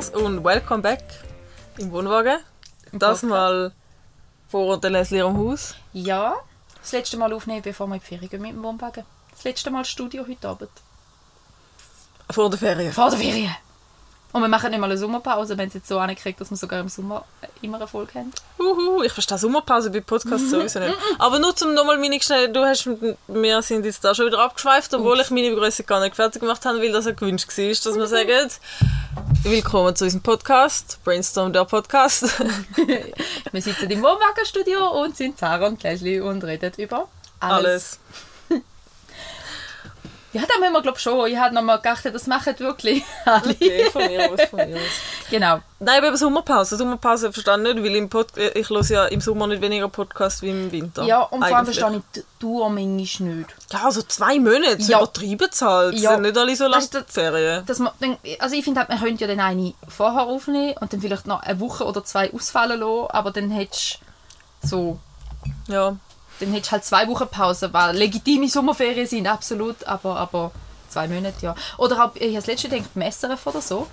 Cheers und welcome back im Wohnwagen. Das mal vor der Leslie am Haus. Ja, das letzte Mal aufnehmen, bevor wir in die Ferien gehen mit dem Wohnwagen. Das letzte Mal Studio heute Abend. Vor der Ferien. Vor der Ferien! Und wir machen nicht mal eine Sommerpause, wenn es jetzt so ankriegt, dass wir sogar im Sommer immer eine Folge haben. Uhu, ich verstehe Sommerpause bei Podcasts sowieso nicht. Aber nur zum nochmal meine schnell, du hast, wir sind jetzt da schon wieder abgeschweift, obwohl ich meine Begrüßung gar nicht fertig gemacht habe, weil das ja gewünscht war, dass wir sagen, willkommen zu unserem Podcast, Brainstorm der Podcast. Wir sitzen im Wohnwagenstudio und sind Sarah und Leslie und reden über alles. Alles. Ja, da müssen wir glaube schon. Ich habe nochmal gedacht, das machen wirklich alle. Okay, von mir aus, von mir aus. Genau. Nein, aber Sommerpause. Sommerpause verstehe ich nicht, weil im Pod ich höre ja im Sommer nicht weniger Podcast wie im Winter. Ja, und vor allem verstehe ich die Dauer manchmal nicht. Ja, also zwei Monate, Ja. übertrieben zahlt. Ja. Ja. Sind nicht alle so lange du, Ferien. Man, dann- also ich finde, halt, man könnte ja dann eine vorher aufnehmen und dann vielleicht noch eine Woche oder zwei ausfallen lassen, aber dann hättest du so, Ja. Dann hättest du halt zwei Wochen Pause, weil legitime Sommerferien sind, absolut, aber, aber zwei Monate, ja. Oder auch, ich habe das letzte gedacht, beim SRF oder so,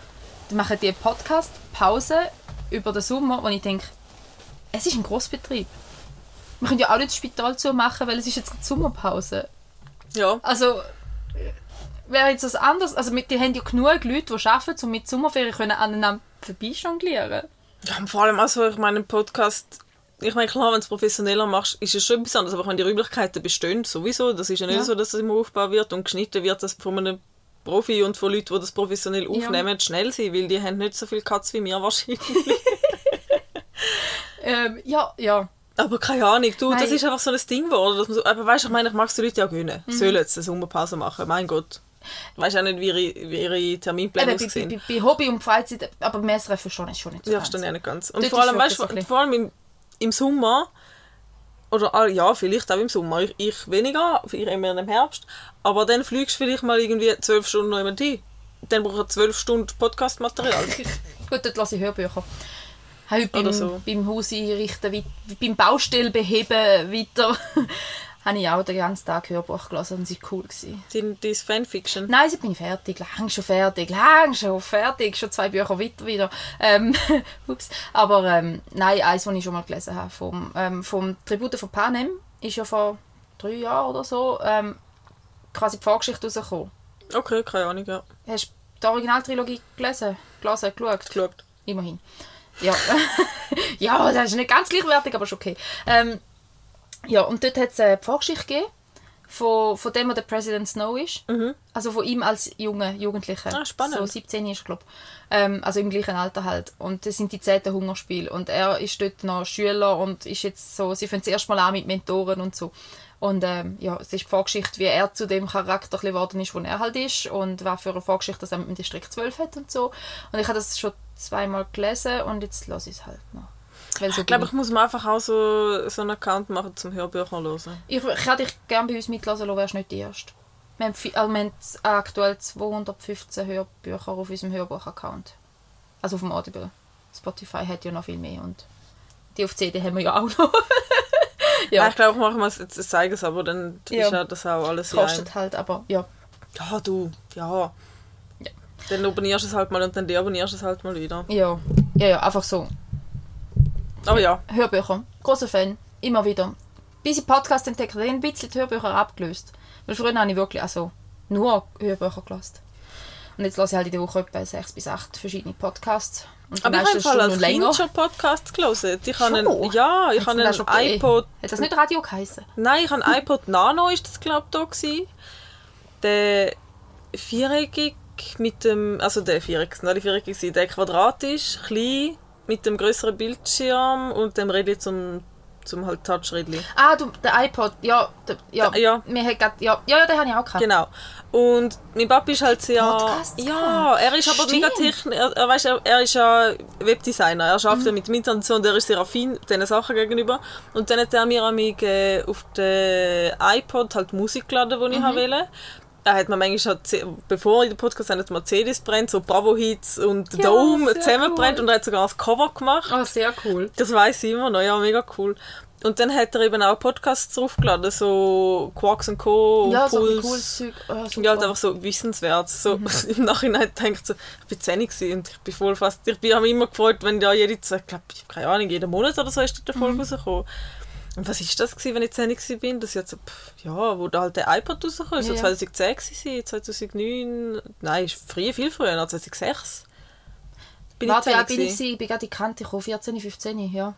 die machen die Podcast-Pause über den Sommer und ich denke, es ist ein Grossbetrieb. Wir können ja auch nicht das Spital zumachen, weil es ist jetzt gerade Sommerpause. Ja. Also, äh, wäre jetzt was anderes. Also, mit, die haben ja genug Leute, die arbeiten, um mit Sommerferien können aneinander vorbeijonglieren. ja. Vor allem, also ich meine, ein Podcast, ich meine, klar, wenn du es professioneller machst, ist es schon etwas anderes, aber wenn die Räumlichkeiten bestehen, sowieso, das ist ja nicht Ja. so, dass das immer aufgebaut wird und geschnitten wird, das von einem Profi und von Leuten, die das professionell aufnehmen, schnell sein, weil die haben nicht so viel Katz wie wir wahrscheinlich. Ähm, ja, ja. Aber keine Ahnung, du, das Nein. ist einfach so ein Ding geworden. Dass man so, aber weißt du, ich meine, ich mag es den Leuten ja gönnen. Mhm. Sollen jetzt eine Sommerpause machen, mein Gott. Weißt auch nicht, wie ihre, wie ihre Terminpläne Eben, bei, aussehen. bei, bei Hobby und Freizeit, aber SRF verstehe ich schon nicht so Ja, ich auch nicht ganz. Und Dort vor ist allem, weißt so du, vor allem im, im Sommer, oder ja, vielleicht auch im Sommer, ich, ich weniger, ich immer im Herbst, aber dann fliegst du vielleicht mal irgendwie zwölf Stunden noch jemand hin. Dann brauche ich zwölf Stunden Podcast-Material. Gut, dort lasse ich Hörbücher. Heute beim, so. beim Haus einrichten, beim Baustell beheben weiter, habe ich auch den ganzen Tag Hörbuch gelesen und es war cool. Gewesen. Dein, dein Fanfiction. Nein, ich bin fertig, lang schon fertig, lang schon fertig, schon zwei Bücher weiter wieder. Ähm, ups. Aber ähm, nein, eins, das ich schon mal gelesen habe, vom, ähm, vom Tribute von Panem, ist ja vor drei Jahren oder so ähm, quasi die Vorgeschichte rausgekommen. Okay, keine Ahnung, ja. Hast du die Originaltrilogie gelesen, gelesen, geschaut? Geschaut. Immerhin. Ja. ja, das ist nicht ganz gleichwertig, aber ist okay. Ähm, ja, und dort hat es eine Vorgeschichte gegeben von, von dem, der der President Snow ist. Also von ihm als junger Jugendlicher. Ah, spannend. So 17 ist, glaube ich. Ähm, also im gleichen Alter halt. Und das sind die 10. Hungerspiele. Und er ist dort noch Schüler und ist jetzt so, sie fangen zuerst mal an mit Mentoren und so. Und ähm, ja, es ist die Vorgeschichte, wie er zu dem Charakter geworden ist, wo er halt ist und was für eine Vorgeschichte das er mit dem Distrikt 12 hat und so. Und ich habe das schon zweimal gelesen und jetzt lasse ich es halt noch. Weil so Ich glaube, ich muss mir einfach auch so, so einen Account machen zum Hörbücher hören. ich, ich hätte dich gerne bei uns mitlassen lassen, wärst nicht die Erste. Wir haben, also wir haben aktuell 215 Hörbücher auf unserem Hörbuch-Account. Also auf dem Audible. Spotify hat ja noch viel mehr und die auf CD haben wir ja auch noch. Ja. ich glaube, ich mache mal jetzt zeigen es, aber dann Ja. ist ja das auch alles kostet halt, aber ja. Ja, du, ja. Ja. Dann abonnierst du es halt mal und dann deabonnierst du es halt mal wieder. Ja, ja, ja einfach so. Aber ja, Hörbücher. Großer Fan. Immer wieder. Bis ich Podcast entdeckt habe, ein bisschen die Hörbücher abgelöst. Weil früher habe ich wirklich also nur Hörbücher gelesen. Und jetzt lasse ich halt in der Woche etwa sechs bis acht verschiedene Podcasts. Und aber ich habe Fall als Kind schon Podcast gelesen. Ich habe Schon? einen, ja, ich habe einen schon iPod. Hat das nicht Radio geheißen? Nein, ich habe einen iPod Nano, ist das glaube ich da gewesen. Der viereckig mit dem, also der viereckig, nein, der viereckig der quadratisch, klein, mit dem größeren Bildschirm und dem Rädchen zum, zum halt Touchrädchen. Ah, du, der iPod. Ja, der, ja. Da- ja. Wir haben grad, ja, ja, ja, den habe ich auch gehabt. Genau. Und mein Papa ist halt sehr... Podcasts ja, er ist aber mega technisch... Er, er, er, er ist ja Webdesigner. Er arbeitet Mhm. mit dem Internet und so und er ist sehr affin diesen Sachen gegenüber. Und dann hat er mir amig, äh, auf den iPod halt Musik geladen, die ich Mhm. wollte. Er hat mir manchmal, C- bevor ich den Podcast habe, hat mir CDs brennt, so Bravo-Hits und Ja, Dome zusammenbrennt cool. und er hat sogar das Cover gemacht. Oh, sehr cool. Das weiß ich immer noch, ja, mega cool. Und dann hat er eben auch Podcasts draufgeladen, so Quarks und Co. Ja, so ein Puls. cooles Zeug. Ah. Ja, halt einfach so wissenswert. So, Im Nachhinein denkt so, ich bin 10 gewesen und ich bin voll fast, ich bin, habe mich immer gefreut, wenn ja jede, ich glaube, keine Ahnung, jeden Monat oder so ist dort eine Folge rausgekommen. Und was ist das gewesen, wenn ich 10 gewesen bin? Das jetzt pff, ja, wo da halt der iPod rausgekommen ist, so Ja. 2010 gewesen, 2009, nein, ist früher, viel früher, 2006. Bin Warte, ich 10 bin ich? Ich bin gerade in die Kante gekommen, 14, 15, ja.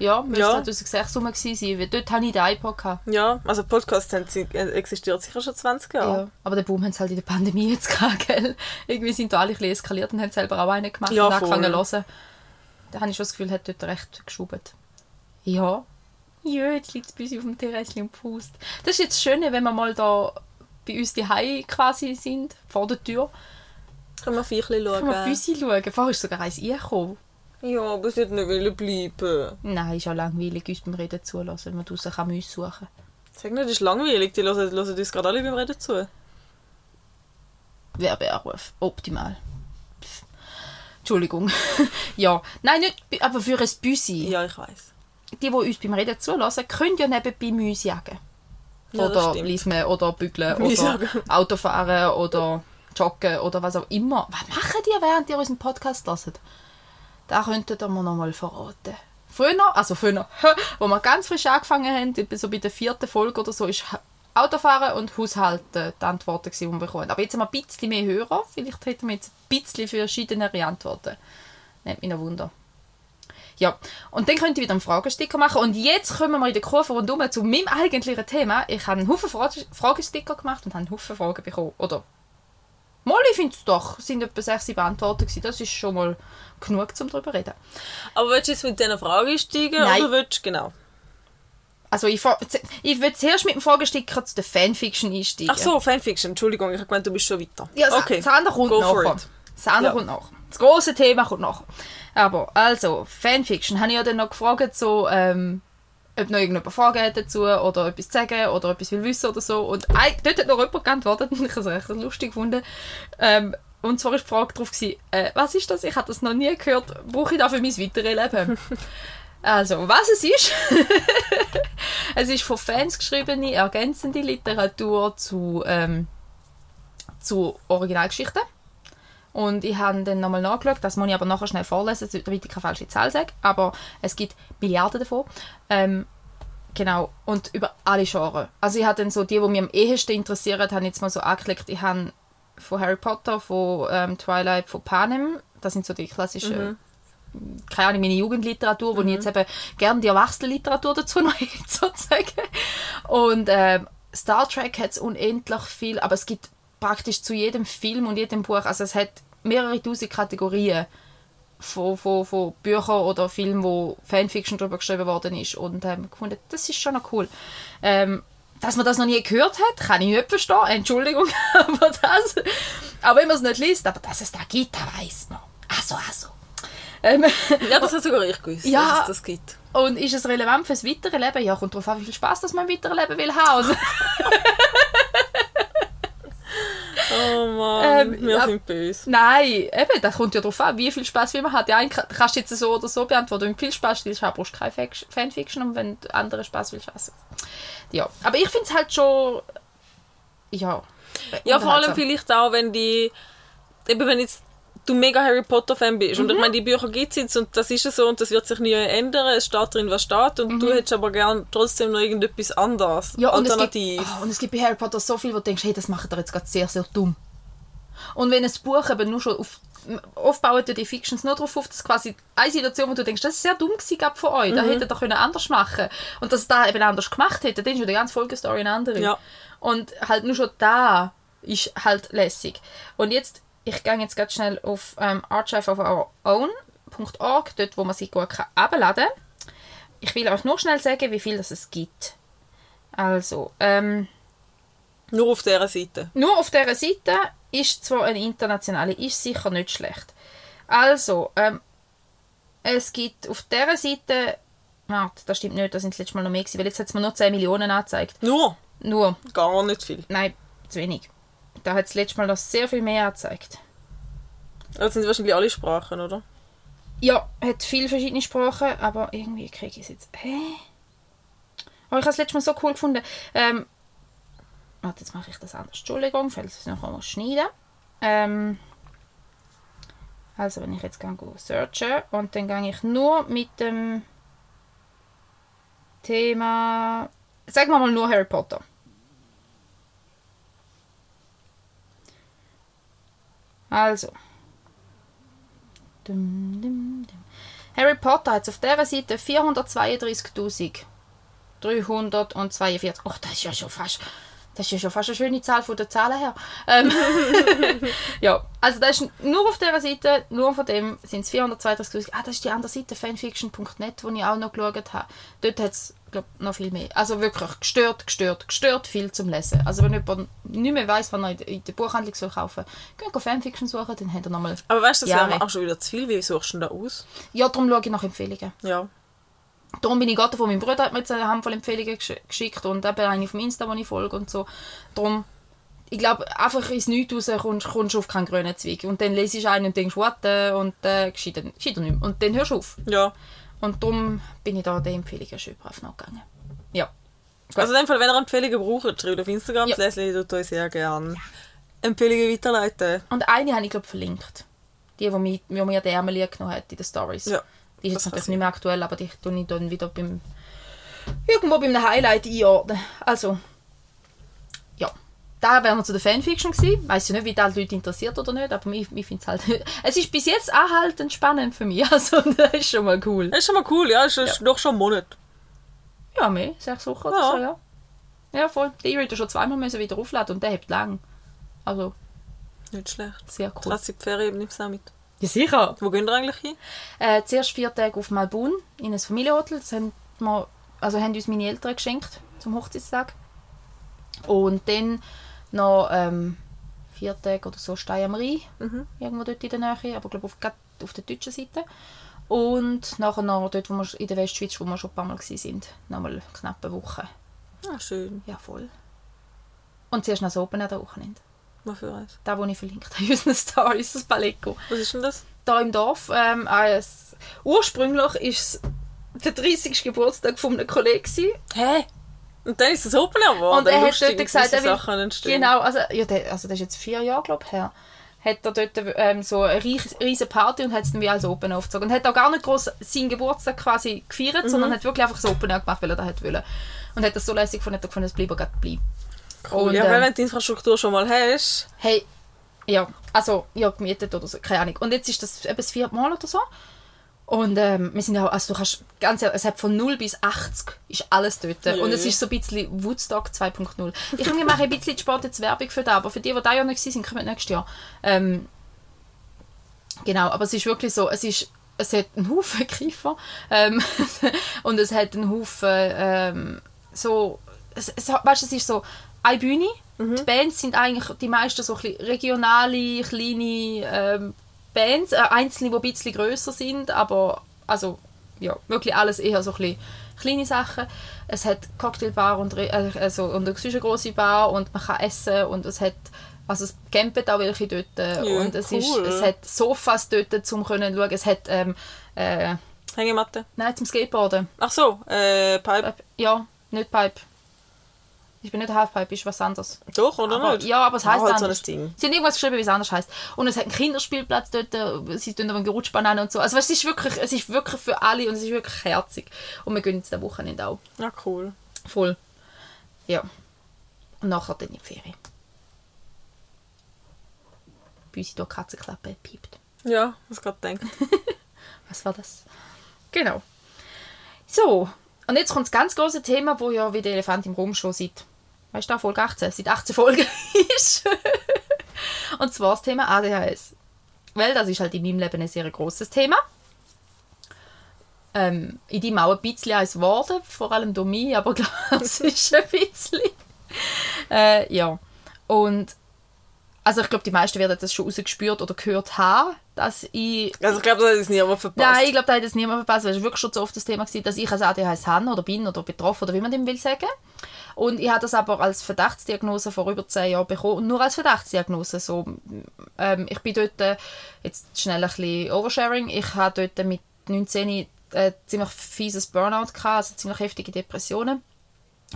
Ja, müsste Ja. 2006 rum sein, weil dort hatte ich den iPod. Gehabt. Ja, also Podcasts haben, äh, existiert sicher schon 20 Jahre. Ja. Aber den Boom haben sie halt in der Pandemie jetzt gehabt, gell? Irgendwie sind da alle ein bisschen eskaliert und haben selber auch einen gemacht Ja, und angefangen voll. zu hören. Da habe ich schon das Gefühl, hat dort recht geschubt. Ja. Ja, jetzt liegt es bei uns auf dem Terrasse und pust. Das ist jetzt das Schöne, wenn wir mal da bei uns die quasi sind, vor der Tür. Können wir Viechli Können wir schauen? Büsi schauen. Vorher ist sogar eins eingekommen. Ja, aber es wird nicht bleiben. Nein, ist auch langweilig, uns beim Reden zulassen, wenn man draussen kann Mäuse suchen Sag nicht, das ist langweilig. Die hören, hören uns gerade alle beim Reden zu. Werbeanruf. Optimal. Pff. Entschuldigung. ja. Nein, nicht, aber für ein Büsi. Ja, ich weiß. Die, die uns beim Reden zulassen, können ja nebenbei Mäuse jagen. Ja, oder lesen oder bügeln oder. Autofahren oder joggen oder was auch immer. Was machen die, während ihr unseren Podcast hört? Das könntet ihr mir noch mal verraten. Früher, also früher, wo wir ganz frisch angefangen haben, so bei der vierten Folge oder so, ist Autofahren und Haushalten die Antworten, die wir bekommen. Aber jetzt haben wir ein bisschen mehr Hörer. Vielleicht hätten wir jetzt ein bisschen verschiedenere Antworten. Nimmt mich noch Wunder. Ja, und dann könnt ihr wieder einen Fragesticker machen. Und jetzt kommen wir in der Kurve rundum zu meinem eigentlichen Thema. Ich habe einen Haufen Frage Fragesticker gemacht und habe einen Haufen Fragen bekommen. Oder mal, ich finde es doch, es sind etwa sechs, sieben Antworten gewesen. Das ist schon mal genug, um darüber zu reden. Aber willst du jetzt mit diesen Fragen einsteigen? Nein. Oder willst du, genau. Also ich, ich will zuerst mit dem Fragesticker zu der Fanfiction einsteigen. Ach so, Fanfiction. Entschuldigung, ich habe gemeint, du bist schon weiter. Ja, das, okay. das andere kommt Go for nachher. it. Das andere Ja. kommt nachher. Das große Thema kommt nachher. Aber, also, Fanfiction. Habe ich ja dann noch gefragt, so, ähm, ob noch irgendjemand Fragen hat dazu oder etwas zu sagen oder etwas will wissen oder so. Und ei- dort hat noch jemand geantwortet und ich habe es recht lustig gefunden. Ähm, und zwar war die Frage drauf, gewesen, äh, was ist das? Ich habe das noch nie gehört. Brauche ich das für mein weiteres Leben? also, was es ist? es ist von Fans geschriebene, ergänzende Literatur zu, ähm, zu Originalgeschichten. Und ich habe dann nochmal nachgeschaut, das muss ich aber nachher schnell vorlesen, damit ich keine falsche Zahl sage. Aber es gibt Milliarden davon. Ähm, genau, und über alle Genres. Also ich habe dann so die, die mich am ehesten interessieren, habe ich jetzt mal so angeklickt. Ich habe von Harry Potter, von ähm, Twilight, von Panem, das sind so die klassischen, keine Ahnung, meine Jugendliteratur, wo ich jetzt eben gerne die Erwachsenenliteratur dazu noch sozusagen. Und ähm, Star Trek hat es unendlich viel, aber es gibt praktisch zu jedem Film und jedem Buch, also es hat mehrere tausend Kategorien von, von, von Büchern oder Filmen, wo Fanfiction darüber geschrieben worden ist. Und ähm, gefunden, das ist schon noch cool. Ähm, dass man das noch nie gehört hat, kann ich nicht verstehen. Entschuldigung, aber das. Aber wenn man es nicht liest, aber dass es da gibt, da weiß man. Also, also. Ähm, Ja, das hat sogar ich gewusst, Ja. dass es das gibt. und ist es relevant fürs weitere Leben? Ja, kommt darauf an, wie viel Spaß dass man im weiteren Leben will haben. Oh Mann, Ähm, wir ja. sind böse. nein, eben, das kommt ja darauf an, wie viel Spaß man hat. Kann- kannst du jetzt so oder so beantworten. Wenn du viel Spaß willst, brauchst du keine Fanfiction und wenn du andere Spaß willst, also. Ja, aber ich finde es halt schon. Ja. Ja, vor allem unterhaltsam. vielleicht auch, wenn die, eben wenn jetzt du mega Harry Potter Fan bist Mhm. und ich meine, die Bücher gibt es jetzt und das ist ja so und das wird sich nie ändern, es steht drin, was steht und du hättest aber gern trotzdem noch irgendetwas anderes, Mhm. Ja, und es, gibt, alternativ. oh, und es gibt bei Harry Potter so viel, wo du denkst, hey, das macht er jetzt gerade sehr, sehr dumm. Und wenn ein Buch eben nur schon auf oft bauen die Fictions nur darauf auf, dass quasi eine Situation, wo du denkst, das ist sehr dumm gewesen von euch, Mhm. da hättet ihr können anders machen Und dass da eben anders gemacht hätte, dann ist ja die ganze Folgestory eine andere. Ja. Und halt nur schon da ist halt lässig. Und jetzt, ich gehe jetzt ganz schnell auf ähm, archiveofourown.org, dort wo man sich gut kann abladen kann. Ich will euch nur schnell sagen, wie viel das es gibt. Also, ähm, Nur auf dieser Seite. nur auf dieser Seite ist zwar eine internationale, ist sicher nicht schlecht. Also, ähm, es gibt auf dieser Seite, warte, das stimmt nicht, da sind es letztes Mal noch mehr gewesen, weil jetzt hat es mir nur 10 Millionen angezeigt. Nur, Nur, gar nicht viel. nein, zu wenig. Da hat es letztes Mal noch sehr viel mehr angezeigt. Das sind wahrscheinlich alle Sprachen, oder? Ja, hat viele verschiedene Sprachen, aber irgendwie kriege ich es jetzt. Hä? Aber ich habe es letztes Mal so cool gefunden. Ähm, warte, jetzt mache ich das anders. Entschuldigung, falls ich es noch einmal schneiden. Ähm, also, wenn ich jetzt gehe searchen und dann gehe ich nur mit dem Thema, sagen wir mal nur Harry Potter. Also. Dum, dum, dum. Harry Potter hat auf dieser Seite 432.342. Oh, das ist ja schon fast. Das ist ja schon fast eine schöne Zahl von den Zahlen her. Ähm, ja, also das ist nur auf dieser Seite, nur von dem sind es 432.000. Ah, das ist die andere Seite, fanfiction.net, wo ich auch noch geschaut habe. Dort hat es glaube noch viel mehr. Also wirklich gestört, gestört, gestört viel zum Lesen. Also wenn jemand nicht mehr weiss, was er in der, Buchhandlung soll kaufen soll, geh Fanfiction suchen, dann hat er nochmal Aber weißt du, das wäre auch schon wieder zu viel. Wie suchst du denn da aus? Ja, darum schaue ich nach Empfehlungen. Ja. Darum bin ich gerade von meinem Bruder hat mir jetzt eine Handvoll Empfehlungen gesch geschickt und eben eine vom Insta, die ich folge und so. Darum, ich glaube, einfach ins Nichts raus kommst, kommst du auf keinen grünen Zweig. Und dann lesest du einen und denkst, what, und äh, geschieht dann geschieht dann nicht mehr. Und dann hörst du auf. Ja. Und darum bin ich da den Empfehlungen schön brav nachgegangen. Ja. Also in dem Fall, wenn ihr Empfehlungen braucht, schreibt auf Instagram. Ja. Ja. Leslie tut euch sehr gerne Empfehlungen weiterleiten. Und eine habe ich, glaube verlinkt. Die, die mir, die mir der Ärmel genommen hat in den Stories. Ja, Die ist jetzt natürlich nicht mehr aktuell, aber die tue ich dann wieder beim, irgendwo beim Highlight einordnen. Also, ja. Da wären wir zu der Fanfiction gewesen. Ich weiss ja nicht, wie das die Leute interessiert oder nicht, aber ich, ich finde es halt... Es ist bis jetzt anhaltend spannend für mich. Also, das ist schon mal cool. Das ist schon mal cool, ja. Das ist doch schon ein Monat. Ja, mehr. Sechs Wochen oder Ja. so, ja. Ja, voll. Die E-Reader schon zweimal müssen wieder aufladen und der hebt lang. Also, Nicht schlecht. sehr cool. Krass, die Ferien nimmst du auch mit. Ja, sicher. Wo gehen wir eigentlich hin? Äh, zuerst vier Tage auf Malbun in ein Familienhotel. Das haben, wir, also haben uns meine Eltern geschenkt zum Hochzeitstag. Und dann noch ähm, vier Tage oder so Stein am Rhein, Mhm. irgendwo dort in der Nähe, aber glaube auf, auf der deutschen Seite. Und nachher noch dort, wo wir in der Westschweiz, wo wir schon ein paar Mal waren, nochmal knapp eine Woche. Ah, schön. Ja, voll. Und zuerst noch das Open an der Wochenende. Was für eins? Da, wo ich verlinkt habe in unseren Stories, das Paleco. Was ist denn das? da im Dorf. Ähm, als, ursprünglich war es der 30. Geburtstag von einem Kollegen. Hä? Und dann ist es Open Air geworden. Und er hat dort gesagt, er will, genau, also, ja, der, also das ist jetzt vier Jahre, glaube ich, her, hat er dort ähm, so eine riesige Party und hat es dann wie als Open aufgezogen. Und hat auch gar nicht groß seinen Geburtstag quasi gefeiert, sondern Mhm. hat wirklich einfach das Open gemacht, weil er das wollen. Und hat das so lässig gefunden, hat er gefunden, es bleibt gerade bleiben. Cool. Und, ja, weil wenn du die Infrastruktur schon mal hast, Hey, ja, also, ja, gemietet oder so, keine Ahnung. Und jetzt ist das eben das vierte Mal oder so. Und ähm, wir sind ja, also du kannst, ganz ehrlich, es hat von 0 bis 80 ist alles dort. Yeah. Und es ist so ein bisschen Woodstock 2.0. Ich finde, wir machen ein bisschen Sport jetzt Werbung für das, aber für die, die da ja nicht sind, kommen nächstes Jahr. Ähm, genau, aber es ist wirklich so, es ist, es hat einen Haufen Kiefer ähm, und es hat einen Haufen ähm, so, es, es, weißt, es ist so eine Bühne, die Bands sind eigentlich die meisten so ein bisschen regionale, kleine ähm, Bands, äh, einzelne, die ein bisschen grösser sind, aber also, ja, wirklich alles eher so ein bisschen kleine Sachen. Es hat Cocktailbar und, äh, also, und ist eine grosse Bar und man kann essen und es hat also es campen auch welche dort Ja, und es, ist, cool. es hat Sofas dort zum können schauen. Es hat ähm, äh, Hängematte. nein zum Skateboarden. Ach so, äh, Pipe. Pipe. Ja, nicht Pipe. Ich bin nicht Halfpipe, ist was anderes. Doch, oder Aber, nicht? ja, aber es heisst halt so ein anders. Ding. Sie haben irgendwas geschrieben, wie es anders heisst. Und es hat einen Kinderspielplatz dort, äh, sie tun aber Gerutschbahn und so. Also es ist, wirklich, es ist wirklich für alle und es ist wirklich herzig. Und wir gehen jetzt am Wochenende auch Ja, cool. voll. Ja. Und nachher dann in die Ferien. Bei uns hier die Katzenklappe piept. Ja, was gerade denkt. Was war das? Genau. So, und jetzt kommt das ganz große Thema, wo ja wie der Elefant im Raum schon seit, weißt du, Folge 18, seit 18 Folgen ist. und zwar das Thema ADHS. Weil das ist halt in meinem Leben ein sehr großes Thema. Ähm, in deinem auch ein bisschen eins geworden, vor allem durch mich, aber klar, es ist ein bisschen. Äh, ja. Und also ich glaube, die meisten werden das schon rausgespürt oder gehört haben, dass ich Also ich glaube, das hat jetzt niemand verpasst. Nein, ich glaube, da hat es niemand verpasst, weil es war wirklich schon so oft das Thema gewesen, dass ich als ADHS habe oder bin oder betroffen oder wie man dem will sagen. Und ich habe das aber als Verdachtsdiagnose vor über zehn Jahren bekommen und nur als Verdachtsdiagnose. So, ähm, ich bin dort, äh, jetzt schnell ein bisschen Oversharing, ich habe dort mit 19 äh, ziemlich fieses Burnout gehabt, also ziemlich heftige Depressionen.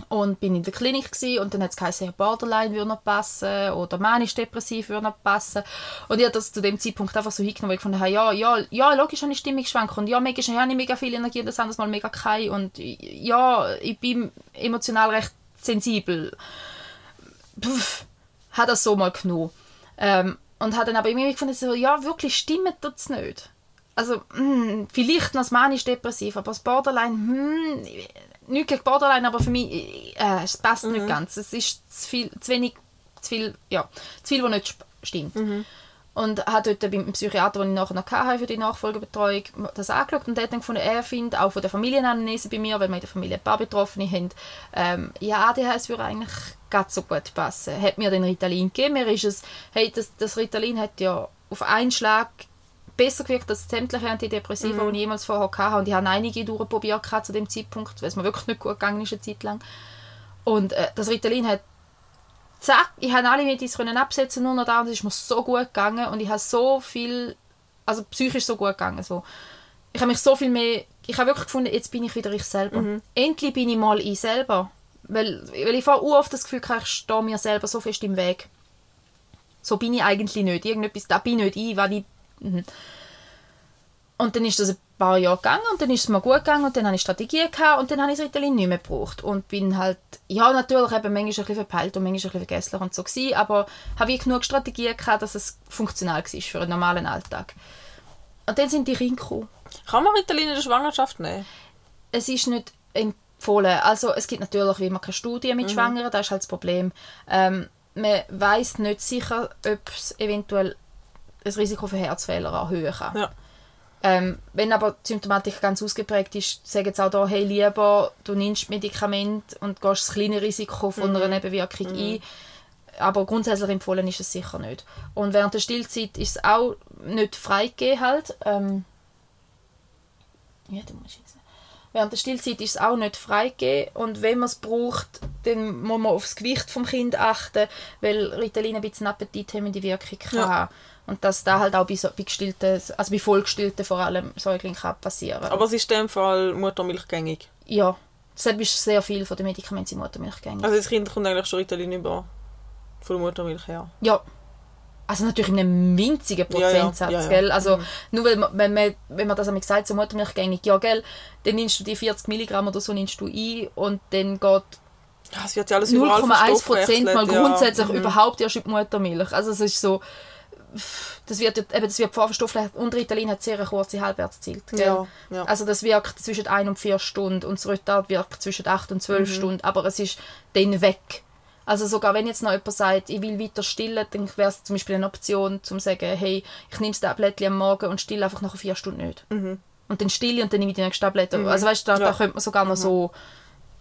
Und bin in der Klinik gewesen, und dann hat es geheißen, ja, Borderline würde noch passen oder manisch-depressiv würde noch passen und ich habe das zu dem Zeitpunkt einfach so hingenommen, weil ich habe, ja, ja, ja, logisch habe ich Stimmungsschwankungen und ja, manchmal habe ich mega viel Energie, das andere Mal mega keine und ja, ich bin emotional recht sensibel. Puff, hat das so mal genommen. Ähm, und hat dann aber irgendwie gefunden, so, ja, wirklich stimmt das nicht. Also, hm, vielleicht noch das manisch-depressiv, aber das Borderline, hm, nicht gegen Borderline, aber für mich, äh, es passt nicht ganz. Es ist zu viel, zu wenig, zu viel, ja, zu viel, was nicht stimmt. Und hat dort beim Psychiater, den ich nachher noch hatte für die Nachfolgebetreuung, das angeschaut und der hat dann gefunden, er findet, auch von der Familienanamnese bei mir, weil wir in der Familie ein paar Betroffene haben, ähm, ja, ADHS würde eigentlich ganz so gut passen. Hat mir den Ritalin gegeben, mir ist es, hey, das, das Ritalin hat ja auf einen Schlag besser gewirkt als sämtliche Antidepressiva, die ich jemals vorher hatte. Und ich habe einige durchprobiert zu dem Zeitpunkt, weil es mir wirklich nicht gut gegangen ist eine Zeit lang. Und äh, das Ritalin hat zack, ich habe alle Medis können absetzen, nur noch da, und es ist mir so gut gegangen und ich habe so viel, also psychisch so gut gegangen, so. Ich habe mich so viel mehr, ich habe wirklich gefunden, jetzt bin ich wieder ich selber. Endlich bin ich mal ich selber. Weil, weil ich vorher oft das Gefühl hatte, ich stehe mir selber so fest im Weg. So bin ich eigentlich nicht. Irgendetwas, da bin nicht ich, weil ich... Mhm. Und dann ist das ein paar Jahre gegangen und dann ist es mir gut gegangen und dann habe ich Strategien gehabt und dann habe ich das Ritalin nicht mehr gebraucht. Und bin halt, ja natürlich eben manchmal ein bisschen verpeilt und manchmal ein bisschen vergesslich und so gewesen, aber habe ich genug Strategien gehabt, dass es funktional war für einen normalen Alltag. Und dann sind die Kinder gekommen. Kann man Ritalin in der Schwangerschaft nehmen? Es ist nicht empfohlen. Also es gibt natürlich wie immer keine Studien Mhm. mit Schwangeren, das ist halt das Problem. Ähm, man weiß nicht sicher, ob es eventuell das Risiko für Herzfehler erhöhen kann. Ja. Ähm, wenn aber die Symptomatik ganz ausgeprägt ist, sagen sie auch da, hey, lieber, du nimmst Medikament und gehst das kleine Risiko von einer Nebenwirkung ein. Aber grundsätzlich empfohlen ist es sicher nicht. Und während der Stillzeit ist es auch nicht freigegeben halt. Ähm, ja, du musst jetzt... Während der Stillzeit ist es auch nicht freigegeben und wenn man es braucht, dann muss man aufs Gewicht vom Kind achten, weil Ritalin ein bisschen appetithemmende Wirkung kann Ja. haben. Und dass da halt auch bei, so, bei gestillten, also bei vollgestillten vor allem Säuglingen kann passieren. Aber es ist in dem Fall Muttermilchgängig. ja, deshalb ist sehr viel von den Medikamenten in Muttermilch gängig. Also das Kind kommt eigentlich schon Ritalin über von der Muttermilch her. Ja. Also natürlich in einem winzigen Ja, ja, Prozentsatz, ja, ja. gell? Also nur weil man, wenn, man, wenn man das einmal gesagt so Muttermilchgängig, ja, gell, dann nimmst du die 40 Milligramm oder so nimmst du ein und dann geht Ja, es wird ja alles überall 0,1 Prozent mal grundsätzlich Mhm. überhaupt erst in die Muttermilch. Also es ist so, das wird, eben, das wird vorverstofflicht und Ritalin hat sehr eine kurze Halbwertszeit. Ja, ja. Also das wirkt zwischen 1 und 4 Stunden und das Retard wirkt zwischen 8 und Mhm. 12 Stunden, aber es ist dann weg. Also sogar wenn jetzt noch jemand sagt, ich will weiter stillen, dann wäre es zum Beispiel eine Option, zu sagen, hey, ich nehme das Tablettchen am Morgen und stille einfach nach 4 Stunden nicht. Und dann stille und dann nehme ich die nächste Tablette. Also weißt du, da, da Mhm. Ja. Mhm. könnte man sogar noch so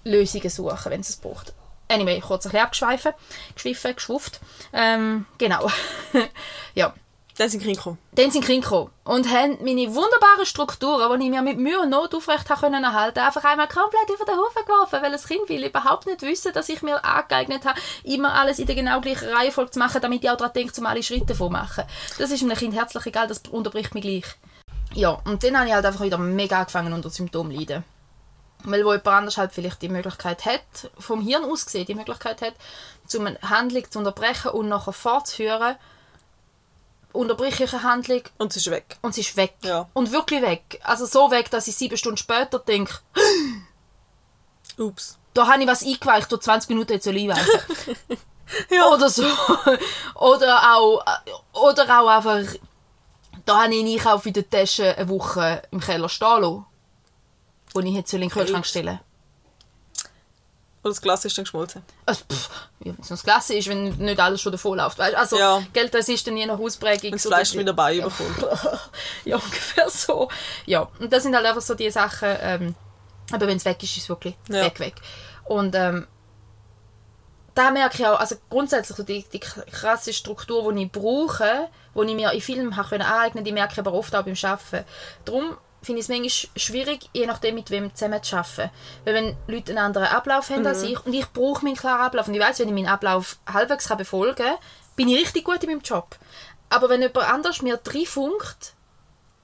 Lösungen suchen, wenn es es braucht. Anyway, kurz ein bisschen abgeschweifen, geschwiffen, geschwufft. Ähm, genau. ja. Dann sind gekommen. Dann sind gekommen und haben meine wunderbaren Strukturen, die ich mir mit Mühe und Not aufrecht habe können erhalten, einfach einmal komplett über den Haufen geworfen, weil das Kind will überhaupt nicht wissen, dass ich mir angeeignet habe, immer alles in der genau gleichen Reihenfolge zu machen, damit ich auch daran denke, um alle Schritte vormachen. Das ist einem Kind herzlich egal, das unterbricht mich gleich. Ja, und dann habe ich halt einfach wieder mega angefangen unter Symptomen zu leiden. Weil wo jemand anders halt vielleicht die Möglichkeit hat, vom Hirn aus gesehen, die Möglichkeit hat, um eine Handlung zu unterbrechen und nachher fortzuführen, unterbreche ich eine Handlung Und es ist weg. und sie ist weg. Ja. Und wirklich weg. Also so weg, dass ich sieben Stunden später denke, Ups. da habe ich was eingeweicht, du 20 Minuten jetzt soll einweichen. Ja. Oder so. Oder auch, oder auch einfach, da habe ich einen Einkauf in der Tasche eine Woche im Keller stehen lassen, wo ich jetzt in den Kühlschrank stellen Und das Glas ist dann geschmolzen. also, pff, ja, wenn es das Klasse ist, wenn nicht alles schon davon läuft. Weißt? Also, Ja. Geld, das ist dann je nach Ausprägung. Das Fleisch mit dabei überkommt. ja, ungefähr so. Ja, und das sind halt einfach so die Sachen, ähm, aber wenn es weg ist, ist es wirklich Ja. weg, weg. Und ähm, da merke ich auch, also grundsätzlich so die, die krasse Struktur, die ich brauche, die ich mir in Filmen aneignen die merke ich aber oft auch beim Arbeiten. Darum finde ich es manchmal schwierig, je nachdem mit wem zusammen zu arbeiten. Weil wenn Leute einen anderen Ablauf haben als ich und ich brauche meinen klaren Ablauf und ich weiß, wenn ich meinen Ablauf halbwegs kann befolgen kann, bin ich richtig gut in meinem Job. Aber wenn jemand anders mir reinfunkt,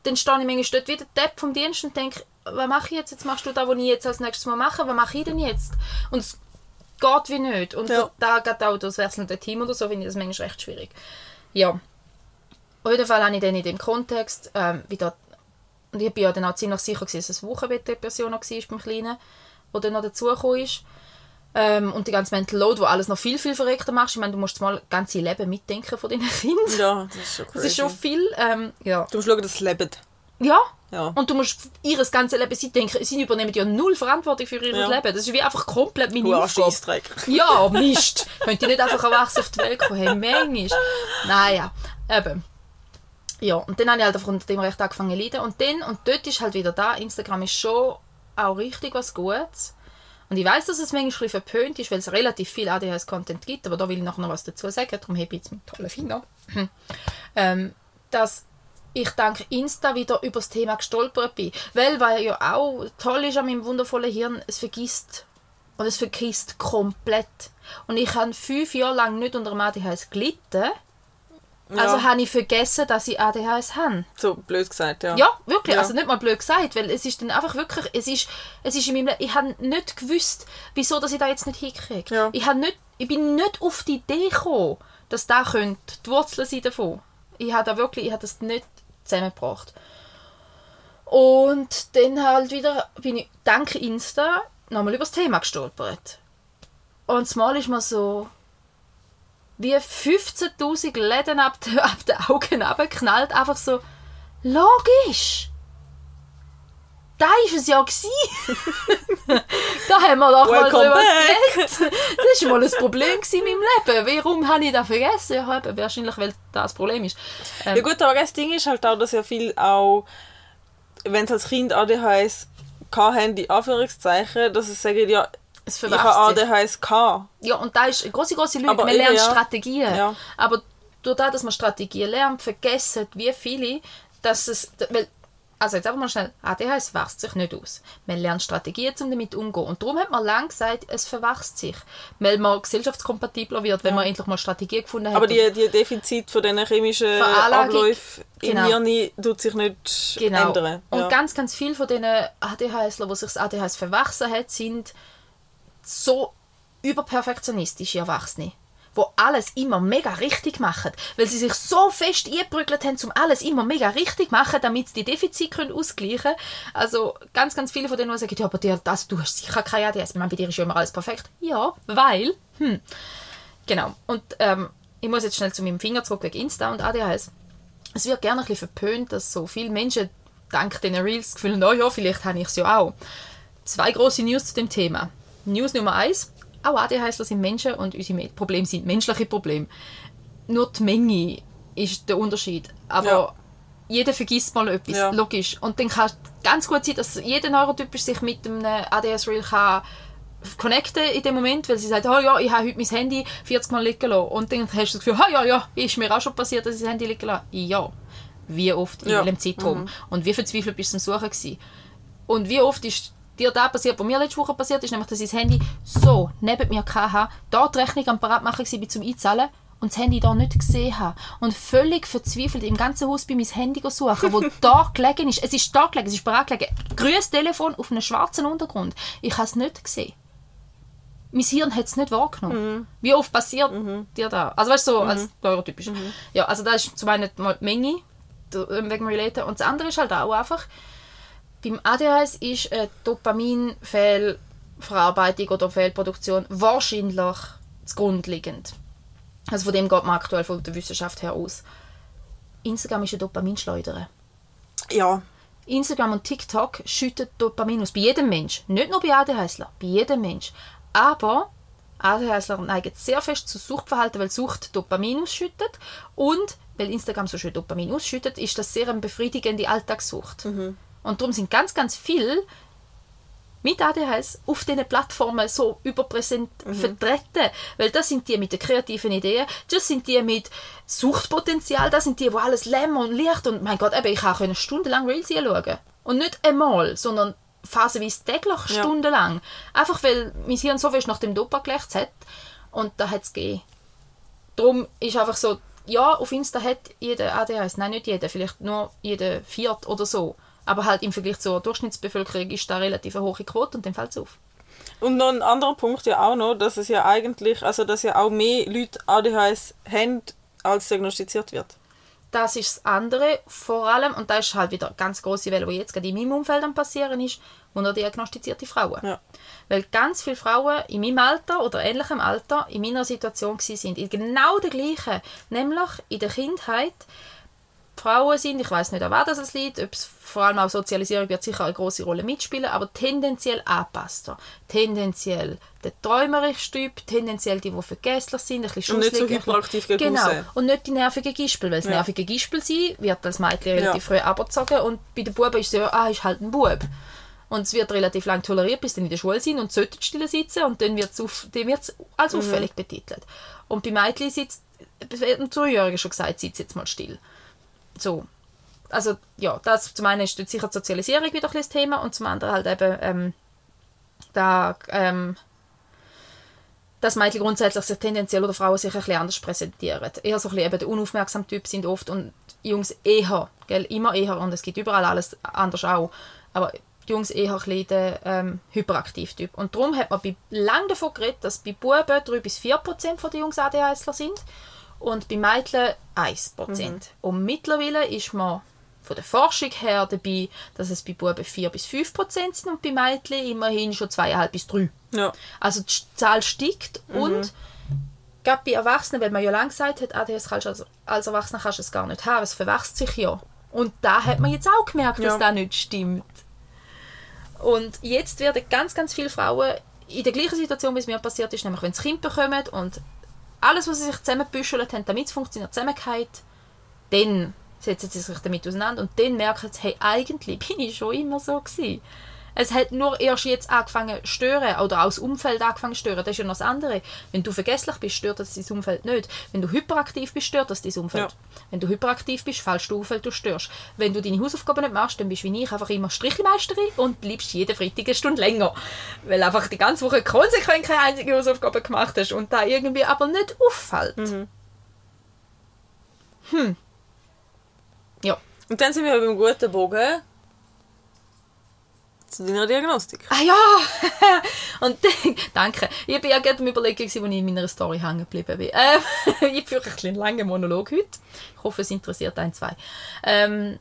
dann stehe ich manchmal dort wieder Depp vom Dienst und denke, was mache ich jetzt? Jetzt machst du da, was ich jetzt als nächstes mal mache. Was mache ich denn jetzt? Und es geht wie nicht. Und Ja. da geht auch das wechselnde Team oder so, finde ich das manchmal recht schwierig. Ja. Auf jeden Fall habe ich dann in dem Kontext ähm, wieder, und ich bin ja dann auch ziemlich sicher gewesen, dass es Wochenbettdepression noch war beim Kleinen, der dann noch dazugekommen ist. Ähm, und die ganze Mental Load, wo alles noch viel, viel verrückter machst. Ich meine, du musst mal das ganze Leben mitdenken von deinen Kindern. Ja, das ist schon crazy. Das ist schon viel. Ähm, ja. Du musst schauen, dass es lebt. ja. Ja. Und du musst ihres ganze Leben sie denken, sie übernehmen ja null Verantwortung für ihr Ja. Leben. Das ist wie einfach komplett meine Du Aufgabe. Ja, Mist. Könnt ihr nicht einfach erwachsen auf die Welt kommen? Hey, manchmal. Naja, eben. Ja, und dann habe ich halt unter dem recht angefangen zu leiden. Und dann, und dort ist halt wieder da, Instagram ist schon auch richtig was Gutes. Und ich weiß, dass es manchmal verpönt ist, weil es relativ viel ADHS-Content gibt, aber da will ich nachher noch was dazu sagen, darum habe ich jetzt meinen tollen Finger. ähm, dass ich dank Insta wieder über das Thema gestolpert bin. Weil, weil ja auch toll ist an meinem wundervollen Hirn, es vergisst und es vergisst komplett. Und ich habe fünf Jahre lang nicht unter dem ADHS gelitten. Also Ja. habe ich vergessen, dass ich ADHS habe. So blöd gesagt, ja. Ja, wirklich. Ja. Also nicht mal blöd gesagt, weil es ist dann einfach wirklich, es ist, es ist in meinem Leben, ich habe nicht gewusst, wieso dass ich da jetzt nicht hinkriege. Ja. Ich, habe nicht, ich bin nicht auf die Idee gekommen, dass da könnte die Wurzeln sein davon. Ich habe da wirklich, ich habe das nicht zusammengebracht. Und dann halt wieder bin ich dank Insta nochmal über das Thema gestolpert. Und das Mal ist mir so wie 15'000 Läden ab, den- ab den Augen runtergeknallt. Einfach so, logisch! Da war es ja. da haben wir doch mal Welcome drüber back. geredet. Das war mal ein Problem in meinem Leben. Warum habe ich das vergessen? Ja, eben, wahrscheinlich, weil das das Problem ist. Ähm, Ja gut, aber das Ding ist halt auch, dass ja viel auch, wenn sie als Kind ADHS haben, die Anführungszeichen, dass sie sagen, ja, es ich verwechselt sich. ADHS gehabt. Ja, und da ist eine große, große Lüge. Aber man lernt ja. Strategien. Ja. Aber durch das, dass man Strategien lernt, vergessen wie viele, dass es... Weil, also jetzt einfach mal schnell, ADHS wächst sich nicht aus. Man lernt Strategien, um damit umzugehen. Und darum hat man lange gesagt, es verwachst sich. Weil man gesellschaftskompatibler wird, wenn man endlich mal Strategien gefunden hat. Aber die, die Defizit von diesen chemischen Abläufen genau. im Hirn tut sich nicht Genau. ändern. Und ja. ganz, ganz viele von diesen ADHSler, die sich das ADHS verwachsen hat, sind so überperfektionistische Erwachsene, wo alles immer mega richtig machen, weil sie sich so fest eingeprügelt haben, um alles immer mega richtig machen, damit sie die Defizite können ausgleichen können. Also ganz, ganz viele von denen, sagen, ja, aber dir, das, du hast sicher kein ADHS, ich meine, bei dir ist ja immer alles perfekt. Ja, weil, hm. Genau. Und ähm, ich muss jetzt schnell zu meinem Finger zurück wegen Insta und ADHS. Es wird gerne ein bisschen verpönt, dass so viele Menschen dank diesen Reels das Gefühl haben, oh ja, vielleicht habe ich es ja auch. Zwei große News zu dem Thema. News Nummer eins: Auch ADHSler sind Menschen und unsere Me- Probleme sind menschliche Probleme. Nur die Menge ist der Unterschied. Aber Ja. jeder vergisst mal etwas, Ja. logisch. Und dann kann es ganz gut sein, dass jeder Neurotypisch sich mit einem ADHS-Reel kann connecten in dem Moment, weil sie sagt, oh ja, ich habe heute mein Handy 40 Mal liegen lassen. Und dann hast du das Gefühl, oh ja, ja, ist mir auch schon passiert, dass ich das Handy liegen lasse. Ja. Wie oft in Ja. welchem Zeitraum? Und wie verzweifelt bist du am Suchen gewesen? Und wie oft ist dir das passiert, was mir letzte Woche passiert ist, nämlich, dass ich das Handy so neben mir hatte, da die Rechnung am Parat machen war, zum Einzahlen und das Handy da nicht gesehen habe. Und völlig verzweifelt im ganzen Haus bei mein Handy suchen, wo da gelegen ist. Es ist da gelegen, es ist parat gelegen. Grünes Telefon auf einem schwarzen Untergrund. Ich habe es nicht gesehen. Mein Hirn hat es nicht wahrgenommen. Wie oft passiert dir das? Also weißt du, so als neurotypisch. Ja, also das ist zum einen mal die Menge, ähm, wegen Relaten. Und das andere ist halt auch einfach, beim ADHS ist eine Dopaminfehlverarbeitung oder Fehlproduktion wahrscheinlich zugrunde liegend. Also von dem geht man aktuell von der Wissenschaft her aus. Instagram ist eine Dopaminschleuder. ja. Instagram und TikTok schütten Dopamin aus. Bei jedem Mensch. Nicht nur bei ADHSler, bei jedem Mensch. Aber ADHSler neigen sehr fest zu Suchtverhalten, weil Sucht Dopamin ausschüttet. Und weil Instagram so schön Dopamin ausschüttet, ist das sehr eine befriedigende Alltagssucht. Und darum sind ganz, ganz viele mit ADHS auf diesen Plattformen so überpräsent vertreten. Weil das sind die mit den kreativen Ideen, das sind die mit Suchtpotenzial, das sind die, wo alles Lämmer und Licht und mein Gott, eben, ich kann stundenlang Reels schauen. Und nicht einmal, sondern phasenweise täglich Ja. stundenlang. Einfach weil mein Hirn so fest nach dem Dopa gelächt hat und da hat es gegeben. Darum ist einfach so, ja, auf Insta hat jeder ADHS, nein, nicht jeder, vielleicht nur jeder Viert oder so. Aber halt im Vergleich zur Durchschnittsbevölkerung ist da relativ eine hohe Quote und dann fällt es auf. Und noch ein anderer Punkt ja auch noch, dass es ja eigentlich, also dass ja auch mehr Leute ADHS haben, als diagnostiziert wird. Das ist das andere, vor allem, und das ist halt wieder eine ganz große Welle, die jetzt gerade in meinem Umfeld am passieren ist, unterdiagnostizierte Frauen. Ja. Weil ganz viele Frauen in meinem Alter oder ähnlichem Alter in meiner Situation sind, in genau der gleichen, nämlich in der Kindheit Frauen sind, ich weiß nicht, an was das liegt, ob es vor allem auch Sozialisierung wird sicher eine große Rolle mitspielen, aber tendenziell angepasster, tendenziell der träumerische Typ, tendenziell die, die vergesslich sind, ein bisschen Und nicht so hyperaktiv gegen Genau, aussen. und nicht die nervigen Gispel, weil das Ja. nervige Gispel sein wird als Mädchen relativ Ja. früh abgezogen und bei den Buben ist es ja, ah, ist halt ein Bub. Und es wird relativ lang toleriert, bis sie dann in der Schule sind und sollten still sitzen und dann wird es auf, als Mhm. auffällig betitelt. Und bei Mädchen sitzt, es ein Zweijähriger schon gesagt, sitzt jetzt mal still. So. Also, ja, das zum einen ist sicher die Sozialisierung wieder ein Thema und zum anderen halt eben, ähm, da, ähm, dass Mädchen grundsätzlich sich tendenziell oder Frauen sich ein bisschen anders präsentieren. Eher so ein bisschen eben der unaufmerksame Typ sind oft und Jungs eher, gell, immer eher und es gibt überall alles anders auch, aber die Jungs eher ein bisschen der ähm, hyperaktiv Typ. Und darum hat man bei lang davon geredet, dass bei Buben 3 bis 4 Prozent der Jungs ADHSler sind und bei Mädchen 1 Prozent. Und mittlerweile ist man von der Forschung her dabei, dass es bei Buben 4 bis 5 Prozent sind und bei Mädchen immerhin schon 2,5 bis 3. Ja. Also die Zahl steigt und gerade bei Erwachsenen, weil man ja lange gesagt hat, ADHS kannst als, als Erwachsener kannst du es gar nicht haben, es verwachst sich ja. Und da hat man jetzt auch gemerkt, dass Ja. das nicht stimmt. Und jetzt werden ganz, ganz viele Frauen in der gleichen Situation, wie es mir passiert ist, nämlich wenn sie Kind bekommen und alles, was sie sich zusammenbüschelt haben, damit es funktioniert, zusammengeht, dann setzen sie sich damit auseinander und dann merken sie, hey, eigentlich bin ich schon immer so gewesen. Es hat nur erst jetzt angefangen zu stören oder das Umfeld angefangen zu stören. Das ist ja noch das andere. Wenn du vergesslich bist, stört das dein Umfeld nicht. Wenn du hyperaktiv bist, stört das dein Umfeld. Ja. Wenn du hyperaktiv bist, fällst du auf, weil du störst. Wenn du deine Hausaufgaben nicht machst, dann bist du wie ich einfach immer Strichelmeisterin und bleibst jeden Freitag eine Stunde länger. Weil einfach die ganze Woche konsequent keine einzige Hausaufgabe gemacht hast und da irgendwie aber nicht auffällt. Hm. Ja. Und dann sind wir beim guten Bogen zu deiner Diagnostik. Ah ja! und danke. Ich bin ja gerade am Überlegen, wo ich in meiner Story hängen geblieben bin. Ähm, ich führe ein bisschen langen Monolog heute. Ich hoffe, es interessiert ein, zwei. Ähm,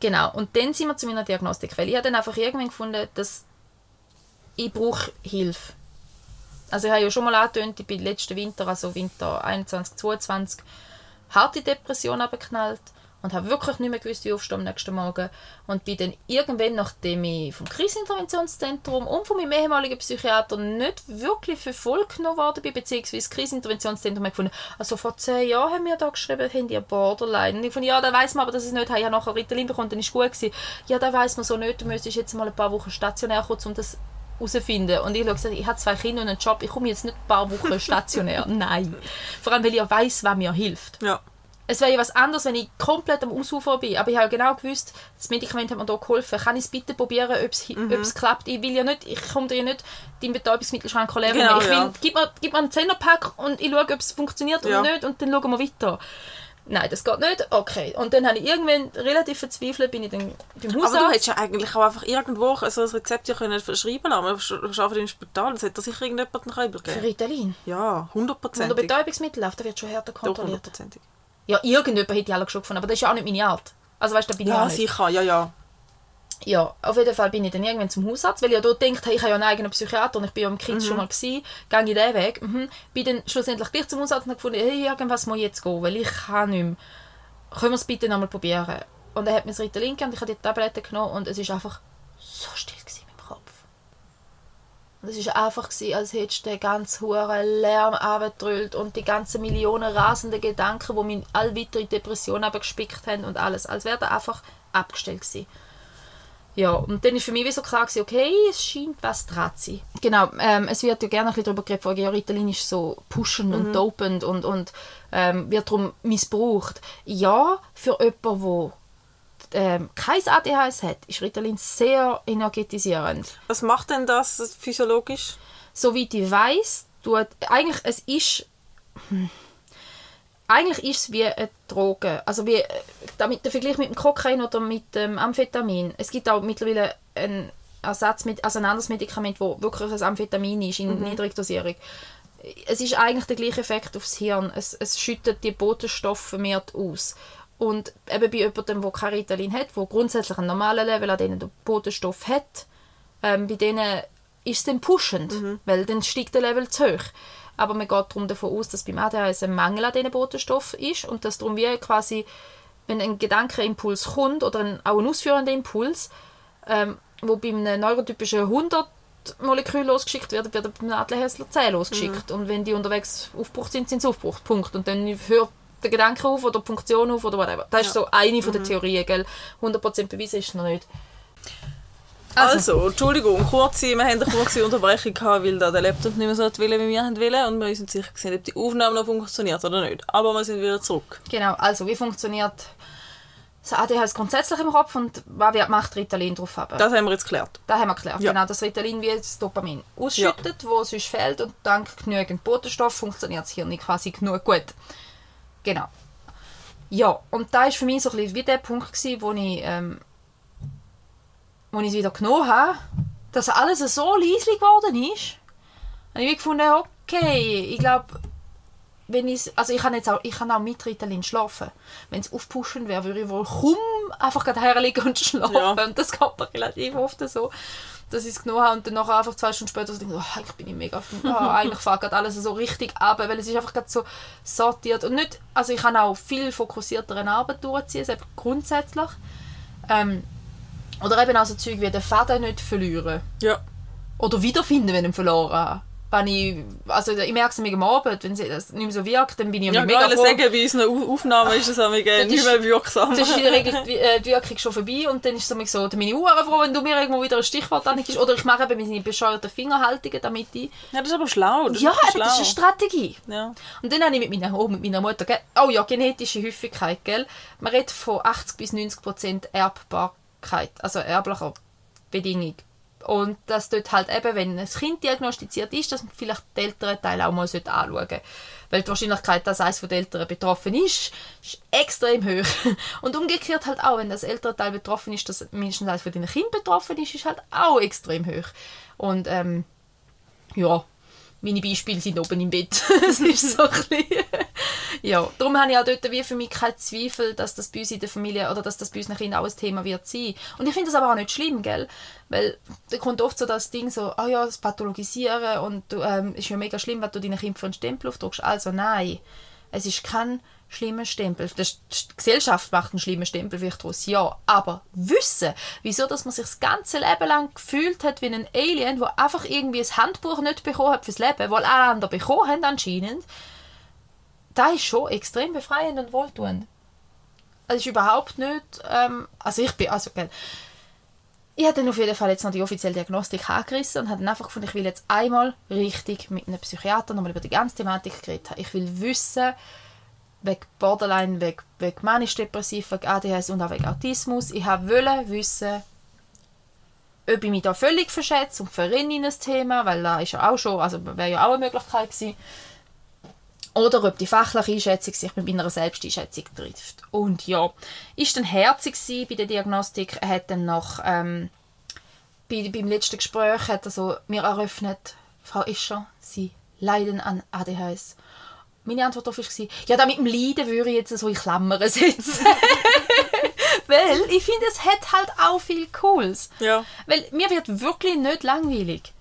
genau. Und dann sind wir zu meiner Diagnostik. Weil ich habe dann einfach irgendwann gefunden, dass ich brauche Hilfe. Also ich habe ja schon mal angetönt, ich bin letzten Winter, also Winter 21, 22, harte Depression abgeknallt und habe wirklich nicht mehr gewusst, wie ich aufstehe am nächsten Morgen. Und bin dann irgendwann, nachdem ich vom Kriseninterventionszentrum und von meinem ehemaligen Psychiater nicht wirklich für voll genommen worden bin, beziehungsweise das Kriseninterventionszentrum hat gefunden, also vor zehn Jahren haben wir da geschrieben, haben die Borderline. Und ich fand, ja, da weiß man aber, dass ich es nicht habe. Ich nachher Ritalin bekommen, dann ist gut gewesen. Ja, da weiß man so nicht, du müsstest jetzt mal ein paar Wochen stationär kommen, um das herauszufinden. Und ich habe gesagt, ich habe zwei Kinder und einen Job, ich komme jetzt nicht ein paar Wochen stationär. Nein. Vor allem, weil ich ja weiss, was mir hilft. Ja. Es wäre ja was anderes, wenn ich komplett am Ausufern bin. Aber ich habe ja genau gewusst, das Medikament hat mir hier geholfen. Kann ich es bitte probieren, ob es, Mhm. ob es klappt? Ich will ja nicht, ich komme dir ja nicht deinen Betäubungsmittelschrank leeren. Genau, ich will, ja. gib, mir, gib mir einen Zehnerpack und ich schaue, ob es funktioniert Ja. oder nicht und dann schauen wir weiter. Nein, das geht nicht. Okay. Und dann habe ich irgendwann relativ verzweifelt, bin ich dann beim Aber Hausarzt. du hättest ja eigentlich auch einfach irgendwo so ein Rezept ja können verschreiben lassen. Du arbeitest im Spital, das hätte da sicher irgendjemand einen Für Ritalin. Ja, hundertprozentig. Betäubungsmittel läuft, dann wird schon härter kontrolliert. hundertprozentig. Ja, irgendjemand hätte ich alle schon gefunden, aber das ist ja auch nicht meine Art. Also weißt du, da bin ich Ja, auch nicht. sicher, ja, ja. Ja, auf jeden Fall bin ich dann irgendwann zum Hausarzt, weil ich ja dort denkt, hey, ich habe ja einen eigenen Psychiater und ich bin ja im Kids schon mal gewesen, gehe ich diesen Weg. Mhm. Bin dann schlussendlich gleich zum Hausarzt und habe gefunden, hey, irgendwas muss jetzt gehen, weil ich kann nicht mehr. Können wir es bitte nochmal probieren? Und er hat mir das Ritalin gegeben und ich habe die Tabletten genommen und es ist einfach so still gewesen in meinem Kopf. Und es war einfach, gewesen, als hättest du den ganzen hohen Lärm abgedrüllt und die ganzen Millionen rasenden Gedanken, die mich all weitere Depressionen abgespickt haben und alles. Als wäre er einfach abgestellt gewesen. Ja, und dann ist für mich wie so klar gewesen, okay, es scheint was dran zu sein. Genau, ähm, es wird ja gerne ein bisschen darüber geredet, ja, Ritalin ist so pushend und dopend und, und ähm, wird darum missbraucht. Ja, für jemanden, der ähm, kein ADHS hat, ist Ritalin sehr energetisierend. Was macht denn das physiologisch? Soweit ich weiß, tut eigentlich es ist hm, eigentlich ist es wie eine Droge. Also wie, äh, damit der Vergleich mit dem Kokain oder mit dem Amphetamin. Es gibt auch mittlerweile einen Ersatzmed also ein anderes Medikament, das wirklich ein Amphetamin ist, in Mhm. Niedrigdosierung. Es ist eigentlich der gleiche Effekt aufs Hirn. Es, es schüttet die Botenstoffe vermehrt aus. Und eben bei jemandem, der kein Ritalin hat, der grundsätzlich einen normalen Level an denen Botenstoff hat, ähm, bei denen ist es dann pushend, weil dann steigt der Level zu hoch. Aber man geht darum davon aus, dass beim ADHS ein Mangel an diesen Botenstoffen ist und dass darum wie quasi, wenn ein Gedankenimpuls kommt oder ein, auch ein ausführender Impuls, ähm, wo bei einem neurotypischen 100 Molekül losgeschickt werden, wird beim Adlerhässler 10 losgeschickt. Und wenn die unterwegs aufgebraucht sind, sind sie aufgebraucht. Punkt. Und dann hört der Gedanke auf oder die Funktion auf oder whatever. Das ist so eine von der Theorien, gell? 100% bewiesen ist es noch nicht. Also, Entschuldigung, kurze, wir haben eine kurze Unterbrechung gehabt, weil da der Laptop nicht mehr so hat wollen, wie wir haben wollen und wir sind nicht sicher gewesen, ob die Aufnahme noch funktioniert oder nicht. Aber wir sind wieder zurück. Genau, also wie funktioniert das ADHS grundsätzlich im Kopf und was macht Ritalin drauf haben? Das haben wir jetzt geklärt. Das haben wir geklärt. Ja. Genau, das Ritalin wie das Dopamin ausschüttet, wo sonst fehlt und dank genügend Botenstoff funktioniert das Hirn quasi genug gut. Genau. Ja, und da ist für mich so ein bisschen wie der Punkt gewesen, wo ich, ähm, wo ich es wieder genommen habe, dass alles so leislich geworden ist. Und ich wie gefunden, okay, ich glaube, wenn ich also ich kann jetzt auch ich kann auch mit Ritalin schlafen. Wenn es aufpushen wäre, würde ich wohl kaum einfach gerade herlegen und schlafen. Ja. Und das mir relativ oft so, dass ich es genommen habe und dann nachher einfach zwei Stunden später so denke, oh, eigentlich bin ich mega, oh, eigentlich fährt gerade alles so richtig ab, weil es ist einfach gerade so sortiert und nicht, also ich kann auch viel fokussiertere Arbeit durchziehen, selbst grundsätzlich. Ähm, oder eben auch so Zeug wie den Faden nicht verlieren Ja. oder wiederfinden, wenn ich ihn verloren habe. Wenn ich, also ich merke es mir am Abend, wenn es nicht mehr so wirkt, dann bin ich Ja, mega froh. sagen, bei unseren Au- Aufnahmen ist es nicht mehr wirksam. Das ist in der Regel die, äh, die Wirkung schon vorbei und dann ist es so, dann bin ich auch froh, wenn du mir irgendwo wieder ein Stichwort angibst. Oder ich mache eben meine bescheuerten Fingerhaltungen damit ich... Ja, das ist aber schlau. Das Ja, ist eben, das ist schlau. eine Strategie. Ja. Und dann habe ich mit meiner, oh, mit meiner Mutter, gell? oh ja, genetische Häufigkeit, gell? Man redet von 80 bis 90 Prozent Erbbarkeit, also erblicher Bedingung. Und dass dort halt eben, wenn ein Kind diagnostiziert ist, dass man vielleicht den älteren Teil auch mal anschauen sollte. Weil die Wahrscheinlichkeit, dass eines den Eltern betroffen ist, ist extrem hoch. Und umgekehrt halt auch, wenn das ältere Teil betroffen ist, dass mindestens eines von den Kindern betroffen ist, ist halt auch extrem hoch. Und ähm, ja, meine Beispiele sind oben im Bett. das ist so ein bisschen... ja, darum habe ich auch dort wie für mich keinen Zweifel, dass das bei uns in der Familie oder dass das bei unseren Kindern auch ein Thema wird sein. Und ich finde das aber auch nicht schlimm, gell? Weil da kommt oft so das Ding so, ah ja, das Pathologisieren und du, ähm, ist ja mega schlimm, wenn du deinen Kind für einen Stempel aufdrückst. Also nein, es ist kein schlimmer Stempel. Die Gesellschaft macht einen schlimmen Stempel vielleicht daraus, ja. Aber wissen, wieso dass man sich das ganze Leben lang gefühlt hat wie ein Alien, der einfach irgendwie ein Handbuch nicht bekommen hat fürs Leben, weil alle anderen bekommen haben anscheinend, das ist schon extrem befreiend und wohltuend. Es ist überhaupt nicht, ähm, also ich bin, also, gell, ich habe dann auf jeden Fall jetzt noch die offizielle Diagnostik angerissen und habe dann einfach gefunden, ich will jetzt einmal richtig mit einem Psychiater nochmal über die ganze Thematik geredet haben. Ich will wissen, wegen Borderline, wegen, wegen manisch-depressiv, wegen ADHS und auch wegen Autismus. Ich wollte wissen, ob ich mich da völlig verschätze und verrenne in ein Thema, weil da ist ja auch schon, also wäre ja auch eine Möglichkeit gewesen. Oder ob die fachliche Einschätzung sich mit meiner Selbsteinschätzung trifft. Und ja, ist dann herzig bei der Diagnostik. Hat dann noch ähm, bei, beim letzten Gespräch hat er so mir eröffnet, Frau Ischer, Sie leiden an ADHS. Meine Antwort darauf war, ja, da mit dem Leiden würde ich jetzt so in Klammern setzen. Weil ich finde, es hat halt auch viel Cooles. Ja. Weil mir wird wirklich nicht langweilig.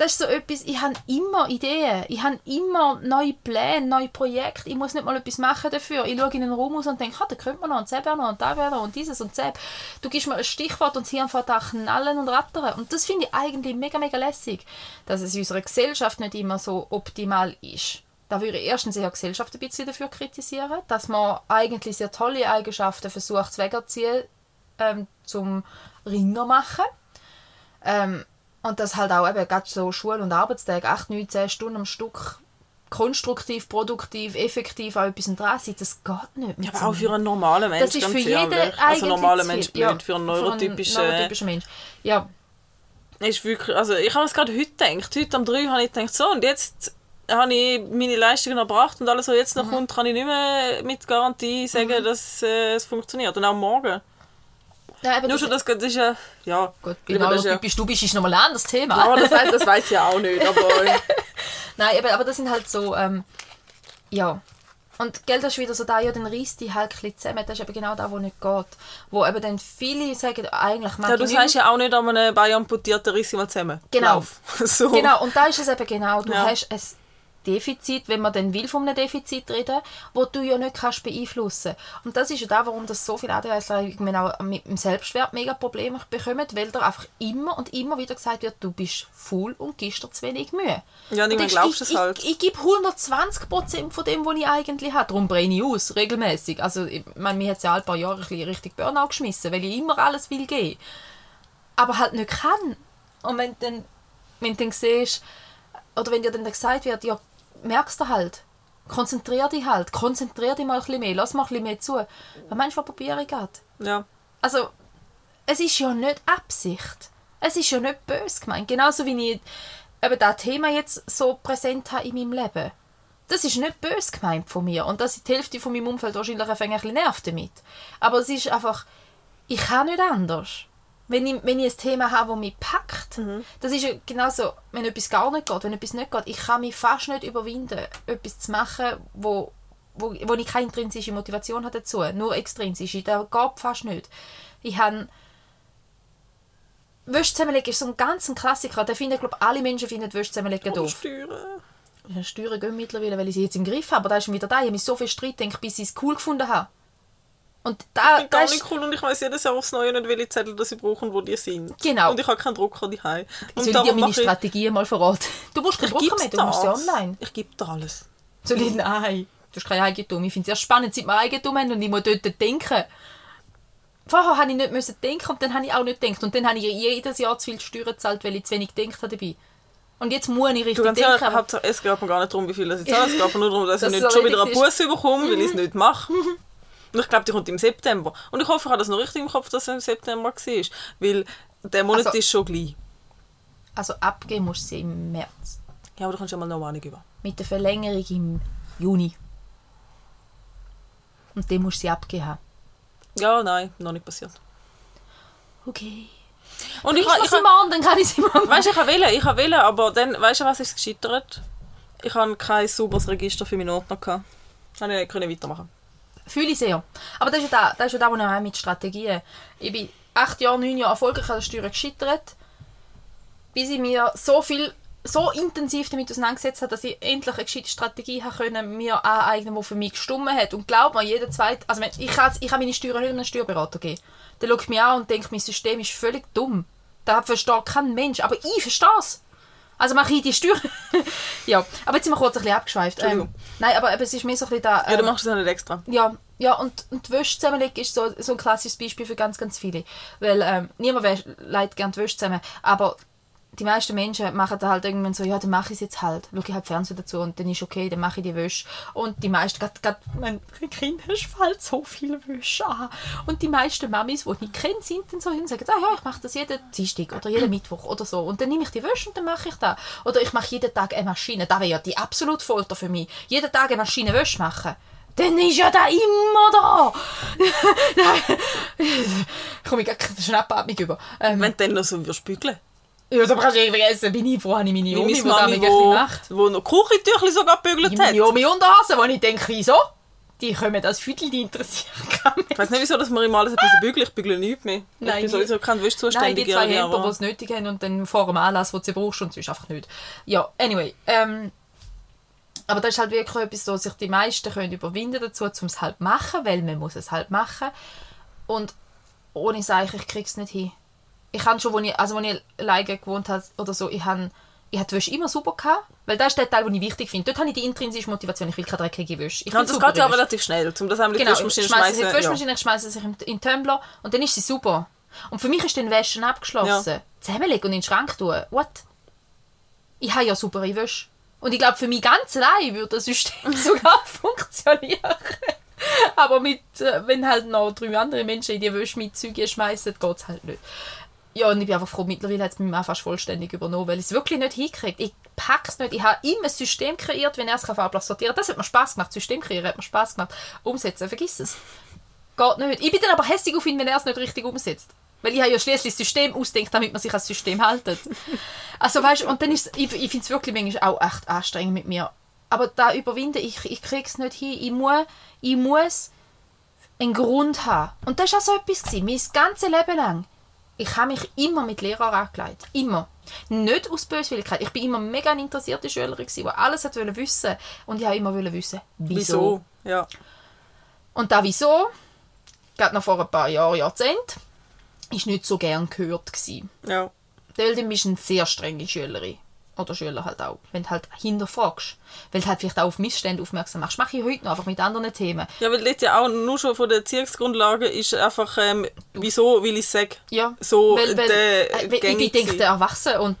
Das ist so etwas, ich habe immer Ideen, ich habe immer neue Pläne, neue Projekte, ich muss nicht mal etwas machen dafür. Ich schaue in den Raum aus und denke, ah, da könnte man noch und das wäre noch und da wäre noch und dieses und das. Du gibst mir ein Stichwort und Hirn fährt an knallen und rattern. Und das finde ich eigentlich mega, mega lässig, dass es in unserer Gesellschaft nicht immer so optimal ist. Da würde ich erstens eher die Gesellschaft ein bisschen dafür kritisieren, dass man eigentlich sehr tolle Eigenschaften versucht zu wegzuziehen, ähm, zum Ringer machen. Ähm, und das halt auch eben gerade so Schul- und Arbeitstag, 8, 9, 10 Stunden am Stück konstruktiv, produktiv, effektiv an etwas dran sein, das geht nicht. mit Ja, aber auch für einen normalen Mensch. das ist für jeden ehrlich. eigentlich Also normaler Mensch blöd, für einen neurotypischen... neurotypischen Mensch. Ja, ist wirklich, also ich habe es gerade heute gedacht. Heute am 3 habe ich gedacht, so und jetzt habe ich meine Leistungen erbracht und alles, was jetzt noch Mhm. kommt, kann ich nicht mehr mit Garantie sagen, dass äh, es funktioniert. Und auch morgen. Ja, Nur das- schon das, das ist ja, ja. Gut, aber genau, das ja, typisch du bist, ist nochmal ein anderes Thema. ja, das, weiss- das weiß ich ja auch nicht, aber Nein, eben, aber das sind halt so, ähm, ja. Und Geld ist wieder so da, ja, dann reißt die halt ein zusammen. Das ist eben genau das, was nicht geht. Wo eben dann viele sagen, eigentlich mag ja, du sagst ja auch nicht an einem Bein amputierten Riss mal zusammen. Genau. So. Genau, und da ist es eben genau. Du Ja. hast ein Defizit, wenn man dann will von einem Defizit reden, wo du ja nicht kannst beeinflussen. Und das ist ja da, warum das so viele ADHSler auch mit dem Selbstwert mega Probleme bekommen, weil da einfach immer und immer wieder gesagt wird, du bist faul und gibst dir zu wenig Mühe. Ja, Und niemand ich- ich, es halt. Ich, ich gebe 120% von dem, was ich eigentlich habe. Darum brenne ich aus, regelmäßig. Also, ich meine, mir hat es ja ein paar Jahre ein bisschen richtig Burnout geschmissen, weil ich immer alles will geben. Aber halt nicht kann. Und wenn du dann, wenn du dann siehst, oder wenn dir dann gesagt wird, ja, merkst du halt, konzentrier dich halt, konzentrier dich mal ein bisschen mehr, lass mal ein bisschen mehr zu. Was meinst du, was probiere ich? Ja. Also, es ist ja nicht Absicht. Es ist ja nicht böse gemeint. Genauso wie ich eben das Thema jetzt so präsent habe in meinem Leben. Das ist nicht böse gemeint von mir. Und dass die Hälfte von meinem Umfeld wahrscheinlich ein bisschen nervt damit. Aber es ist einfach, ich kann nicht anders. Wenn ich, wenn ich ein Thema habe, das mich packt, das ist ja genauso, wenn etwas gar nicht geht, wenn etwas nicht geht, ich kann mich fast nicht überwinden, etwas zu machen, wo, wo, wo ich keine intrinsische Motivation habe dazu, nur extrinsische, das geht fast nicht. Ich habe Wäsche zusammenlegen ist so ein ganz Klassiker. Den finden, glaube alle Menschen finden Wäsche zusammenlegen doof. Steuern. Ja, Steuern gehen mittlerweile, weil ich sie jetzt im Griff habe. Aber da ist schon wieder da. Ich habe mich so viel Streit gedacht, bis ich es cool gefunden habe. Und da, Ich bin gar nicht cool und ich weiß jedes Jahr aufs Neue nicht, welche Zettel das sie brauchen, wo die sind. Genau. Und ich habe keinen Drucker daheim. Und soll ich dir meine ich- Strategie mal verraten? Du musst keinen Ich Drucker mehr, du musst sie das. online. Ich gebe dir alles. Soll ich? Nein. Du hast kein Eigentum. Ich finde es sehr spannend, seit wir Eigentum haben und ich muss dort denken. Vorher habe ich nicht müssen denken und dann habe ich auch nicht gedacht. Und dann habe ich jedes Jahr zu viel Steuern gezahlt, weil ich zu wenig gedacht habe dabei. Und jetzt muss ich richtig Du denken. Hauptsache, es geht mir gar nicht darum, wie viel das ich zahle. Es geht mir nur darum, dass Dass ich nicht schon wieder einen Bus bekomme, weil ich es nicht mache. Und ich glaube, die kommt im September. Und ich hoffe, ich habe das noch richtig im Kopf, dass es im September war. Weil der Monat Also- ist schon gleich. Also abgeben musst du sie im März. Ja, aber du kannst ja mal noch eine über. Mit der Verlängerung im Juni. Und dann musst du sie abgeben haben. Ja, nein, noch nicht passiert. Okay. Und ich, Ich ich, sie morgen, dann kann ich sie morgen. weißt, ich habe wählen, ich habe wählen, aber dann, weißt du, was ist gescheitert? Ich habe kein sauberes Register für meine Ordner gehabt. Habe ich nicht weitermachen. Fühle ich sehr. Aber das ist ja da, das ist ja da, wo ich auch mit Strategien. Ich bin acht Jahre, neun Jahre erfolgreich an der Steuer gescheitert, bis ich mir so viel, so intensiv damit auseinandergesetzt habe, dass ich endlich eine gescheite Strategie habe können, mir aneignen, die für mich gestummen hat. Und glaub mir, jeder zweite, also ich kann, ich kann meine Steuern nicht einem Steuerberater geben. Der schaut mich an und denkt, mein System ist völlig dumm. Das versteht kein Mensch, aber ich verstehe es. Also mache ich die Steuern. ja, aber jetzt sind wir kurz ein bisschen abgeschweift. Ähm, nein, aber es ist mir so ein bisschen da... Ja, du ähm, machst das nicht extra. ja, ja und, und die Wäsche zusammenlegen ist so, so ein klassisches Beispiel für ganz, ganz viele. Weil ähm, niemand legt gerne die Wäsche zusammen, aber die meisten Menschen machen da halt irgendwann so, ja, dann mache ich es jetzt halt. Schau ich halt Fernsehen dazu und dann ist okay, dann mache ich die Wäsche. Und die meisten, gerade mein Kind es fällt so viel Wäsche an. Und die meisten Mamis, die ich nicht kenne, sind dann so hin und sagen, ah, ja, ich mache das jeden Dienstag oder jeden Mittwoch oder so. Und dann nehme ich die Wäsche und dann mache ich das. Oder ich mache jeden Tag eine Maschine. Das wäre ja die absolute Folter für mich. Jeden Tag eine Maschine Wäsche machen. Dann ist ja da immer da. ich komme gerade eine Schnappatmung über. Ähm, Wenn du dann noch so wirst bügeln. Ja, da kannst du nicht vergessen, bin ich froh, habe ich meine Omi, die da mega viel macht. wo noch Küchentüchli sogar gebügelt hat. Meine Omi Unterhosen, wo ich denke, wieso? Die kommen als Viertel, die interessieren kann. Ich weiß nicht, wieso dass wir immer alles ein bisschen bügeln. Ich bügle nichts mehr. Nein, ich bin sowieso kein Nein, die Wäschzuständiger. zwei ja, Hemper, die es nötig haben und dann vor dem Anlass, wo du sie brauchst und sonst einfach nicht. Ja, anyway. Ähm, aber das ist halt wirklich etwas, wo sich die meisten können überwinden dazu, um es halt machen, weil man muss es halt machen. Und ohne Seiche, ich krieg's nicht hin. Ich habe schon, als ich, also, als ich alleine gewohnt habe oder so, ich habe ich hatte die Wäsche immer super gehabt, weil das ist der Teil, den ich wichtig finde. Dort habe ich die intrinsische Motivation, ich will keine dreckige Wäsche. Ich Ja, das geht ja relativ schnell, um das einmal in die Genau, ich sie in schmeißen. die Waschmaschine, ich schmeiße sie in den Tumbler und dann ist sie super. Und für mich ist dann Wäsche abgeschlossen. Zusammenlegen und in den Schrank tun. What? Ich habe ja saubere Wäsche. Und ich glaube, für mich ganz allein würde das System sogar funktionieren. Aber mit, äh, wenn halt noch drei andere Menschen in die Wäsche mit Züge schmeißen, geht es halt nicht. Ja, und ich bin einfach froh, mittlerweile hat es mich auch fast vollständig übernommen, weil ich es wirklich nicht hinkriege. Ich pack's nicht. Ich habe immer ein System kreiert, wenn er es farblich sortieren kann. Das hat mir Spaß gemacht. System kreieren hat mir Spaß gemacht. Umsetzen, vergiss es. geht nicht. Ich bin dann aber hässlich auf ihn, wenn er es nicht richtig umsetzt. Weil ich habe ja schließlich das System ausdenkt, damit man sich ans System haltet. Also weißt und dann ist ich, ich finde es wirklich manchmal auch echt anstrengend mit mir. Aber da überwinden, ich, ich kriege es nicht hin. Ich muss, ich muss einen Grund haben. Und das war auch so etwas. Gewesen. Mein ganzes Leben lang. Ich habe mich immer mit Lehrern angelegt. Immer. Nicht aus Böswilligkeit. Ich bin immer mega eine interessierte Schülerin, die alles wollte wissen. Und ich wollte immer wissen, wieso. Wieso? Ja. Und da wieso, gerade noch vor ein paar Jahren, Jahrzehnten, ist nicht so gern gehört gewesen. Ja. Weil du bist eine sehr strenge Schülerin. Oder Schüler halt auch. Wenn du halt hinterfragst. Weil du halt vielleicht auch auf Missstände aufmerksam machst. Mache ich heute noch, einfach mit anderen Themen. Ja, weil dort ja auch nur schon von der Erziehungsgrundlage ist einfach, ähm, wieso will ich sagen? Ja, So weil, weil, der äh, weil ich denke, gewesen. erwachsen und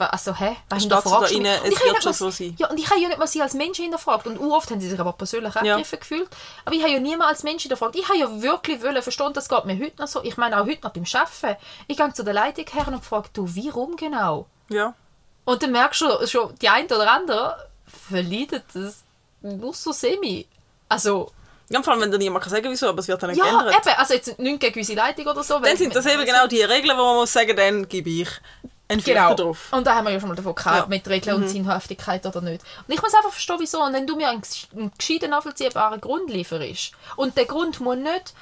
also, hä? Hinterfragst du mich? rein, es wird schon mal- so sein. Ja, und ich habe ja nicht mal sie als Mensch hinterfragt. Und oft haben sie sich aber persönlich Ja. angegriffen gefühlt. Aber ich habe ja niemals als Mensch hinterfragt. Ich habe ja wirklich wollen verstehen, das geht mir heute noch so. Ich meine auch heute noch beim Arbeiten. Ich gehe zu der Leitung her und frage, du, wie rum genau? Ja. Und dann merkst du schon, die eine oder andere verleidet das nur so semi. Also, Ja, vor allem, wenn dir niemand kann sagen wieso, aber es wird dann nicht ja, geändert. eben, also jetzt nicht gegen unsere Leitung oder so. Dann sind das eben genau die Regeln, wo man muss sagen, dann gebe ich einen Genau. drauf. Und da haben wir ja schon mal davon gehabt, Ja. Mhm. mit Regeln und Sinnhaftigkeit oder nicht. Und ich muss einfach verstehen, wieso. Und wenn du mir einen, einen gescheiten, nachvollziehbaren Grund lieferst, und der Grund muss nicht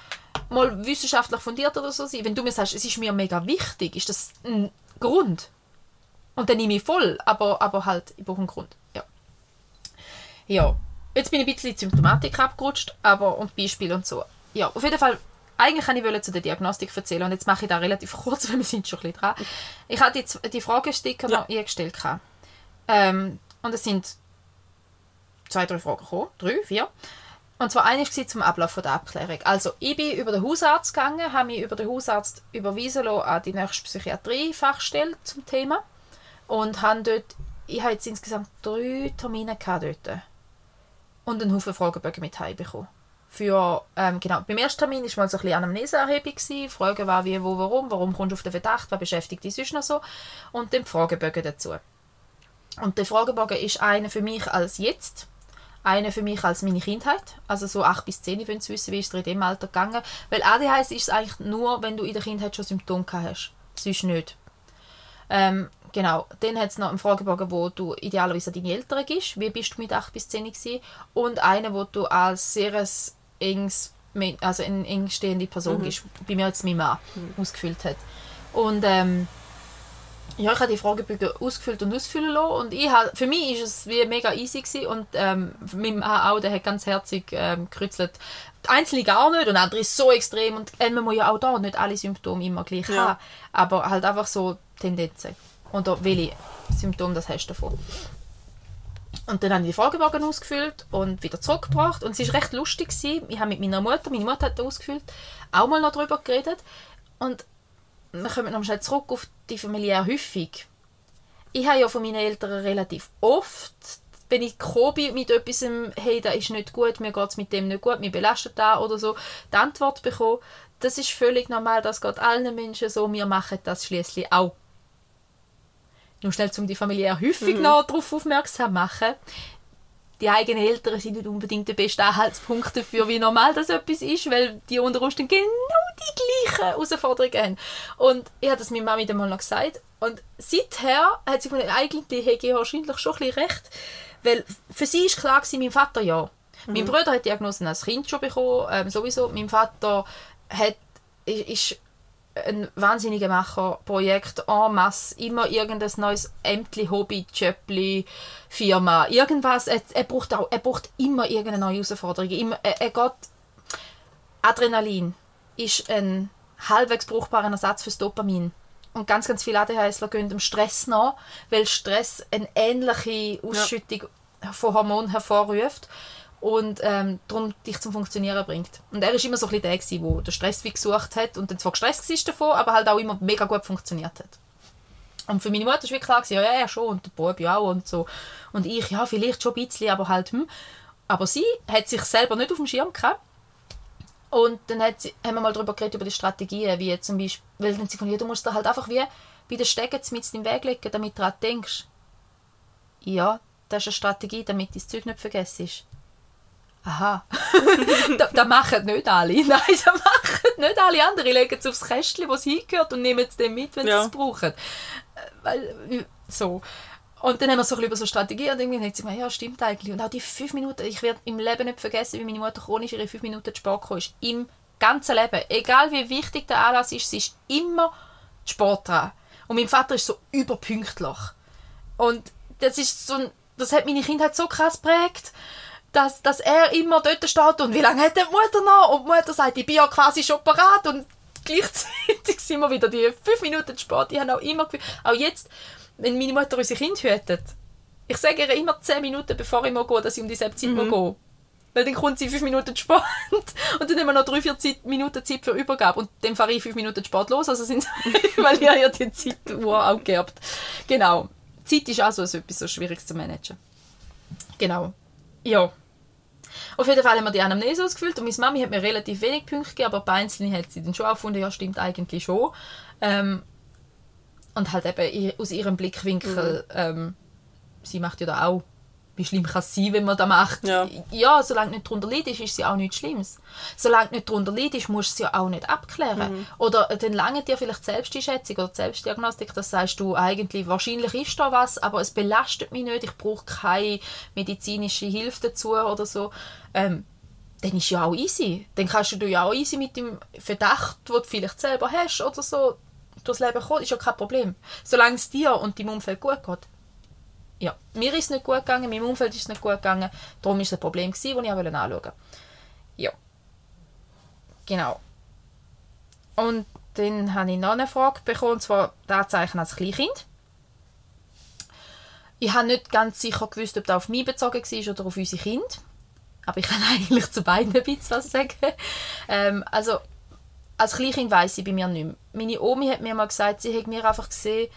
mal wissenschaftlich fundiert oder so sein, wenn du mir sagst, es ist mir mega wichtig, ist das ein Grund. Und dann nehme ich voll, aber, aber halt, ich brauche einen Grund. Ja. Ja. Jetzt bin ich ein bisschen in die Symptomatik abgerutscht, aber und Beispiele und so. Ja, auf jeden Fall, eigentlich kann ich zu der Diagnostik erzählen und jetzt mache ich da relativ kurz, weil wir sind schon ein bisschen dran. Ich hatte jetzt die Fragesticker Ja. noch eingestellt. Ähm, und es sind zwei, drei Fragen gekommen. Drei, vier. Und zwar eine war zum Ablauf der Abklärung. Also, ich bin über den Hausarzt gegangen, habe mich über den Hausarzt überwiesen lassen an die nächste Psychiatrie-Fachstelle zum Thema. Und habe dort, ich habe jetzt insgesamt drei Termine dort. Und einen Haufen Fragebögen mit heimbekommen. Für, ähm, genau, beim ersten Termin war mal so ein bisschen Anamneseerhebung. gewesen. Fragen war wie, wo, warum, warum kommst du auf den Verdacht, was beschäftigt dich sonst noch so. Und dann die Fragebögen dazu. Und der Fragebogen ist einer für mich als jetzt, einer für mich als meine Kindheit. Also so 8 bis 10, wenn Sie wissen, wie ist es in dem Alter gegangen. Weil ADHS ist es eigentlich nur, wenn du in der Kindheit schon Symptome gehabt hast. Sonst nicht. Ähm, genau. Dann hat es noch einen Fragebogen, wo du idealerweise deine Eltern gehst. Wie bist du mit 8 bis 10 gewesen? Und einen, wo du als sehr enges, also eine eng stehende Person bist. Bei mir jetzt mein Mann ausgefüllt hat. Und ähm, ja, ich habe die Fragebögen ausgefüllt und ausfüllen lassen und ich habe, für mich ist es wie mega easy gewesen und ähm, mein Mann auch, der hat ganz herzig ähm, gekritzelt. Einzelne gar nicht und andere ist so extrem und äh, man muss ja auch da nicht alle Symptome immer gleich Ja. haben, aber halt einfach so Tendenzen. Und welche Symptome das hast davon. Und dann habe ich die Fragebogen ausgefüllt und wieder zurückgebracht. Und es war recht lustig. Gewesen. Ich habe mit meiner Mutter, meine Mutter hat ausgefüllt, auch mal noch darüber geredet. Und wir kommen noch schnell zurück auf die familiäre Häufung. Ich habe ja von meinen Eltern relativ oft, wenn ich gekommen bin mit etwas, hey, das ist nicht gut, mir geht es mit dem nicht gut, mir belastet da oder so, die Antwort bekommen, das ist völlig normal, das geht allen Menschen so, wir machen das schließlich auch. Nur schnell, um die familiäre Häufung noch darauf aufmerksam zu machen. Die eigenen Eltern sind nicht unbedingt der beste Anhaltspunkt dafür, wie normal das etwas ist, weil die unter Umständen genau die gleichen Herausforderungen haben. Und ich habe das meiner Mami dann mal noch gesagt. Und seither hat sie gefunden, eigentlich hätte ich wahrscheinlich schon ein bisschen recht. Weil für sie ist klar gewesen, mein Vater ja. Mein Bruder hat die Diagnose als Kind schon bekommen, ähm, sowieso. Mein Vater hat, ist ein wahnsinniger Macher, Projekt en masse, immer irgendein neues Ämtli, Hobby, Jobli, Firma, irgendwas. Er, er, braucht auch, er braucht immer irgendeine neue Herausforderung. Immer, er, er geht, Adrenalin ist ein halbwegs brauchbarer Ersatz fürs Dopamin. Und ganz, ganz viele ADHSler gehen dem Stress nach, weil Stress eine ähnliche Ausschüttung von Hormonen hervorruft und ähm, darum dich zum Funktionieren bringt. Und er ist immer so ein bisschen der, der den Stress wie gesucht hat und dann zwar gestresst war davon, aber halt auch immer mega gut funktioniert hat. Und für meine Mutter war klar, ja, ja, schon, und der Bub ja auch und so. Und ich, ja, vielleicht schon ein bisschen, aber halt, hm. Aber sie hat sich selber nicht auf dem Schirm gehabt. Und dann hat sie, haben wir mal darüber geredet, über die Strategien, wie zum Beispiel, weil dann sie von musst da halt einfach wie bei den Stegen mit im Weg legen, damit du daran denkst. Ja, das ist eine Strategie, damit du das Zeug nicht vergisst. Aha, das, das machen nicht alle. Nein, das machen nicht alle. Andere legen es aufs Kästchen, wo es hingehört und nehmen es dann mit, wenn Ja. sie es brauchen. Äh, Weil, so. Und dann haben wir so ein bisschen über so Strategie und irgendwie denkt sich, ja, stimmt eigentlich. Und auch die fünf Minuten, ich werde im Leben nicht vergessen, wie meine Mutter chronisch ihre fünf Minuten zu spät gekommen ist. Im ganzen Leben. Egal wie wichtig der Anlass ist, sie ist immer zu spät dran. Und mein Vater ist so überpünktlich. Und das ist so ein, das hat meine Kindheit so krass geprägt, dass, dass er immer dort steht und wie lange hat die Mutter noch? Und die Mutter sagt, ich bin ja quasi schon parat und gleichzeitig sind wir wieder die fünf Minuten zu spät. Ich habe auch immer gefühlt, auch jetzt, wenn meine Mutter unsere Kinder hütet, ich sage ihr immer zehn Minuten, bevor ich mal gehe, dass ich um dieselbe Zeit mhm. gehe. Weil dann kommt sie fünf Minuten zu spät und dann haben wir noch drei, vier Zeit, Minuten Zeit für Übergabe und dann fahre ich fünf Minuten zu spät los, also sind weil ich habe ja die Zeituhr auch gehabt. Genau. Zeit ist auch so etwas so Schwieriges zu managen. Genau. Ja. Auf jeden Fall haben wir die Anamnese ausgefüllt und meine Mami hat mir relativ wenig Punkte gegeben, aber bei Einzelnen hat sie dann schon gefunden, ja stimmt eigentlich schon. Ähm, und halt eben aus ihrem Blickwinkel, ähm, sie macht ja da auch, wie schlimm kann es sein, wenn man das macht. Ja. ja, solange nicht darunter leidest, ist es ja auch nichts Schlimmes. Solange nicht darunter leidest, musst du es ja auch nicht abklären. Oder äh, dann lange dir vielleicht die Selbsteinschätzung oder Selbstdiagnostik, das sagst du eigentlich, wahrscheinlich ist da was, aber es belastet mich nicht, ich brauche keine medizinische Hilfe dazu oder so. Ähm, dann ist ja auch easy. Dann kannst du ja auch easy mit dem Verdacht, den du vielleicht selber hast oder so, durchs Leben kommen, ist ja kein Problem. Solange es dir und deinem Umfeld gut geht. Ja, mir ist es nicht gut gegangen, meinem Umfeld ist es nicht gut gegangen, darum war es ein Problem, das ich anschauen wollte. Ja. Genau. Und dann habe ich noch eine Frage bekommen, und zwar das Zeichen als Kleinkind. Ich habe nicht ganz sicher gewusst, ob das auf mich bezogen war oder auf unsere Kinder. Aber ich kann eigentlich zu beiden ein bisschen was sagen. Ähm, also, als Kleinkind weiss ich bei mir nicht mehr. Meine Omi hat mir mal gesagt, sie hat mir einfach gesehen,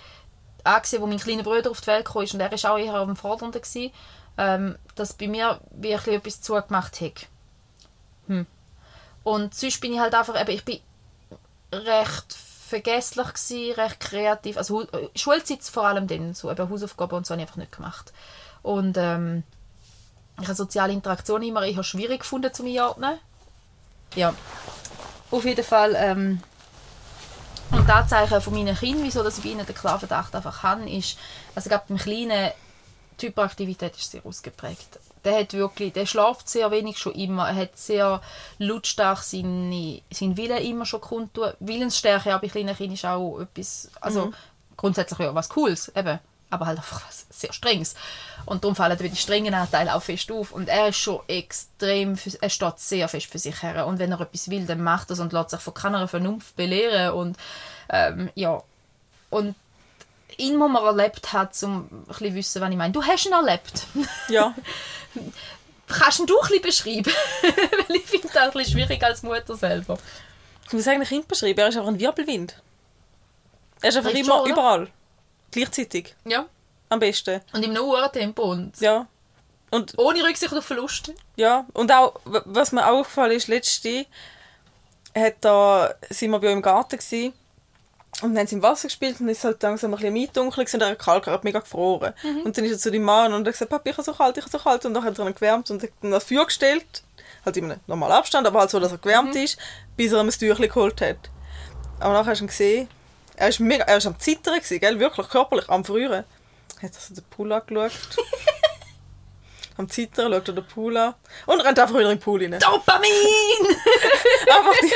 angesehen, wo mein kleiner Bruder auf die Welt kam und er war auch eher am Fordernden, gewesen, ähm, dass bei mir wirklich etwas zugemacht hat. Hm. Und sonst bin ich halt einfach, eben, ich bin recht vergesslich gewesen, recht kreativ, also äh, Schulzeit vor allem dann, so eben Hausaufgaben und so habe ich einfach nicht gemacht. Und ähm, ich habe soziale Interaktion immer eher schwierig gefunden zu einordnen. Ja, auf jeden Fall ähm, und das Zeichen von meinen Kindern, wieso dass ich bei ihnen den klaren Verdacht einfach habe, ist, also gerade beim Kleinen, die Hyperaktivität ist sehr ausgeprägt. Der hat wirklich, der schlaft sehr wenig schon immer, er hat sehr lautstark seine, seinen Willen immer schon kundtun. Willensstärke auch bei kleinen Kindern ist auch etwas, also grundsätzlich ja was Cooles, eben, aber halt einfach was sehr Strenges. Und darum fallen die strengen Anteile auch fest auf. Und er ist schon extrem, für, er steht sehr fest für sich her. Und wenn er etwas will, dann macht er es und lässt sich von keiner Vernunft belehren. Und ähm, ja, und ihn muss man erlebt haben, um ein bisschen wissen, was ich meine. Du hast ihn erlebt. Ja. Kannst ihn du ein bisschen beschreiben? Weil ich finde das ein bisschen schwierig als Mutter selber. Ich muss eigentlich Kind beschreiben, er ist einfach ein Wirbelwind. Er ist einfach Echt immer schon, überall. Gleichzeitig. Ja. Am besten. Und im Tempo und Ja. Und, ohne Rücksicht auf Verluste. ja. und auch, was mir auch aufgefallen ist, letzte hat da, sind wir bei im Garten gewesen, und dann haben sie im Wasser gespielt und es ist halt langsam ein bisschen mitdunkel und er hat kalt, er hat mega gefroren. Und dann ist er zu dem Mann und er hat gesagt, Papi, ich habe so kalt, ich habe so kalt. Und dann hat er ihn gewärmt und hat dann das Feuer gestellt. Halt in einem normalen Abstand, aber halt so, dass er gewärmt ist, bis er ihm ein Tüchlein geholt hat. Aber nachher hast du ihn gesehen, er ist mega, er ist am Zittern gewesen, gell? wirklich körperlich am Frühren. Hat er so den Pool angeschaut. am Zittern schaut er den Pool an und rennt einfach wieder in den Pool rein. Dopamin! Einfach die,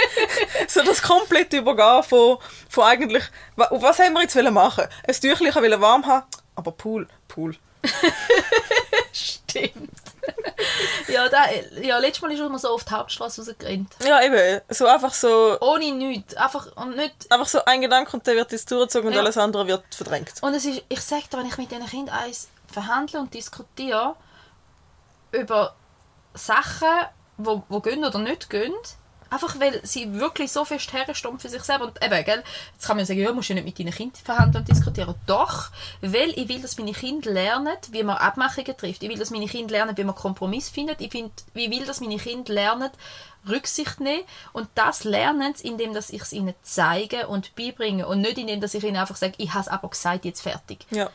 so das komplette Übergehen von, von eigentlich, was haben wir jetzt wollen machen? Ein Tüchlein warm haben, aber Pool, Pool. Stimmt. ja, da, ja, letztes Mal ist er immer so auf die Hauptstraße rausgerannt. Ja, eben, so einfach so, Ohne nichts. Einfach und nicht. einfach so ein Gedanke und der wird jetzt durchgezogen und Ja. alles andere wird verdrängt. Und es ist, ich sage dir, wenn ich mit diesen Kindern eins verhandle und diskutiere über Sachen, wo, wo gehen oder nicht gehen, einfach weil sie wirklich so fest herstehen für sich selber. Und eben, gell, jetzt kann man sagen, ja, musst du ja nicht mit deinen Kindern verhandeln und diskutieren. Doch, weil ich will, dass meine Kinder lernen, wie man Abmachungen trifft. Ich will, dass meine Kinder lernen, wie man Kompromiss findet. Ich, find, ich will, dass meine Kinder lernen, Rücksicht nehmen. Und das lernen sie, indem dass ich es ihnen zeige und beibringe. Und nicht indem dass ich ihnen einfach sage, ich habe es aber gesagt, jetzt fertig. Ja.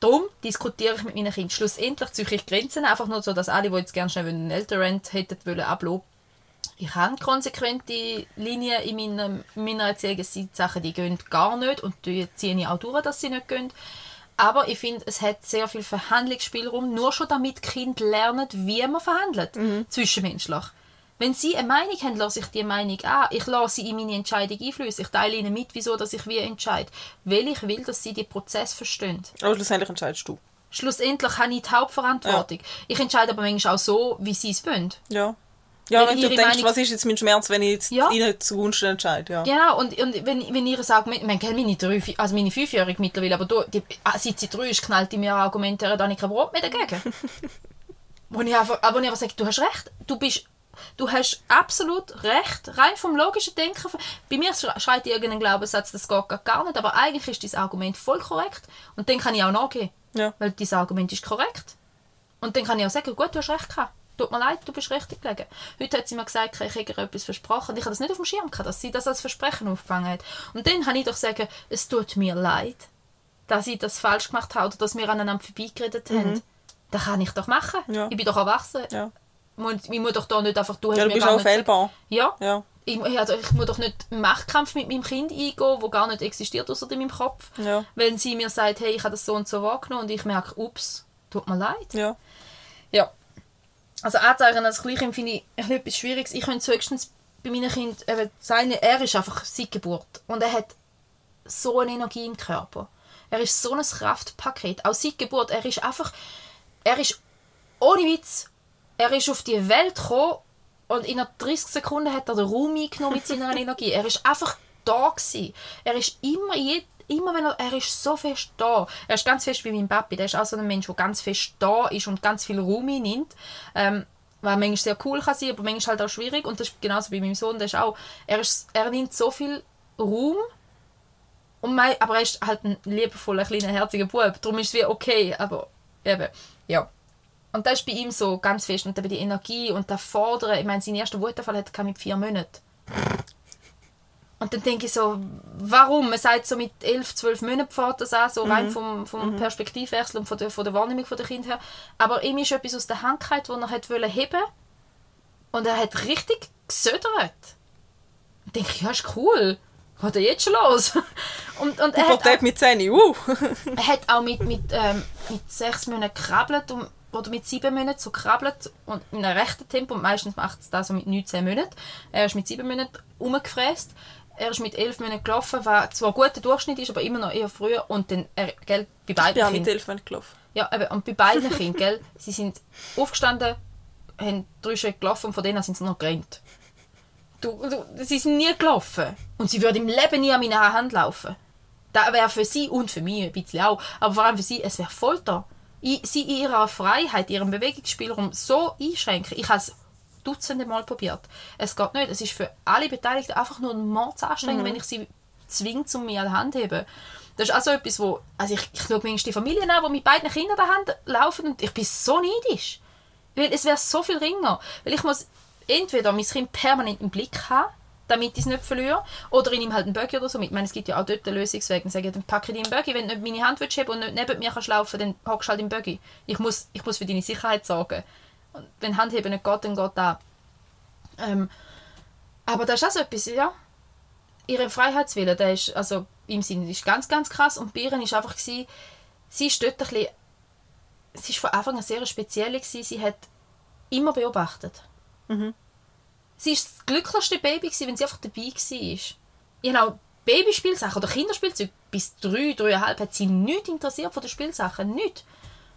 Darum diskutiere ich mit meinen Kindern. Schlussendlich ziehe ich Grenzen, einfach nur so, dass alle, die jetzt gerne schnell einen Elternrent hätten wollen, ablassen. Ich habe konsequente Linien in meiner, in meiner Erziehung. Es sind Sachen, die gehen gar nicht und die ziehe ich auch durch, dass sie nicht gehen. Aber ich finde, es hat sehr viel Verhandlungsspielraum, nur schon damit Kinder lernen, wie man verhandelt, zwischenmenschlich. Wenn sie eine Meinung haben, lasse ich die Meinung an. Ich lasse sie in meine Entscheidung einflüssen. Ich teile ihnen mit, wieso dass ich wie entscheide. Weil ich will, dass sie den Prozess verstehen. Aber schlussendlich entscheidest du. Schlussendlich habe ich die Hauptverantwortung. Ich entscheide aber manchmal auch so, wie sie es wollen. Ja. Ja, Wenn wenn, du denkst, Meinung- was ist jetzt mein Schmerz, wenn ich jetzt Ja. ihnen zugunsten entscheide. Ja. Genau, und, und wenn, wenn ihr sagt, ich meine, meine, drei, also meine Fünfjährige mittlerweile, aber du, die, ah, seit sie drei ist, knallt die mir Argumente, da habe ich kein Brot mehr dagegen. wo ich einfach, aber wo ich einfach sage, du hast recht, du bist, du hast absolut recht, rein vom logischen Denken. Bei mir schre- schreit irgendein Glaubenssatz, das geht gar- nicht, aber eigentlich ist dieses Argument voll korrekt und dann kann ich auch nachgehen, Ja. weil dieses Argument ist korrekt. Und dann kann ich auch sagen, gut, du hast recht gehabt. Tut mir leid, du bist richtig gelegen. Heute hat sie mir gesagt, ich hätte ihr etwas versprochen. Ich habe das nicht auf dem Schirm gehabt, dass sie das als Versprechen aufgefangen hat. Und dann kann ich doch sagen, es tut mir leid, dass ich das falsch gemacht habe oder dass wir aneinander vorbeigeredet haben. Das kann ich doch machen. Mhm. Ja. Ich bin doch erwachsen. Ja. Ich muss doch da nicht einfach... Du Ja, du bist auch fehlbar. ja. Ja. Ich, also ich muss doch nicht einen Machtkampf mit meinem Kind eingehen, der gar nicht existiert außer in meinem Kopf. Ja. Wenn sie mir sagt, hey, ich habe das so und so wahrgenommen und ich merke, ups, tut mir leid. Ja. Ja. Also Anzeichen als Kleinkind finde ich etwas Schwieriges. Ich könnte höchstens bei meinen Kindern eben sagen, er ist einfach seit Geburt und er hat so eine Energie im Körper. Er ist so ein Kraftpaket. Auch seit Geburt. Er ist einfach, er ist ohne Witz, er ist auf die Welt gekommen und in 30 Sekunden hat er den Raum eingenommen mit seiner Energie. Er ist einfach da gewesen. Er ist immer, immer wenn er, er ist so fest da. Er ist ganz fest wie mein Papi. Der ist auch so ein Mensch, der ganz fest da ist und ganz viel Raum einnimmt. Ähm, was manchmal sehr cool kann sein, aber manchmal halt auch schwierig. Und das ist genauso bei meinem Sohn. Der ist auch, er, ist, er nimmt so viel Raum und mein, aber er ist halt ein liebevoller, kleiner, herziger Bub. Darum ist es wie okay, aber eben, ja. Und das ist bei ihm so ganz fest. Und eben die Energie und das Fordern. Ich meine, seinen ersten Wutanfall hatte er mit vier Monaten. Und dann denke ich so, warum? Man sagt so mit elf, zwölf Monaten fährt das an, so rein vom, vom Perspektivwechsel und von der, von der Wahrnehmung der Kind her. Aber ihm ist etwas aus der Hand gefallen, das er hat wollte heben Und er hat richtig gesödert. Und denke ich, ja, ist cool. Was ist jetzt schon los? Und, und er, hat auch, mit 10, uh. er hat auch mit, mit, ähm, mit sechs Monaten krabbelt und, oder mit sieben Monaten so krabbelt und in einem rechten Tempo. Und meistens macht es das so mit 19 Monaten. Er ist mit sieben Monaten umgefräst. Er ist mit elf Monaten gelaufen, was zwar ein guter Durchschnitt ist, aber immer noch eher früher. Und dann, er, gell, bei beiden Ja, mit Kindern. 11 bin ich gelaufen. Ja, eben, und bei beiden Kindern, gell, sie sind aufgestanden, haben drei Schritte gelaufen und von denen sind sie noch gerannt. Du, du, sie sind nie gelaufen. Und sie würden im Leben nie an meiner Hand laufen. Das wäre für sie und für mich ein bisschen auch, aber vor allem für sie, es wäre Folter. I- Sie in ihrer Freiheit, ihrem Bewegungsspielraum so einschränken. Ich habe es dutzende Mal probiert. Es geht nicht. Es ist für alle Beteiligten einfach nur ein Mordsanstrengung, wenn ich sie zwinge, um mich an der Hand zu heben. Das ist also etwas, wo... Also ich, ich schaue manchmal die Familien an, die mit beiden Kindern an der Hand laufen und ich bin so neidisch. Weil es wäre so viel ringer. Weil ich muss entweder mein Kind permanent im Blick haben, damit ich es nicht verliere, oder ich nehme halt einen Buggy oder so mit. Ich meine, es gibt ja auch dort einen Lösungsweg. Dann sage ich, dann packe ich Buggy. Wenn du nicht meine Hand willst und nicht neben mir kannst laufen, dann hockst du halt im Buggy. Ich muss, ich muss für deine Sicherheit sorgen. Und wenn Handheben nicht geht, dann geht das. Ähm, aber das ist auch so etwas, ja. Ihre Freiheitswille, der ist, also im Sinne, ist ganz, ganz krass. Und bei ihr war einfach, gewesen, sie ist dort ein bisschen, sie ist von Anfang an sehr speziell gewesen. Sie hat immer beobachtet. Sie war das glücklichste Baby, gewesen, wenn sie einfach dabei war. Ich habe auch Babyspielsachen oder Kinderspielzeug bis drei, dreieinhalb hat sie nichts interessiert von den Spielsachen. Nichts.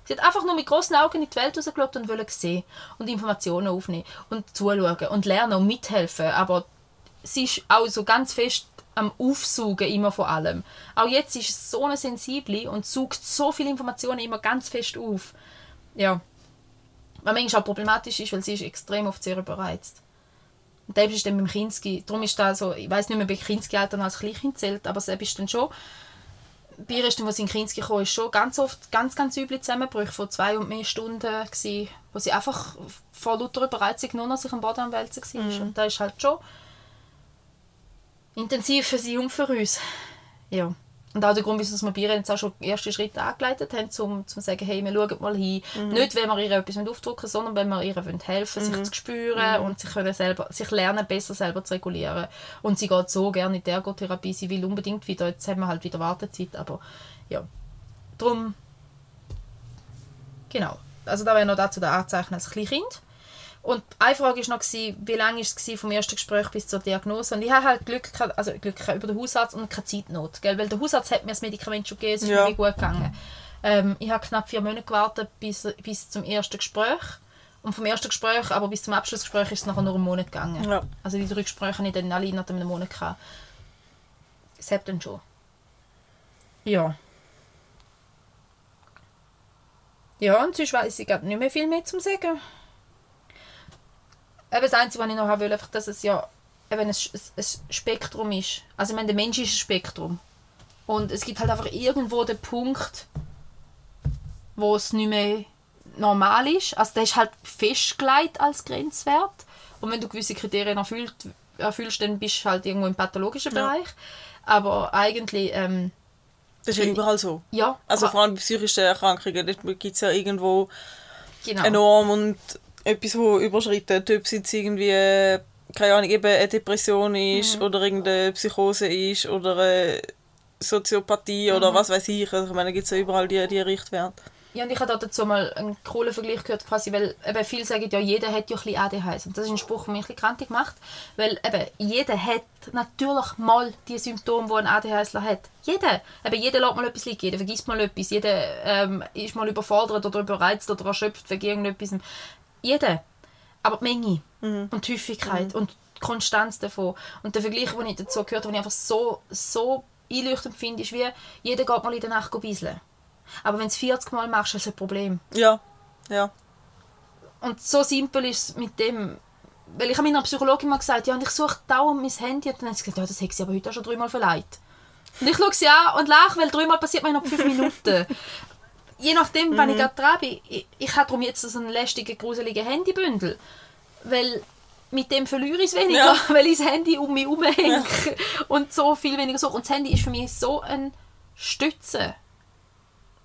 Sie hat einfach nur mit großen Augen in die Welt rausgeschaut und wollte sehen und Informationen aufnehmen und zuschauen und lernen und mithelfen. Aber sie ist auch so ganz fest am Aufsaugen immer von allem. Auch jetzt ist sie so eine sensible und saugt so viele Informationen immer ganz fest auf. Ja. Was manchmal auch problematisch ist, weil sie ist extrem oft sehr überreizt. Und das ist dann beim Kinski. Darum ist da so, ich weiß nicht mehr, bei Kinski-Alter noch als Kleinkind zählt, aber selbst ist dann schon. Bei ihr ist sie in Kinski kam, ist schon ganz oft ganz, ganz üble Zusammenbrüche von zwei und mehr Stunden gewesen, wo sie einfach vor lauter Überreizung nur noch sich am Boden am Wälzen war. Und da ist halt schon intensiv für sie und für uns. Ja. Und auch der Grund, wieso wir Bieren jetzt auch schon erste Schritte angeleitet haben, um zu sagen, hey, wir schauen mal hin. Nicht, wenn wir ihr etwas aufdrücken sondern wenn wir ihr helfen sich zu spüren und sie können selber, sich lernen, besser selber zu regulieren. Und sie geht so gerne in die Ergotherapie, sie will unbedingt wieder. Jetzt haben wir halt wieder Wartezeit, aber ja. Darum, genau. Also da wäre noch dazu der Anzeichen als Kleinkind. Und eine Frage war noch, wie lange war es vom ersten Gespräch bis zur Diagnose? Und ich habe halt Glück, also Glück über den Hausarzt und keine Zeitnot. Gell? Weil der Hausarzt hat mir das Medikament schon gegeben, es ist Ja. mir gut gegangen. Ähm, ich habe knapp vier Monate gewartet bis, bis zum ersten Gespräch. Und vom ersten Gespräch, aber bis zum Abschlussgespräch ist es nachher nur einen Monat gegangen. Ja. Also die drei Gespräche habe ich dann alle innerhalb einem Monat gehabt. Das hat dann schon. Ja. Ja, und sonst weiss ich grad nicht mehr viel mehr zum sagen. Eben das Einzige, was ich noch haben will, einfach, dass es ja eben ein, ein, ein Spektrum ist. Also ich meine, der Mensch ist ein Spektrum. Und es gibt halt einfach irgendwo den Punkt, wo es nicht mehr normal ist. Also der ist halt festgelegt als Grenzwert. Und wenn du gewisse Kriterien erfüllt, erfüllst, dann bist du halt irgendwo im pathologischen Ja. Bereich. Aber eigentlich, ähm, Das ist ja überall so. ja. Also vor allem bei psychischen Erkrankungen, gibt es ja irgendwo genau. eine Norm und etwas, wo überschritten, ob es jetzt irgendwie, keine Ahnung, eben eine Depression ist Mhm. oder irgendeine Psychose ist oder eine Soziopathie Mhm. oder was weiß ich. Also ich meine, gibt es ja überall die, die Richtwerte. Ja, und ich habe dazu mal einen coolen Vergleich gehört, quasi, weil eben viele sagen, ja, jeder hat ja ein bisschen ADHS. Und das ist ein Spruch, der mich ein bisschen krantig macht, weil eben jeder hat natürlich mal die Symptome, die ein ADHSler hat. Jeder. Eben jeder lässt mal etwas liegen, jeder vergisst mal etwas, jeder ähm, ist mal überfordert oder überreizt oder erschöpft wegen irgendetwas. Jeder. Aber die Menge und die Häufigkeit und die Konstanz davon. Und der Vergleich, den ich dazu gehört habe, den ich einfach so, so einleuchtend finde, ist wie, jeder geht mal in der Nacht bisseln. Aber wenn du es 40 Mal machst, ist es ein Problem. Ja, ja. Und so simpel ist es mit dem. Weil ich habe meiner Psychologin mal gesagt, ja, und ich suche dauernd mein Handy. Und dann hat sie gesagt, ja, das hat sie aber heute auch schon dreimal verleiht. Und ich schaue sie an und lache, weil dreimal passiert mir innerhalb fünf Minuten. Je nachdem, wann ich gerade dran bin. Ich, ich habe darum jetzt so einen lästigen, gruseligen Handybündel. Weil mit dem verliere ich es weniger, Ja. weil ich das Handy um mich herumhänge. Und so viel weniger so. Und das Handy ist für mich so ein Stütze.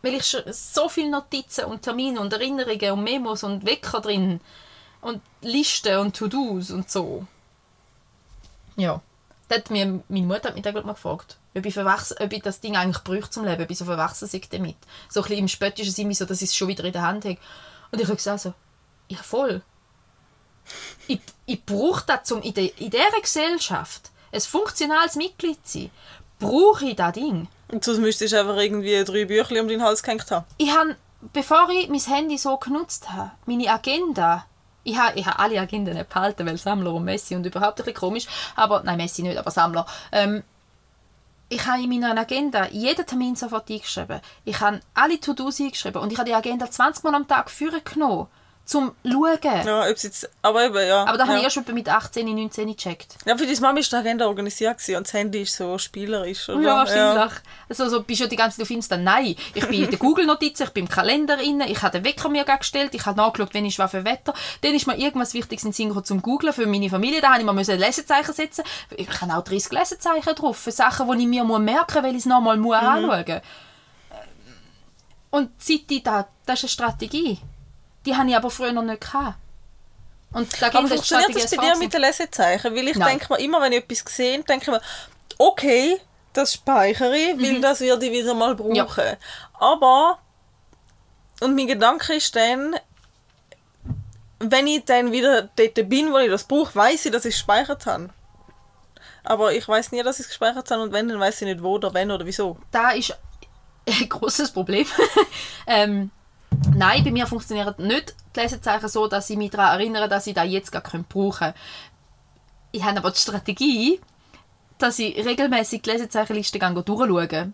Weil ich so viele Notizen und Termine und Erinnerungen und Memos und Wecker drin und Listen und To-Dos und so. Ja. Da hat mir, meine Mutter hat mich da ich, mal gefragt, ob ich, verwachsen, ob ich das Ding eigentlich bräuchte zum Leben, ob ich so verwachsen sei damit. So ein bisschen im spöttischen Sinne, so, dass ich es schon wieder in der Hand habe. Und ich habe gesagt so, ja voll. Ich, ich brauche das, um in, der, in dieser Gesellschaft ein funktionales Mitglied zu sein, brauche ich das Ding. Und sonst müsstest du einfach irgendwie drei Bücher um den Hals gehängt haben. ich habe, bevor ich mein Handy so genutzt habe, meine Agenda, ich habe, ich habe alle Agenden nicht behalten, weil Sammler und Messi und überhaupt ein bisschen komisch, aber, nein, Messi nicht, aber Sammler. Ähm, ich habe in meiner Agenda jeden Termin sofort eingeschrieben. Ich habe alle To-Dos eingeschrieben und ich habe die Agenda 20 Mal am Tag vorgenommen, zum Schauen. Ja, ob's jetzt, aber eben, ja. Aber da habe ja. ich erst mit 18, 19 gecheckt. Ja, für deine Mama ist die Agenda organisiert gewesen und das Handy ist so spielerisch, oder? Ja, wahrscheinlich. Also, so, bist du die ganze Zeit auf Insta? Nein. Ich bin in den Google-Notizen, ich bin im Kalender drin, ich habe den Wecker mir gestellt, ich habe nachgeschaut, wenn ist was für Wetter. Dann ist mir irgendwas Wichtiges in Sinn zum Googlen für meine Familie. Da habe ich mir müssen Lesezeichen setzen. Ich habe auch 30 Lesezeichen drauf für Sachen, die ich mir muss merken muss, weil ich es nochmal muss Mhm. anschauen Und seit ich da, das ist eine Strategie. Die habe ich aber früher noch nicht gehabt. Und da Aber funktioniert das bei dir mit den Lesezeichen? Weil ich Nein. denke mir immer, wenn ich etwas sehe, denke ich mir, okay, das speichere ich, Mhm. weil das werde ich wieder mal brauchen. Aber, und mein Gedanke ist dann, wenn ich dann wieder dort bin, wo ich das brauche, weiß ich, dass ich es gespeichert habe. Aber ich weiß nie, dass ich es gespeichert habe und wenn, dann weiß ich nicht wo oder wenn oder wieso. da ist ein großes Problem. ähm, nein, bei mir funktionieren nicht die Lesezeichen so, dass ich mich daran erinnere, dass ich da jetzt gar brauchen könnte. Ich habe aber die Strategie, dass ich regelmäßig die Lesezeichenliste durchschaue.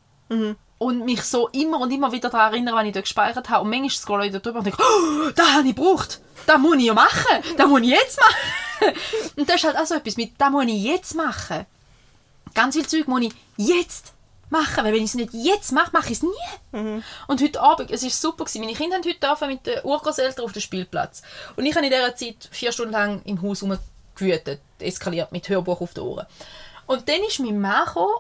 Und mich so immer und immer wieder daran erinnere, wenn ich dort gespeichert habe. Und manchmal scrolle ich da drüber und denke, oh, das habe ich gebraucht. Das muss ich ja machen. Das muss ich jetzt machen. und das ist halt auch so etwas mit, das muss ich jetzt machen. Ganz viel Zeug muss ich jetzt machen, weil wenn ich es nicht jetzt mache, mache ich es nie. Und heute Abend, es war super, gewesen. meine Kinder haben heute dürfen mit den Urgroßeltern auf den Spielplatz. Und ich habe in dieser Zeit vier Stunden lang im Haus rumgewütet, eskaliert mit Hörbuch auf den Ohren. Und dann ist mein Mann gekommen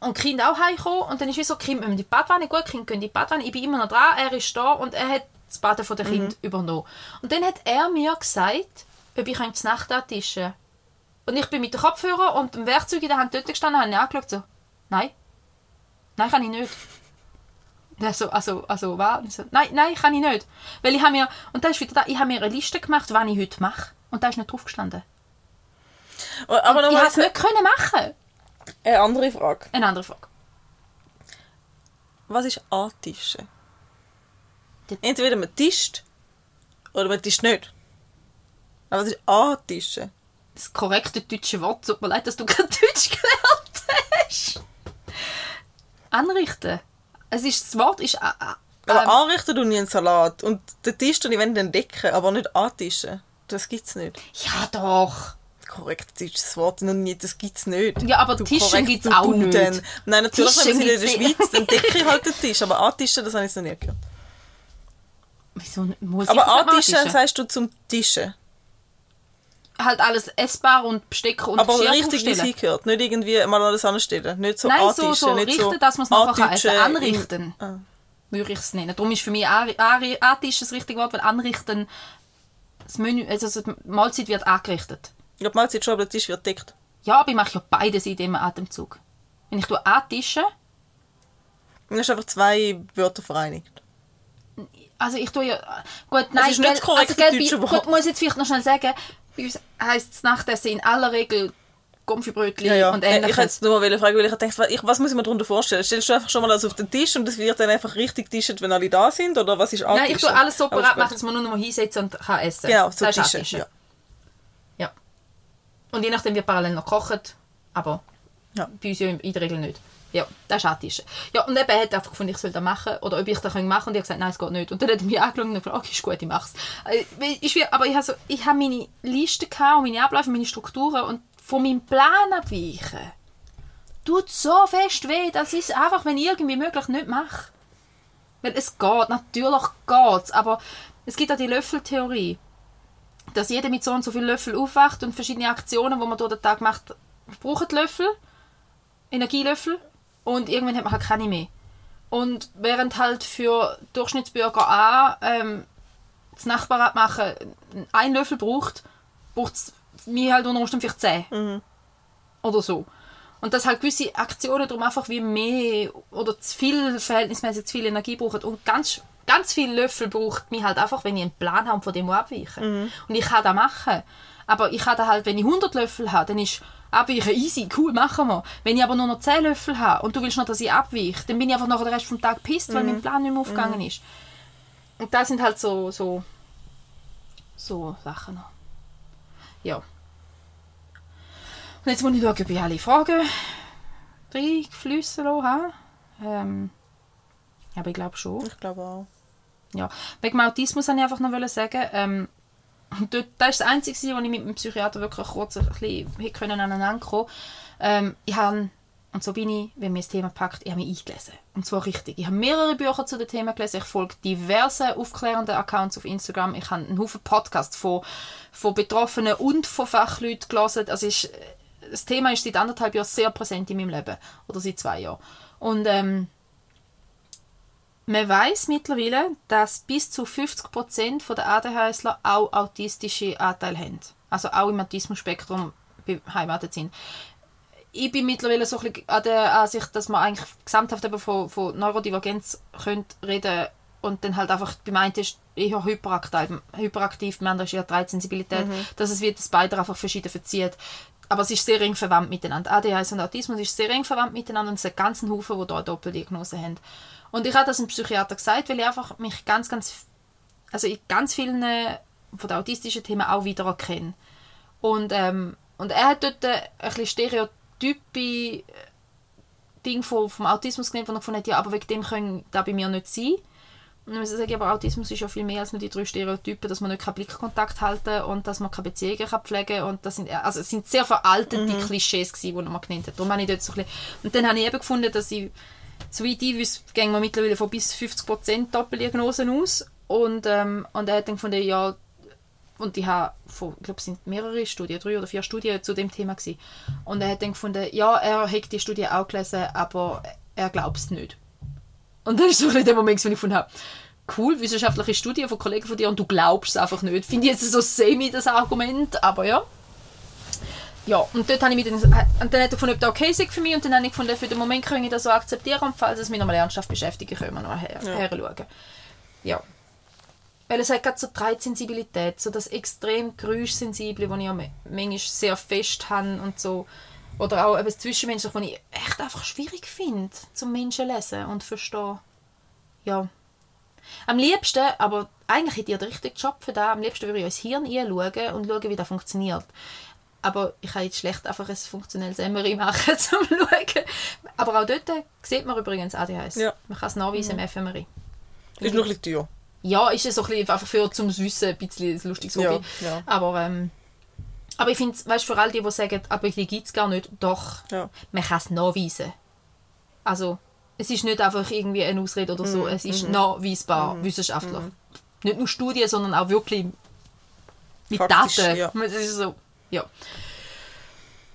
und die Kinder auch heimgekommen und dann ist wie so, müssen in die Badwanne, gut, Kinder gehen in die Badwanne, ich bin immer noch dran, er ist da und er hat das Baden von der Kind übernommen. Und dann hat er mir gesagt, ob ich ihm die Nacht antischen Und ich bin mit dem Kopfhörer und dem Werkzeug in der Hand dort gestanden und habe ihn angeschaut, so, nein, nein, kann ich nicht. Der so, also, also, was? So, nein, nein, kann ich nicht. Weil ich habe mir, und da ist wieder da, ich habe mir eine Liste gemacht, was ich heute mache. Und da ist nicht drauf gestanden. Aber Und ich habe es nicht können machen. eine andere Frage. Eine andere Frage. Was ist Antischen? Der- Entweder man tischt oder man tischt nicht. Aber was ist Antischen? Das korrekte deutsche Wort, tut mir leid, dass du kein Deutsch gelernt hast. Anrichten. Es ist, das Wort ist... Äh, äh, Aber ähm, anrichten tue ich einen Salat und den Tisch tue ich wenn dann decken, aber nicht antischen. Das gibt's nicht. ja doch. Korrekt deutsches Wort, noch nie, das gibt's nicht. Ja, aber Du Tischen gibt's du auch Duden. nicht. Nein, natürlich, Tischen wenn wir in der Schweiz, dann decke ich halt den Tisch, aber antischen, das habe ich noch nie gehört. Wieso muss Aber ich das antischen antischen? sagst du zum Tischen. Halt alles essbar und Besteck und Aber Geschirr richtig, wie aufstellen. sie gehört. Nicht irgendwie mal alles anstellen. Nicht so Nein, so, antischen, so nicht richten, so dass man es nachher essen antischen in- Anrichten, Ah. würde ich es nennen. Darum ist für mich Ari- Ari- Antisch das richtige Wort, weil anrichten, das Menü, also die Mahlzeit wird angerichtet. Ich glaube, Mahlzeit schon, aber der Tisch wird deckt. Ja, aber ich mache ja beides in dem Atemzug. Wenn ich tue antischen, Dann hast du einfach zwei Wörter vereinigt. also ich tue ja, gut, nein, ist nicht das korrekte gell, bei- gut, muss ich jetzt vielleicht noch schnell sagen, bei uns heisst das Nachtessen in aller Regel Gomfibrötchen Ja, ja. und Äh, ich ähnliches. hätte es nur mal fragen, weil ich dachte, was, muss ich mir darunter vorstellen? Stellst du einfach schon mal das auf den Tisch und es wird dann einfach richtig getischt, wenn alle da sind? Oder was ist Nein, ich tue alles so parat machen, dass man nur noch mal hinsetzen und kann essen. Genau, so das ist. Ja. Ja. Und je nachdem, wie parallel noch kocht, aber Ja. bei uns ja in der Regel nicht. Ja, das ist Antischen. Ja, und eben hat einfach gefunden, ich soll das machen oder ob ich das machen kann. Und ich habe gesagt, nein, es geht nicht. Und dann hat er mich angeschaut und gesagt, okay, ist gut, ich mache es. Wie, aber ich habe, so, ich habe meine Liste und meine Abläufe, meine Strukturen und von meinem Plan abweichen tut so fest weh, dass ich es einfach, wenn irgendwie möglich, nicht mache. Weil es geht, natürlich geht es, aber es gibt auch die Löffeltheorie, dass jeder mit so und so viel Löffel aufwacht und verschiedene Aktionen, die man durch den Tag macht, braucht Löffel, Energielöffel und irgendwann hat man halt keine mehr. Und während halt für Durchschnittsbürger A ähm, das Nachbarn machen einen Löffel braucht, braucht es mir halt unter Umständen vielleicht zehn. Oder so. Und dass halt gewisse Aktionen darum einfach wie mehr oder zu viel, verhältnismäßig zu viel Energie brauchen. Und ganz, ganz viele Löffel braucht mich halt einfach, wenn ich einen Plan habe von dem abweichen. Und ich kann das machen. Aber ich kann da halt, wenn ich 100 Löffel habe, dann ist abweichen easy, cool, machen wir. Wenn ich aber nur noch 10 Löffel habe und du willst noch, dass ich abweiche, dann bin ich einfach nachher den Rest vom Tag pisst, weil mein Plan nicht mehr aufgegangen ist. Und das sind halt so, so, so Sachen noch. Ja. Und jetzt muss ich schauen, ob ich alle Fragen reingeflossen habe. Ähm, aber ich glaube schon. Ich glaube auch. Ja. Wegen dem Autismus wollte ich einfach noch sagen, ähm, und dort, das ist das Einzige, wo ich mit dem Psychiater wirklich kurz ein aneinander kommen ähm, Ich habe, und so bin ich, wenn mir das Thema packt, ich habe mich eingelesen. Und zwar richtig. Ich habe mehrere Bücher zu dem Thema gelesen. Ich folge diversen aufklärenden Accounts auf Instagram. Ich habe einen Haufen Podcasts von, von Betroffenen und von Fachleuten gelesen. Also ist, das Thema ist seit anderthalb Jahren sehr präsent in meinem Leben. Oder seit zwei Jahren. Und ähm, man weiß mittlerweile, dass bis zu 50% der ADHSler auch autistische Anteile haben. Also auch im Autismus-Spektrum beheimatet sind. Ich bin mittlerweile so ein bisschen an der Ansicht, dass man eigentlich gesamthaft eben von, von Neurodivergenz könnte reden und dann halt einfach gemeint ist, eher hyperaktiv, hyperaktiv beim anderen ist eher die Reizsensibilität, dass es wird das beide einfach verschieden verzieht. Aber es ist sehr eng verwandt miteinander. ADHS und Autismus ist sehr eng verwandt miteinander und es sind ganzen Haufen, die da eine Doppeldiagnose haben. Und ich habe das einem Psychiater gesagt, weil ich einfach mich ganz, ganz, also in ganz vielen von den autistischen Themen auch wiedererkenne. Und, ähm, und er hat dort ein bisschen stereotype Ding vom, vom Autismus genannt, wo er gefunden hat, ja, aber wegen dem können das bei mir nicht sein. Und dann muss ich sagen, aber Autismus ist ja viel mehr als nur die drei Stereotypen, dass man nicht keinen Blickkontakt halten und dass man keine Beziehungen kann pflegen und das sind, also es sind sehr veraltete Klischees gewesen, die mir genannt hat. Darum habe ich dort so ein bisschen, und dann habe ich eben gefunden, dass ich, so wie ich wüsste, gehen wir mittlerweile von bis 50% Doppeldiagnosen aus und, ähm, und er hat dann gefunden, ja, und ich habe, von, ich glaube, es sind mehrere Studien, drei oder vier Studien zu dem Thema gewesen. Und er hat dann gefunden, ja, er hat die Studie auch gelesen, aber er glaubt es nicht. Und das ist so ein der Moment, wo ich gefunden habe, cool, wissenschaftliche Studie von Kollegen von dir und du glaubst es einfach nicht. Finde ich jetzt so semi das Argument, aber ja. Ja, und dort habe ich mich dann, und dann hat er gefunden, ob das okay ist für mich und dann habe ich gefunden, für den Moment kann ich das so akzeptieren und falls es mich nochmal ernsthaft beschäftigen, können wir noch her, Ja. her schauen. Ja. Weil es hat gerade so die Reizsensibilität, so das extrem Geräuschsensible, das ich ja ma- manchmal sehr fest habe und so. Oder auch etwas Zwischenmenschliches, was ich echt einfach schwierig finde, zum Menschen lesen und verstehen. Ja. Am liebsten, aber eigentlich hätte ich den richtigen Job für das, am liebsten würde ich ins Hirn einschauen und schauen, wie das funktioniert. Aber ich kann jetzt schlecht einfach ein funktionelles MRI machen, zum schauen. Aber auch dort sieht man übrigens ADHS. Ja. Man kann es nachweisen im fMRI. Ist noch ein bisschen teuer. Ja, ist es so ein bisschen einfach für zum Wissen ein bisschen ein lustiges Ja, Hobby. ja. Aber, ähm, aber ich finde, weißt für all die, die sagen, aber die gibt es gar nicht, doch, Ja. man kann es nachweisen. Also, es ist nicht einfach irgendwie eine Ausrede oder Mhm, so, es ist nachweisbar, wissenschaftlich. Nicht nur Studien, sondern auch wirklich mit Faktisch, Daten. ja. Es ist so, ja.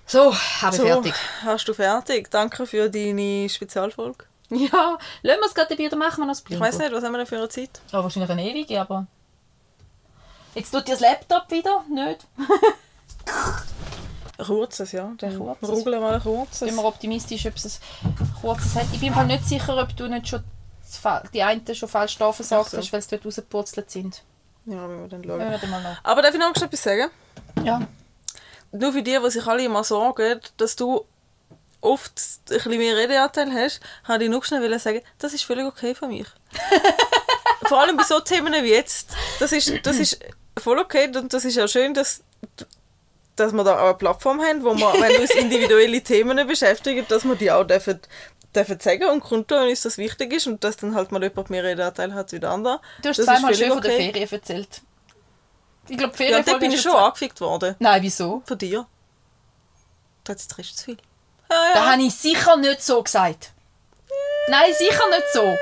So, habe So, fertig. hast du fertig. Danke für deine Spezialfolge. Ja, lassen wir es gerade dabei oder machen wir noch das Ich weiß nicht, was haben wir denn für eine Zeit? Ja, wahrscheinlich eine ewige, aber... Jetzt tut ihr das Laptop wieder, nicht? Ein kurzes, ja. Dann kurzes. rugeln wir mal ein kurzes. Sind wir optimistisch, ob es ein kurzes hat. Ich bin im Fall nicht sicher, ob du nicht schon die einen schon falsch Ach so. hast, weil sie dort rausgepurzelt sind. Ja, wenn wir dann schauen. mal noch. Aber darf ich noch etwas sagen? Ja. Nur für die, die sich alle immer sorgen, dass du oft ein bisschen mehr Redeanteil hast, habe ich nur schnell sagen, das ist völlig okay für mich. Vor allem bei so Themen wie jetzt. Das ist, das ist voll okay und das ist auch schön, dass, dass wir da auch eine Plattform haben, wo wir, wenn uns individuelle Themen beschäftigen, dass wir die auch dürfen, dürfen sagen und kundtun, wenn uns das wichtig ist und dass dann halt mal jemand mehr Redeanteil hat wie der andere. Du hast Das ist zweimal schön von der okay. Ferien erzählt. Ich glaube, Ja, Ferien und dort bin ich schon angefickt worden. Nein, wieso? Von dir. Hast jetzt recht zu viel. Ja, ja. Da habe ich sicher nicht so gesagt. Nein, sicher nicht so.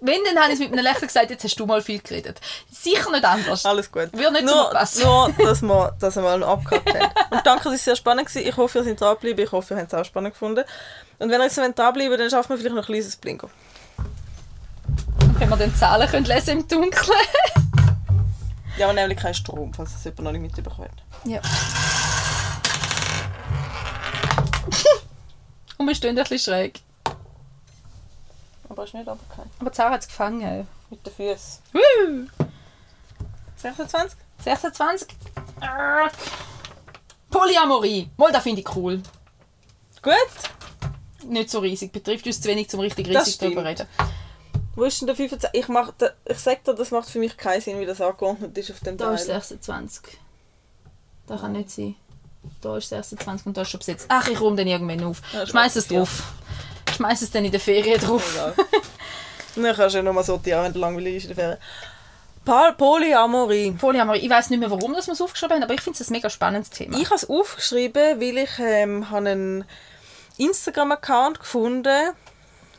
Wenn, dann habe ich es mit einem Lächeln gesagt, jetzt hast du mal viel geredet. Sicher nicht anders. Alles gut. Würde nicht nur, passen. Nur, dass wir, wir mal abgehakt haben. Und danke, es war sehr spannend. Gewesen. Ich hoffe, ihr seid dranbleiben. Ich hoffe, ihr habt es auch spannend gefunden. Und wenn ihr jetzt dranbleiben wollt, dann schaffen wir vielleicht noch ein kleines Blingo. Wenn wir dann Zahlen können lesen im Dunkeln. Ja, aber nämlich kein Strom, falls das jemand noch nicht mitbekommt. Ja. Und wir stehen ein bisschen schräg. Aber ist nicht runtergefallen. Aber Zara hat es gefangen. Mit den Füßen. Woo! 26? 26. Äh. Polyamorie. Mal, das finde ich cool. Gut. Nicht so riesig. Betrifft uns zu wenig, zum richtig riesig darüber reden. Wo ist denn der 25? Ich, mach, da- ich sag dir, das macht für mich keinen Sinn, wie das angeordnet ist auf dem Da Teil. ist 26. Das kann nicht sein. Da ist 26 und da ist schon besetzt. Ach, ich räume den irgendwann auf. Ja, Schmeiß es ja. Schmeiß es dann in der Ferien drauf. Dann kannst du ja nochmal sortieren, wenn du langweilig ist in der Ferien. Pol- Polyamorie. Polyamorie. Ich weiß nicht mehr, warum das wir es aufgeschrieben haben, aber ich finde es ein mega spannendes Thema. Ich habe es aufgeschrieben, weil ich ähm, habe einen Instagram-Account gefunden,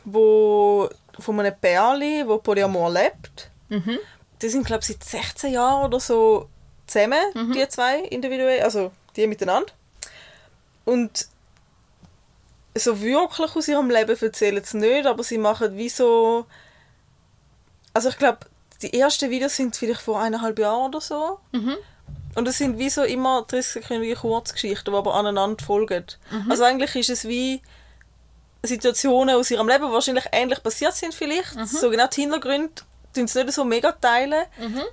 wo von einem Pärli, wo Polyamor lebt. Die sind glaube ich seit 16 Jahren oder so zusammen, die zwei individuell, also die miteinander. Und so wirklich aus ihrem Leben erzählen sie nicht, aber sie machen wie so... Also ich glaube, die ersten Videos sind vielleicht vor eineinhalb Jahren oder so. Und es sind wie so immer 30-sekündige Kurzgeschichten, die aber aneinander folgen. Also eigentlich ist es wie Situationen aus ihrem Leben, die wahrscheinlich ähnlich passiert sind vielleicht. So genau die Hintergründe tun sie nicht so mega teilen.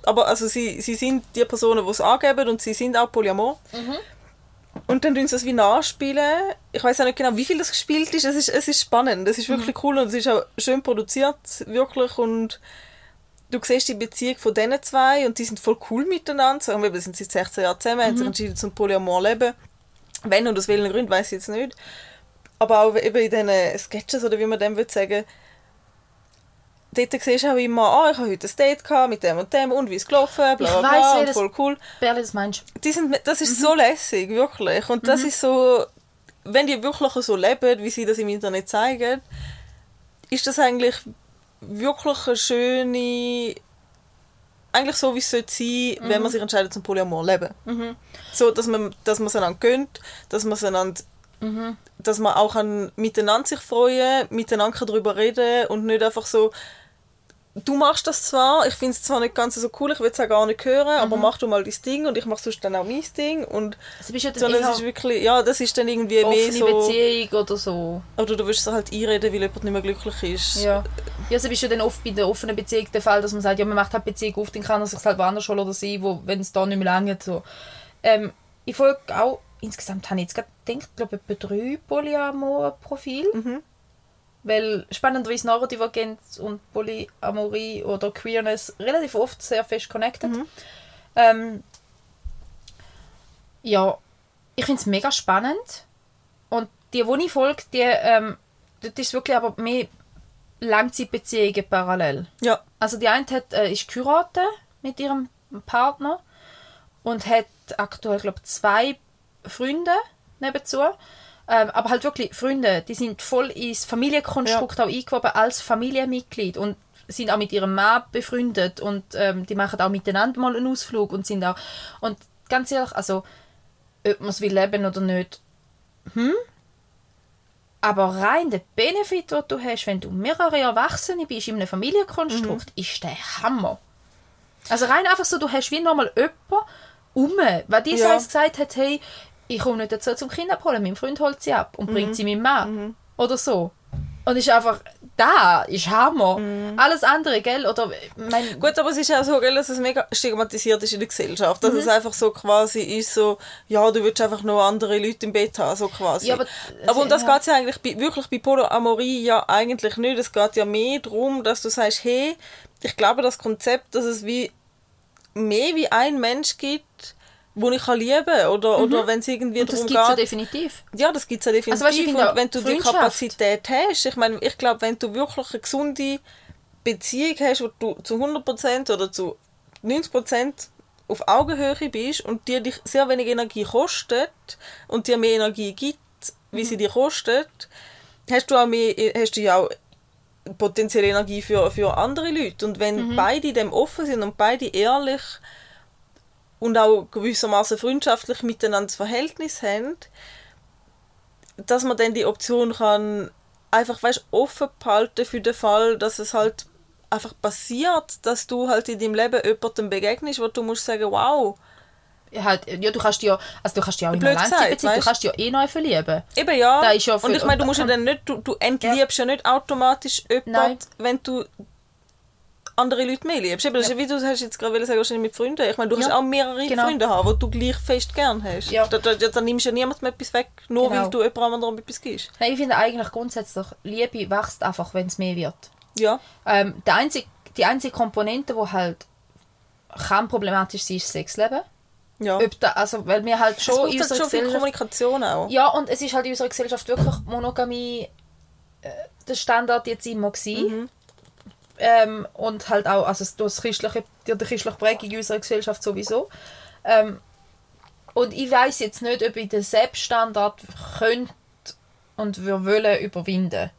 Aber also sie, sie sind die Personen, die es angeben und sie sind auch Polyamor. Und dann tun sie das wie nachspielen. Ich weiß auch nicht genau, wie viel das gespielt ist. Es ist, es ist spannend, es ist wirklich cool und es ist auch schön produziert, wirklich. Und du siehst die Beziehung von diesen zwei und die sind voll cool miteinander. Sagen wir, sind seit 16 Jahren zusammen, haben sich entschieden zum Polyamor leben. Wenn und aus welchen Gründen, weiß ich jetzt nicht. Aber auch eben in diesen Sketches, oder wie man dem würde sagen, dort siehst du auch immer, ah, ich habe heute ein Date gehabt mit dem und dem und wie es gelaufen, bla bla Ich bla, weiss, und voll cool Berli, das meinst die sind, das ist so lässig, wirklich. Und das ist so, wenn die wirklich so leben, wie sie das im Internet zeigen, ist das eigentlich wirklich eine schöne, eigentlich so, wie es sollte sein, wenn Mhm. man sich entscheidet zum Polyamor leben. So, dass man, dass man es einander gönnt, dass man es einander Mhm. dass man auch an miteinander sich freuen, miteinander darüber reden und nicht einfach so du machst das zwar, ich finde es zwar nicht ganz so cool, ich will es auch gar nicht hören, aber mach du mal dein Ding und ich mache sonst dann auch mein Ding und Also bist du dann sondern ist wirklich, ja, das ist dann irgendwie mehr so, Beziehung oder so. oder du willst es halt einreden, weil jemand nicht mehr glücklich ist. Ja. Ja, also bist ja dann oft bei der offenen Beziehung der Fall, dass man sagt, ja, man macht halt Beziehung auf, dann kann er sich halt woanders holen oder sie, wo, wenn es da nicht mehr lange so. Ähm, ich folge auch, insgesamt habe ich jetzt gerade gedacht, glaube ich, etwa drei Polyamor-Profile. Mhm. Weil spannenderweise Neurodivergenz und Polyamorie oder Queerness relativ oft sehr fest connected. Mhm. Ähm, ja, ich finde es mega spannend. Und die, die ich folge, die, ähm, das ist wirklich aber mehr Langzeitbeziehungen parallel. Ja. Also die eine hat, äh, ist geheiratet mit ihrem Partner und hat aktuell, glaube zwei Freunde nebenzu. Ähm, aber halt wirklich Freunde, die sind voll ins Familienkonstrukt auch eingewoben als Familienmitglied und sind auch mit ihrem Mann befreundet und ähm, die machen auch miteinander mal einen Ausflug und sind auch und ganz ehrlich, also ob man es will leben oder nicht, hm? Aber rein der Benefit, den du hast, wenn du mehrere Erwachsene bist in einem Familienkonstrukt, ist der Hammer. Also rein einfach so, du hast wie nochmal jemanden um, weil die Ja. ja. gesagt hat, hey, ich komme nicht dazu zum Kind abholen, mein Freund holt sie ab und bringt sie meinem Mann. Oder so. Und ist einfach, da ist Hammer. Alles andere, gell? Oder, mein, Gut, aber es ist auch so, gell, dass es mega stigmatisiert ist in der Gesellschaft. Dass Mhm. es einfach so quasi ist, so, ja, du willst einfach noch andere Leute im Bett haben, so quasi. Ja, aber- aber und das ja. geht ja eigentlich bei, wirklich bei Polyamorie ja eigentlich nicht. Es geht ja mehr darum, dass du sagst, hey, ich glaube, das Konzept, dass es wie mehr wie ein Mensch gibt, wo ich kann lieben oder oder wenn es irgendwie Mhm. und das darum gibt es ja geht definitiv. ja, das gibt es ja definitiv. Also, weißt und wenn du die Kapazität hast, ich meine, ich glaube, wenn du wirklich eine gesunde Beziehung hast, wo du zu 100% oder zu 90% auf Augenhöhe bist und dir dich sehr wenig Energie kostet und dir mehr Energie gibt, wie sie dir kostet, hast du auch mehr, hast du ja auch potenzielle Energie für, für andere Leute. Und wenn beide dem offen sind und beide ehrlich und auch gewissermaßen freundschaftlich miteinander das Verhältnis haben, dass man dann die Option kann einfach weißt, offen behalten für den Fall, dass es halt einfach passiert, dass du halt in deinem Leben jemandem begegnest, wo du musst sagen, wow, Halt, ja, du kannst ja, also du kannst dich auch in einer Langzeitbeziehung, du kannst ja eh neu verlieben. eben ja. Da ist ja für- und ich meine, du musst ja dann nicht, du, du entliebst ja. nicht automatisch Nein. jemanden, wenn du andere Leute mehr liebst. Eben, das ist ja. wie du hast jetzt gerade sagen, wahrscheinlich mit Freunden. Ich meine, du kannst Ja, auch mehrere genau. Freunde haben, die du gleich fest gern hast. Ja. Da, da, dann nimmst du ja niemandem etwas weg, nur Genau. weil du jemand anderem etwas gibst. Nein, ich finde eigentlich grundsätzlich, Liebe wächst einfach, wenn es mehr wird. Ja. Ähm, der einzige, die einzige Komponente, die halt kann problematisch sein, ist das Sexleben. ja. Da, also, weil wir halt Es schon braucht in halt unserer schon viel Gesellschaft... Kommunikation auch. Ja, und es ist halt in unserer Gesellschaft wirklich Monogamie äh, der Standard jetzt immer gewesen. Ähm, und halt auch, also durch das christliche, die christliche Prägung unserer Gesellschaft sowieso. Ähm, und ich weiß jetzt nicht, ob ich den Selbststandard könnte und würde wollen überwinden.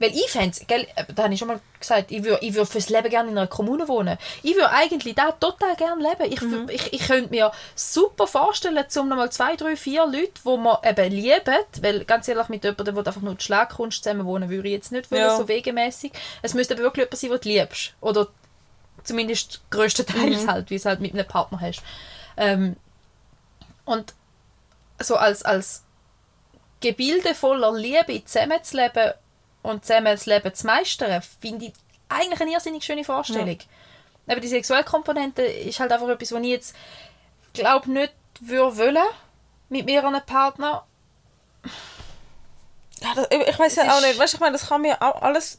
Weil ich fände gell, äh, da habe ich schon mal gesagt, ich würde ich würd fürs Leben gerne in einer Kommune wohnen. Ich würde eigentlich da total gerne leben. Ich, wür- ich, ich könnte mir super vorstellen, zum nochmal zwei, drei, vier Leute, die man eben lieben, weil ganz ehrlich, mit jemandem, der einfach nur die Schlagkunst zusammen wohnen würde ich jetzt nicht wollen, Ja. so wegemäßig. Es müsste aber wirklich jemand sein, den du liebst. Oder zumindest größtenteils halt, wie es halt mit einem Partner hast. Ähm, und so als, als Gebilde voller Liebe zusammenzuleben und zusammen das Leben zu meistern, finde ich eigentlich eine irrsinnig schöne Vorstellung. Aber die sexuelle Komponente ist halt einfach etwas, was ich jetzt glaube nicht würde wollen mit mehreren Partnern. Ja, das, ich weiß ja Es auch nicht. Weißt, ich meine, das kann ja auch alles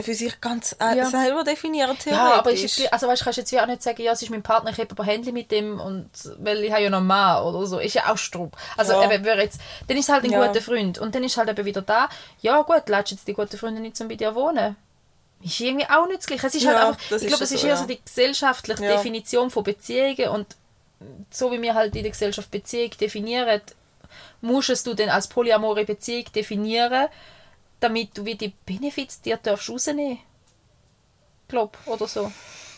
für sich ganz äh, Ja. selber definieren, theoretisch. Ja, aber ist jetzt, also weißt, du kannst jetzt wie auch nicht sagen, ja, es ist mein Partner, ich habe aber Handy mit dem und weil ich habe ja noch einen Mann oder so. Ist ja auch Strupp. Also Ja. eben, jetzt, dann ist halt ein Ja. guter Freund und dann ist halt eben wieder da, ja gut, lädst jetzt die gute Freundin nicht zum bei dir wohnen. Ist irgendwie auch nicht das Gleiche. Es ist halt einfach, ich glaube, es ist eher ja. so die gesellschaftliche. Definition von Beziehungen und so wie wir halt in der Gesellschaft Beziehung definieren, musst du dann als polyamore Beziehung definieren, damit du wie die Benefits dir darfst rausnehmen. Glaub, oder so.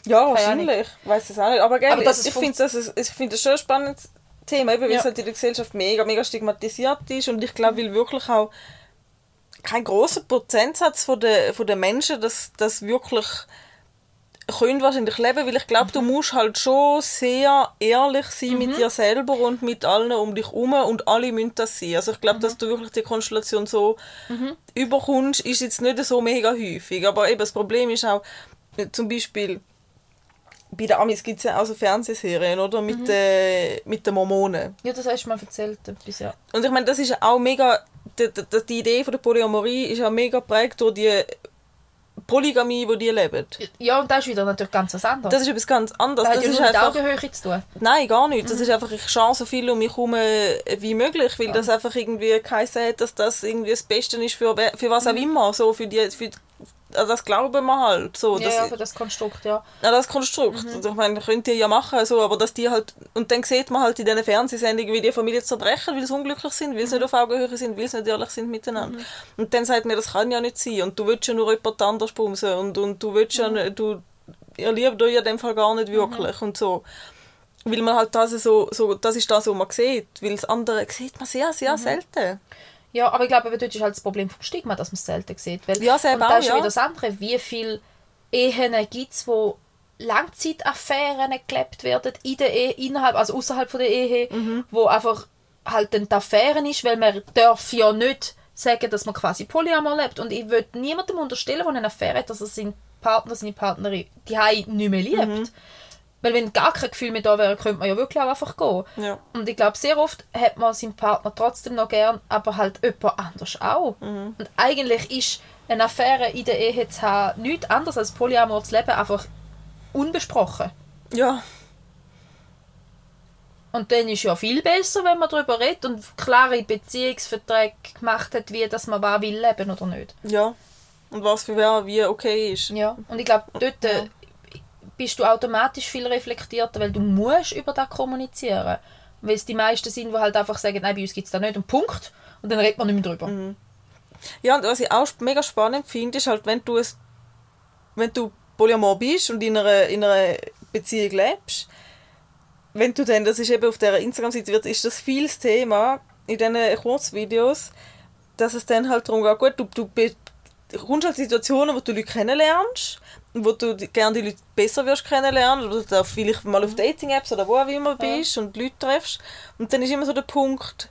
Ja, wahrscheinlich. Ich weiß es auch nicht. Aber, gell, Aber es ich finde das, ist- ich finde das schon ein spannendes Thema, eben, weil Ja. es halt in der Gesellschaft mega, mega stigmatisiert ist. Und ich glaube, weil wirklich auch kein großer Prozentsatz von der, von den Menschen das, das wirklich können wahrscheinlich leben, weil ich glaube, du Mhm. musst halt schon sehr ehrlich sein mit dir selber und mit allen um dich herum und alle müssen das sein. Also ich glaube, Mhm. dass du wirklich die Konstellation so überkommst, ist jetzt nicht so mega häufig. Aber eben das Problem ist auch, äh, zum Beispiel bei den Amis gibt es ja auch so Fernsehserien, oder? Mit, Mhm. den mit den Mormonen. Ja, das hast du mir erzählt. Etwas, ja. Und ich meine, das ist auch mega, die, die, die Idee von der Polyamorie ist ja mega geprägt durch die Polygamie, die die leben. ja, und das ist wieder natürlich ganz was anderes. Das ist etwas ganz anderes. das Das, hat ja ist einfach, Augenhöhe zu tun. nein, gar nicht. Mhm. Das ist einfach, ich schaue so viel um mich herum äh, wie möglich, weil das einfach irgendwie geheißen hat, dass das irgendwie das Beste ist für, für was auch immer. So, für die, für, also das glauben wir halt. So, Ja, das, ja, für das Konstrukt, ja. Ja, das Konstrukt. Mhm. Also, Ich meine, könnt ihr ja machen, so, aber dass die halt, und dann sieht man halt in diesen Fernsehsendungen, wie die Familien zerbrechen, weil sie unglücklich sind, weil sie Mhm. nicht auf Augenhöhe sind, weil sie nicht ehrlich sind miteinander. Und dann sagt mir, das kann ja nicht sein. Und du willst ja nur jemand anders bumsen und, und du willst Mhm. ja, nicht- du, ihr liebt euch in dem Fall gar nicht wirklich und so. Weil man halt das so, so, das ist das, was man sieht. Weil das andere sieht man sehr, Mhm. sehr selten. Ja, aber ich glaube, eben dort ist halt das Problem vom Stigma, dass man es selten sieht. Weil, Ja, selber und da ist ja ja. wieder das andere. Wie viele Ehen gibt es, wo Langzeitaffären gelebt werden in der Ehe, innerhalb, also außerhalb von der Ehe, Mhm. wo einfach halt dann die Affären ist, weil man darf ja nicht sagen, dass man quasi Polyamor lebt. Und ich würde niemandem unterstellen, der eine Affäre hat, dass er seinen Partner, seine Partnerin die nicht mehr liebt. Mhm. Weil wenn gar kein Gefühl mehr da wäre, könnte man ja wirklich auch einfach gehen. Ja. Und ich glaube, sehr oft hat man seinen Partner trotzdem noch gern, aber halt jemand anders auch. Und eigentlich ist eine Affäre in der Ehe zu haben nichts anderes als Polyamor zu leben, einfach unbesprochen. Ja. Und dann ist ja viel besser, wenn man darüber redet und klare Beziehungsverträge gemacht hat, wie dass man was will leben oder nicht. Ja. Und was für wer wie okay ist. Ja. Und ich glaube, dort äh, bist du automatisch viel reflektierter, weil du musst über das kommunizieren. Weil es die meisten sind, die halt einfach sagen, nein, bei uns gibt es das nicht und Punkt. Und dann redet man nicht mehr drüber. Ja, und was ich auch mega spannend finde, ist halt, wenn du es, wenn du Polyamor bist und in einer, in einer Beziehung lebst, wenn du dann, das ist eben auf der Instagram-Seite, wird, ist das viel das Thema in diesen Kurzvideos, dass es dann halt darum geht, gut, du, du kommst halt Situationen, wo du Leute kennenlernst, wo du gerne die Leute besser wirst kennenlernen, oder du vielleicht mal auf Dating-Apps oder wo auch immer bist und Leute triffst. Und dann ist immer so der Punkt,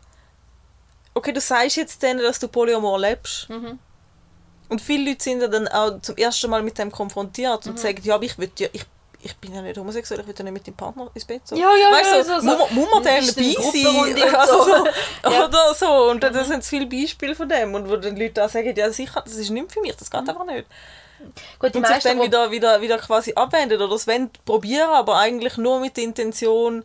okay, du sagst jetzt denen, dass du Polyamor lebst. Und viele Leute sind ja dann auch zum ersten Mal mit dem konfrontiert und sagen, ja, aber ich will ja, ich, ich bin ja nicht homosexuell, ich will ja nicht mit dem Partner ins Bett. So. Ja, ja, weißt ja, du, so- so. muss, man- dann dabei sein? und Also, so. so. Ja. Oder so. Und dann sind es viele Beispiele von dem. Und wo dann Leute auch sagen, ja sicher, das ist nicht für mich, das geht einfach nicht. Gut, die Und sich dann wieder, wieder, wieder quasi abwenden oder es wollen probieren, aber eigentlich nur mit der Intention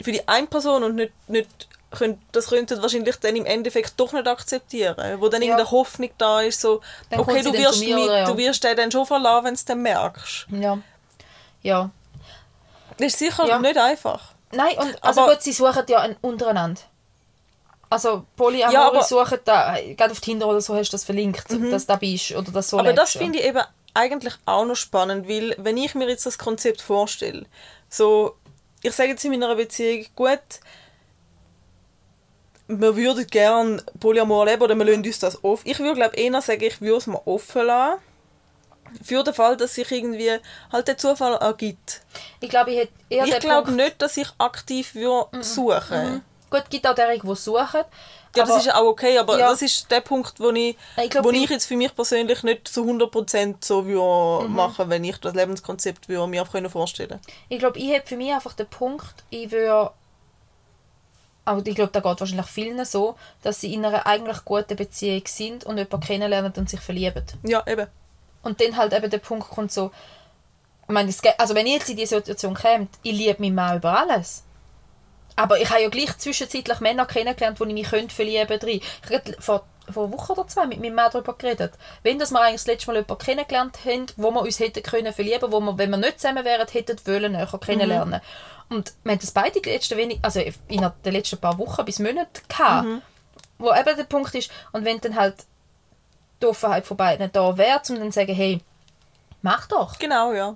für die eine Person und nicht, nicht könnt, das könnten wahrscheinlich dann im Endeffekt doch nicht akzeptieren. Wo dann Ja. irgendeine Hoffnung da ist, so, Dann okay, du wirst, mir, mit, ja? du wirst den dann schon verlassen, wenn du es dann merkst. Ja. Ja. Das ist sicher Ja. nicht einfach. Nein, und also Aber- gut, sie suchen ja ein untereinander. Also Polyamore Ja, aber- Mhm. suchen da, gerade auf Tinder oder so hast du das verlinkt, dass du da bist oder das so Aber das lebst. finde ich eben eigentlich auch noch spannend, weil wenn ich mir jetzt das Konzept vorstelle, so, ich sage jetzt in meiner Beziehung, gut, wir würden gerne Polyamor leben oder wir lassen uns das offen. Ich würde glaube eher sagen, ich würde es mal offen lassen. Für den Fall, dass sich irgendwie halt der Zufall ergibt. Ich glaube, ich hätte eher Ich glaube nicht, dass ich aktiv würde suchen gut, es gibt auch derige, die suchen. Ja, aber das ist auch okay, aber Ja. das ist der Punkt, wo ich, Ich glaub, wo ich jetzt für mich persönlich nicht zu 100% so würde Mhm. machen, wenn ich das Lebenskonzept würde mir können vorstellen. ich glaube, ich habe für mich einfach den Punkt, ich würde aber ich glaube, da geht wahrscheinlich vielen so, dass sie in einer eigentlich guten Beziehung sind und jemanden kennenlernen und sich verlieben. Ja, eben. Und dann halt eben der Punkt kommt so, ich meine, also wenn ich jetzt in diese Situation käme, ich liebe meinen Mann über alles. Aber ich habe ja gleich zwischenzeitlich Männer kennengelernt, wo ich mich könnte verlieben könnte. Ich habe vor, vor einer Woche oder zwei mit meinem Mann darüber geredet. Wenn dass wir eigentlich das letzte Mal jemanden kennengelernt haben, wo wir uns hätten können verlieben, wo wir, wenn wir nicht zusammen wären, hätten wollen, näher kennenlernen. Und wir haben das beide die letzten wenig, also in den letzten paar Wochen bis Monaten gehabt. Wo eben der Punkt ist, und wenn dann halt die Offenheit von beiden da wäre, um dann zu sagen, hey, mach doch. Genau, ja.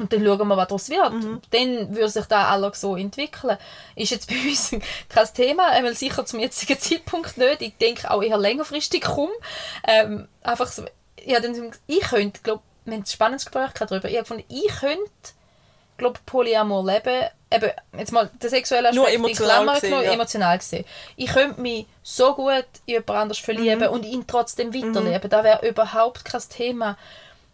Und dann schauen wir, was daraus wird. Mhm. Dann würde sich da alles so entwickeln. Ist jetzt bei uns kein Thema, einmal sicher zum jetzigen Zeitpunkt nicht. Ich denke auch eher längerfristig rum. Ähm, einfach so, ja, dann, ich könnte, glaube wir haben ein spannendes Gespräch darüber. Ich habe gefunden, ich könnte, glaube Polyamor leben. Eben, jetzt mal der sexuelle Aspekt Nur in emotional Klammern gesehen, ja. emotional gesehen. Ich könnte mich so gut in jemand anders verlieben Mhm. und ihn trotzdem weiterleben. Das wäre überhaupt kein Thema.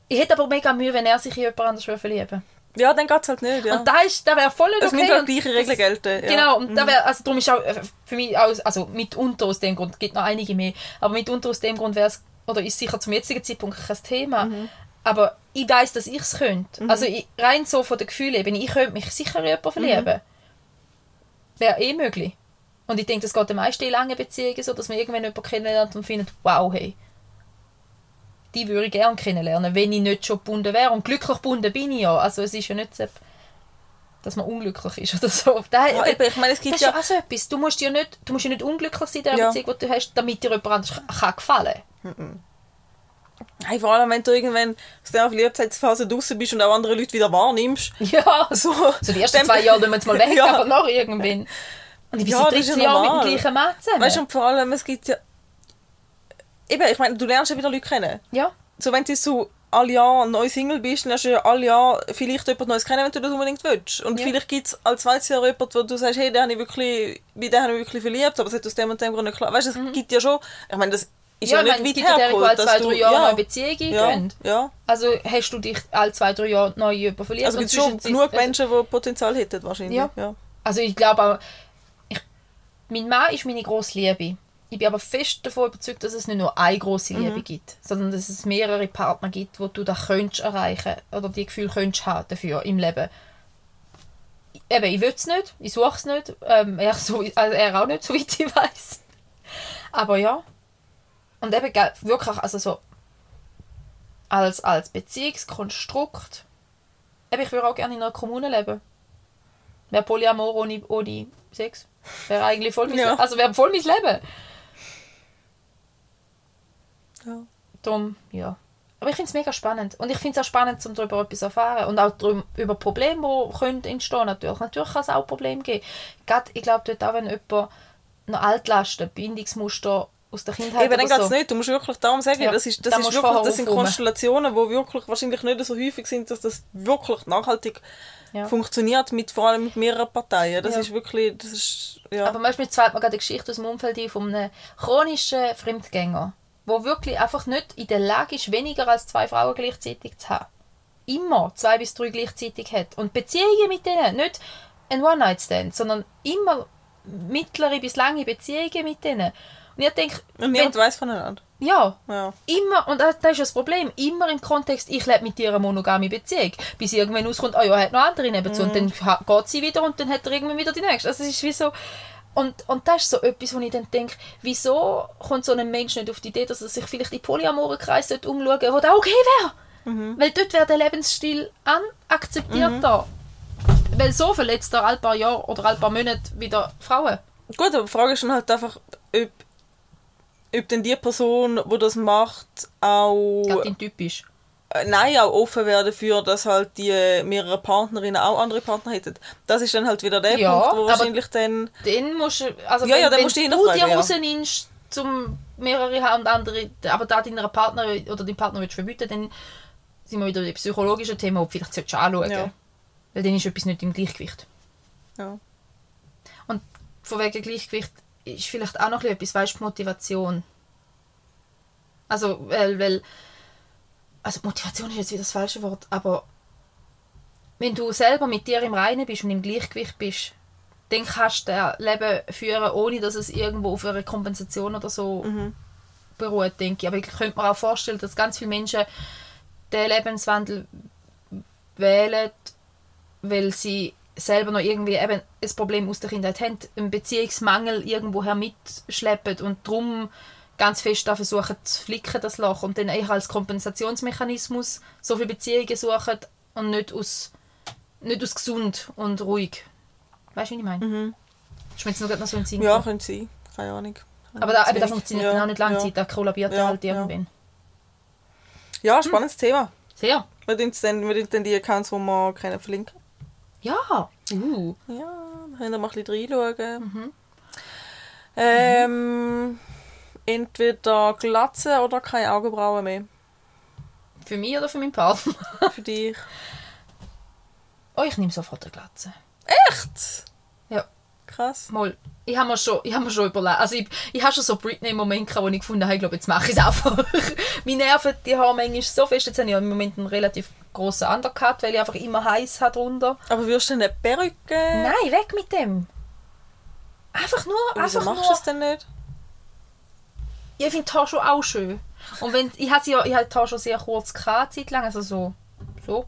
Ich hätte aber mega Mühe, wenn er sich in jemand anders würde verlieben Ja, dann geht es halt nicht. Ja. Und da, ist, da wäre voll nicht es okay. müssen halt gleiche das- Regeln gelten. Ja. Mhm. Genau, und da wär, also darum ist auch äh, für mich aus, also mitunter aus dem Grund, es gibt noch einige mehr, aber mitunter aus dem Grund wäre es, oder ist sicher zum jetzigen Zeitpunkt kein Thema, Mhm. aber ich weiß, dass ich es könnte. Also ich, rein so von den Gefühlen eben, ich könnte mich sicher in jemanden Mhm. verlieben. Wäre eh möglich. Und ich denke, das geht den meisten in langen Beziehungen so, dass man irgendwann jemanden kennenlernt und findet, wow, hey, die würde ich gerne kennenlernen, wenn ich nicht schon gebunden wäre. Und glücklich gebunden bin ich ja. Also es ist ja nicht so, dass man unglücklich ist oder so. Da, Ja, eben, ich meine, es gibt ja... auch so etwas. Du musst ja nicht, du musst ja nicht unglücklich sein in der Ja. Beziehung, die du hast, damit dir jemand anderes kann gefallen Hey, vor allem, wenn du irgendwann aus der Verliebtheitsphase draußen bist und auch andere Leute wieder wahrnimmst. Ja, so, So, die ersten zwei Jahre tun wir jetzt mal weg, Ja. aber noch irgendwann. Und ich bin Ja, seit das ist 13 ja Jahren mit dem gleichen Mann zusammen. Weißt du, und vor allem, es gibt ja... Eben, ich meine, du lernst ja wieder Leute kennen. ja. So, wenn du so alle Jahre neu Single bist, dann hast du ja alle Jahre vielleicht jemand Neues kennen, wenn du das unbedingt willst. Und Ja. vielleicht gibt es als zweites Jahr jemanden, wo du sagst, hey, den habe ich wirklich, bei dem habe ich wirklich verliebt, aber es hat aus dem und dem Grund nicht klar. Weißt du, es gibt ja schon... Ich meine, das ist Mhm. Ja, ja, nicht weit die alle hergeholt, zwei, drei. Jahre ja, eine Beziehung ja, ja. Also hast du dich alle zwei, drei Jahre neu jemanden verliebt. Also gibt es schon genug Menschen, die Potenzial hätten wahrscheinlich. Ja. ja. Also ich glaube auch, ich, mein Mann ist meine grosse Liebe. Ich bin aber fest davon überzeugt, dass es nicht nur eine grosse Mhm. Liebe gibt, sondern dass es mehrere Partner gibt, wo du das könntest erreichen oder die Gefühle könntest haben dafür im Leben. Eben, ich will es nicht, ich suche es nicht, ähm, er, so, also er auch nicht, soweit ich weiß. Aber ja. Und eben wirklich, also so als, als Beziehungskonstrukt. Eben, ich würde auch gerne in einer Kommune leben. Wäre Polyamor ohne, ohne Sex. Wäre eigentlich voll mein, Ja. also wäre voll mein Leben. Ja. Darum, ja. Aber ich finde es mega spannend. Und ich finde es auch spannend, um darüber etwas zu erfahren. Und auch drum, über Probleme, die können entstehen natürlich. Natürlich kann es auch Probleme geben. Gerade, ich glaube, dort auch, wenn jemand noch Altlasten, Bindungsmuster aus der Kindheit Eben, dann geht es so. nicht. Du musst wirklich darum sagen, Ja, das, ist, das, da ist wirklich, das sind. Konstellationen, die wirklich wahrscheinlich nicht so häufig sind, dass das wirklich nachhaltig Ja. funktioniert, mit, vor allem mit mehreren Parteien. Das Ja. ist wirklich, das ist, ja. Aber manchmal fällt mir gerade eine Geschichte aus dem Umfeld ein von einem chronischen Fremdgänger, der wirklich einfach nicht in der Lage ist, weniger als zwei Frauen gleichzeitig zu haben. Immer zwei bis drei gleichzeitig hat. Und Beziehungen mit denen, nicht ein One-Night-Stand, sondern immer mittlere bis lange Beziehungen mit denen. Und ich denke, und niemand weiß voneinander. ja, Ja. immer, und das ist das Problem, immer im Kontext, ich lebe mit dir eine monogame Beziehung, bis irgendwann auskommt, oh ja, er hat noch andere nebenzu, und dann geht sie wieder und dann hat er irgendwann wieder die nächste. Also es ist wie so, und, und das ist so etwas, wo ich dann denke, wieso kommt so ein Mensch nicht auf die Idee, dass er sich vielleicht in Polyamorenkreis umschauen sollte, wo das okay wäre? Weil dort wäre der Lebensstil akzeptierter. Weil so verletzt er alle paar Jahre oder alle paar Monate wieder Frauen. Gut, aber die Frage ist dann halt einfach, ob, ob denn die Person, die das macht, auch... Gerade dein Typ ist. äh, nein, auch offen wäre dafür, dass halt die mehrere Partnerinnen auch andere Partner hätten. Das ist dann halt wieder der Ja, Punkt, wo wahrscheinlich dann... Dann musst du, also Ja, wenn, ja, dann wenn musst du du dir ja. rausnimmst, zum mehrere haben und andere, aber da deiner Partner oder dein Partner willst verbieten, dann sind wir wieder bei den psychologischen Themen, ob du vielleicht solltest du anschauen Ja. Weil dann ist etwas nicht im Gleichgewicht. Ja. Und von wegen Gleichgewicht ist vielleicht auch noch etwas, weißt du, Motivation. Also, weil, weil, also Motivation ist jetzt wieder das falsche Wort, aber wenn du selber mit dir im Reinen bist und im Gleichgewicht bist, dann kannst du ein Leben führen, ohne dass es irgendwo auf einer Kompensation oder so beruht, denke ich. Aber ich könnte mir auch vorstellen, dass ganz viele Menschen den Lebenswandel wählen, weil sie selber noch irgendwie eben ein Problem aus der Kindheit haben, einen Beziehungsmangel irgendwoher mitschleppen und darum ganz fest da versuchen zu flicken, das Loch, und dann eher als Kompensationsmechanismus so viele Beziehungen suchen und nicht aus, nicht aus gesund und ruhig. Weißt du, wie ich meine? Mhm. Ist mir jetzt noch, noch so ein Sinn Ja, könnte sein. Keine Ahnung. Aber da, eben, das funktioniert Ja, dann auch nicht lange ja. Zeit, da kollabiert Ja, halt irgendwann. Ja, spannendes Thema. Sehr. Wir tun dann, wir dann die Accounts, die wir kennen, verlinken. Ja. Uh. Ja, dann könnt ihr mal ein bisschen reinschauen. Mhm. Ähm, entweder Glatze oder keine Augenbrauen mehr. Für mich oder für meinen Partner? Für dich. Oh, ich nehme sofort eine Glatze. Echt? Ja. Krass. Mal. Ich habe mir schon, ich mir schon überlegt, also ich, ich habe schon so Britney-Momente gehabt, wo ich gefunden habe, ich glaube, jetzt mache ich es einfach. Meine Nerven, die haben manchmal so fest, jetzt habe ich im Moment einen relativ grossen Undercut, weil ich einfach immer heiß habe drunter. Aber wirst du denn eine Perücke? Nein, weg mit dem. Einfach nur, Wieso einfach machst nur. du es denn nicht? Ich finde schon auch schön. Und wenn, ich hatte ja, ich hatte sehr kurz gehabt, Zeit lang, also so, so,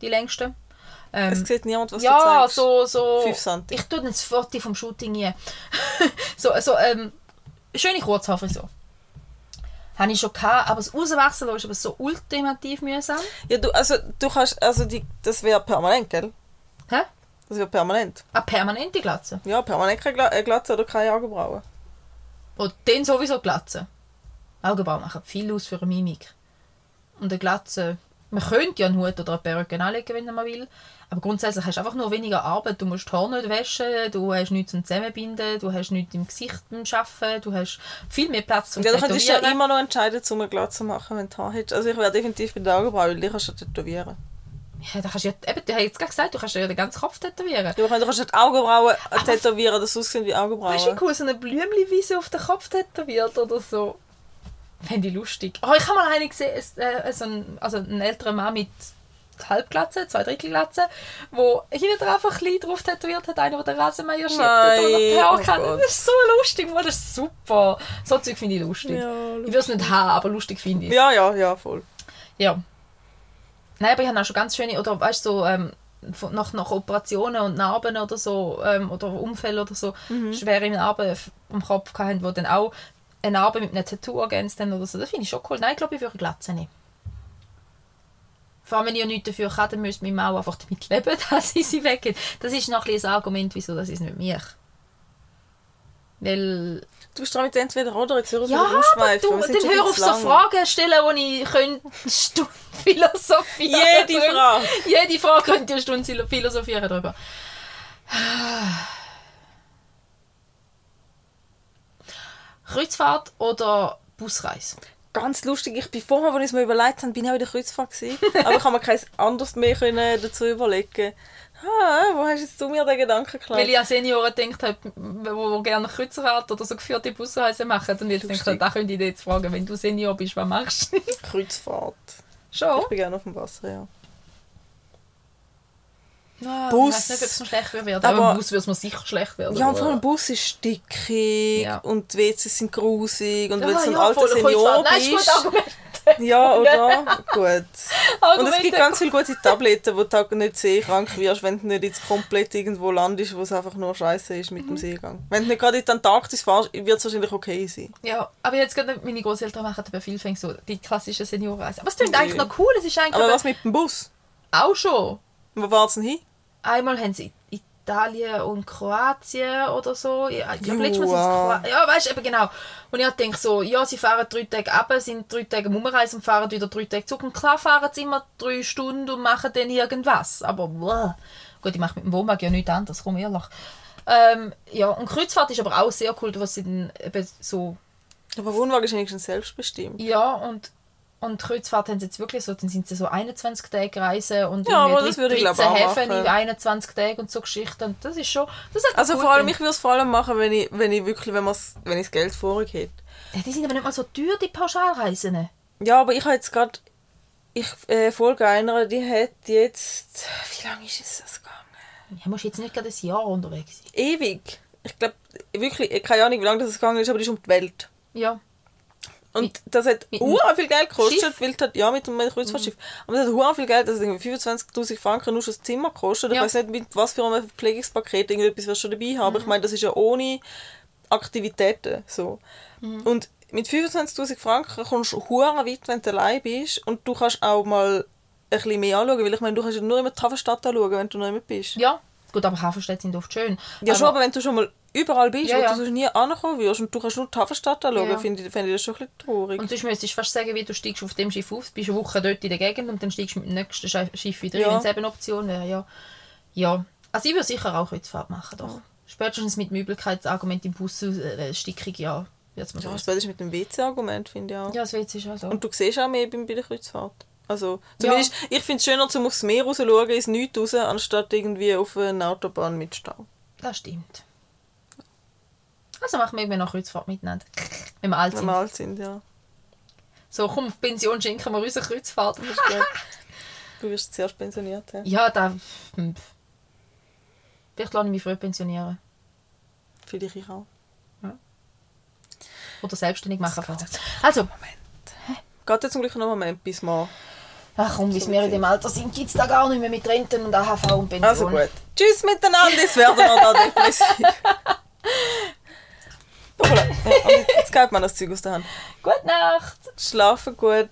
die längste. Ähm, Es sieht niemand, was du ja, zeigst. so, so. Fünf Cent. Ich tue das Foto vom Shooting hier. so, so, ähm, schöne Kurzhaarfrisur. Habe ich schon gehabt, aber das Rauswachsen ist aber so ultimativ mühsam. Ja, du, also, du kannst, also die, das wäre permanent, gell? Hä? Das wäre permanent. Eine permanente Glatze. Ja, permanent keine äh, Glatze oder keine Augenbrauen. Und den sowieso Glatze. Augenbrauen machen viel aus für eine Mimik. Und eine Glatze, man könnte ja einen Hut oder eine Perücke anlegen, wenn man will. Aber grundsätzlich hast du einfach nur weniger Arbeit. Du musst die Haare nicht waschen, du hast nichts zum Zusammenbinden, du hast nichts im Gesicht beim Arbeiten, du hast viel mehr Platz zum Ja, du könntest ja immer noch entscheiden, zum eine Glatze zu machen, wenn du Haar hättest. Also ich wäre definitiv bei den Augenbrauen, weil die kannst du tätowieren. Ja, da kannst du ja, eben, du hast jetzt gerade gesagt, du kannst ja den ganzen Kopf tätowieren. Ja, aber du kannst nicht Augenbrauen tätowieren, dass sie aussehen wie Augenbrauen. Weißt du, wie cool, so eine Blümchenwiese auf den Kopf tätowiert oder so? Fände ich lustig. Oh, ich habe mal eine gesehen, es- äh, so ein, also ein älterer Mann mit Halbglatze, zwei Drittelglatze, wo hinten drauf ein klein drauf tätowiert hat, einer, der den Rasenmäher schiebt die Haare oh. Das ist so lustig, Mann, das ist super. So Zeug finde ich lustig. Ja, ich würde es nicht haben, aber lustig finde ich es. Ja, ja, ja, voll. Ja. Nein, aber ich habe auch schon ganz schöne, oder weißt du, so, ähm, nach, nach Operationen und Narben oder so, ähm, oder Unfälle oder so, schwere Narben am Kopf hatten, die dann auch eine Narbe mit einem Tattoo ergänzt haben oder so. Das finde ich schon cool. Nein, ich glaube, ich würde Glatze nehmen. Vor allem, wenn ich ja nichts dafür kann, dann müsste meine Mau einfach damit leben, dass ich sie weggehe. Das ist noch ein ein Argument, wieso das ist nicht mich. Weil Du bist dran mit entweder oder, jetzt hör auf ja, wieder aber umschweifen. du, wir sind dann hör auf so. Fragen stellen, die ich könnte philosophieren Jede drüber. Frage. Jede Frage könnte eine Stunde philosophieren darüber. Kreuzfahrt oder Busreise? Ganz lustig, ich bin vorher, als ich es mir überlegt habe, bin ich auch in der Kreuzfahrt gewesen. Aber ich habe mir kein anderes mehr können dazu überlegen. Ah, wo hast du mir den Gedanken geklaut? Weil ich an Senioren gedacht habe, die gerne Kreuzfahrt oder so geführte Busreisen machen. Und jetzt denke ich, Lustig. da könnte ich dich jetzt fragen, wenn du Senior bist, was machst du? Kreuzfahrt. Schon? Ich bin gerne auf dem Wasser, ja. Ja, Bus. Ich weiß nicht, ob es mir schlecht wird. Aber- Aber, Bus wird es mir sicher schlecht werden. Ja, und vor allem Bus ist stickig Ja. und die WCs sind grusig und wenn du Ah, so ein ja, alter Senior Kreuzfahrt. Nein, ist gut, bist... Ja, oder? Gut. Und es gibt ganz viele gute Tabletten, wo du auch nicht seekrank wirst, wenn du nicht jetzt komplett irgendwo landest, wo es einfach nur scheiße ist Mhm. mit dem Seegang. Wenn du nicht gerade in die Antarktis fährst, wird es wahrscheinlich okay sein. Ja, aber jetzt gerade meine Großeltern machen bei vielen Fängen so die klassische Seniorenreise. Aber es klingt Okay. eigentlich noch cool. Es ist eigentlich Aber aber was mit dem Bus? auch schon. Wo fahrt's denn hin? Einmal haben sie Italien und Kroatien oder so. Ja, ich glaube, letztes Mal sind es Kroatien. Ja, weißt du, eben genau. Und ich denke so, ja, sie fahren drei Tage ab, sind drei Tage Umreise und fahren wieder drei Tage zurück. Und klar fahren sie immer drei Stunden und machen dann irgendwas. Aber bläh. gut, ich mache mit dem Wohnwagen ja nichts anderes, komm ehrlich. Ähm, ja, und Kreuzfahrt ist aber auch sehr cool, was sie dann eben so Aber Wohnwagen ist wenigstens selbstbestimmt. Ja, und, und Kreuzfahrt haben sie jetzt wirklich so, dann sind sie so 21 Tage Reisen und Ja, aber das würde ich, glaub, 13 auch Häfen in 21 Tagen und so Geschichten. Und das ist schon, das hat Also vor allem, ich würde es vor allem machen, wenn ich, wenn ich wirklich, wenn, wenn ich das Geld vorig hätte. Ja, die sind aber nicht mal so teuer, die Pauschalreisen. Ja, aber ich habe jetzt gerade, ich äh, folge einer, die hat jetzt, wie lange ist es das gegangen? Ja, musst jetzt nicht gerade ein Jahr unterwegs sein. Ewig. Ich glaube, wirklich, keine Ahnung, wie lange das gegangen ist, aber die ist um die Welt. Ja. Und das hat ura viel Geld gekostet, weil das, ja, mit dem Kreuzfahrtschiff. Aber das hat ura viel Geld, das hat irgendwie 25'000 Franken nur schon das Zimmer gekostet. Ich Ja. weiß nicht, mit was für einem Pflegungspaket irgendetwas du schon dabei haben. Aber ich meine, das ist ja ohne Aktivitäten, so. Und mit 25'000 Franken kommst du ura weit, wenn du allein bist. Und du kannst auch mal ein bisschen mehr anschauen, weil ich meine, du kannst ja nur immer die Hafenstadt anschauen, wenn du noch immer bist. Ja. Gut, aber Hafenstädte sind oft schön. Ja, schon, aber wenn du schon mal überall bist, Ja, wo ja. du sonst nie ankommen wirst und du kannst nur die Hafenstadt anschauen, Ja. finde ich, fände ich das schon ein bisschen traurig. Und sonst müsstest du fast sagen, wie du steigst auf dem Schiff auf, bist eine Woche dort in der Gegend und dann steigst du mit dem nächsten Schi- Schiff wieder Ja. wenn es eben eine Option wäre. Ja. ja. Also ich würde sicher auch Kreuzfahrt machen, doch. Spätestens mit dem Übelkeitsargument im Bus, äh, stickig, ja. Wird's mir ja, ist mit dem WC-Argument, finde ich auch. Ja, das Witz ist halt so. Und du siehst auch mehr bei der Kreuzfahrt. Also, zumindest, ich finde es schöner, zum aufs Meer raus schauen, ins Nichts raus, anstatt irgendwie auf eine Autobahn mit Stau. Das stimmt. Also machen wir noch Kreuzfahrt miteinander. Wenn wir alt Wenn sind. wir alt sind, ja. So, komm, auf Pension schenken wir uns eine Kreuzfahrt. Das ist gut. Du wirst zuerst pensioniert. Ja. Ja, da... hm. Vielleicht lasse ich mich früh pensionieren. Vielleicht ich auch. Oder selbstständig machen. Also, Geht jetzt zum Glück noch einen Moment, bis wir... ach komm, bis wir in dem Alter sind, gibt es da gar nicht mehr mit Renten und AHV und Pension. Also gut. Tschüss miteinander, es werden wir da depressiv. Und jetzt geht man das Zeug aus der Hand. Gute Nacht. Schlafen gut.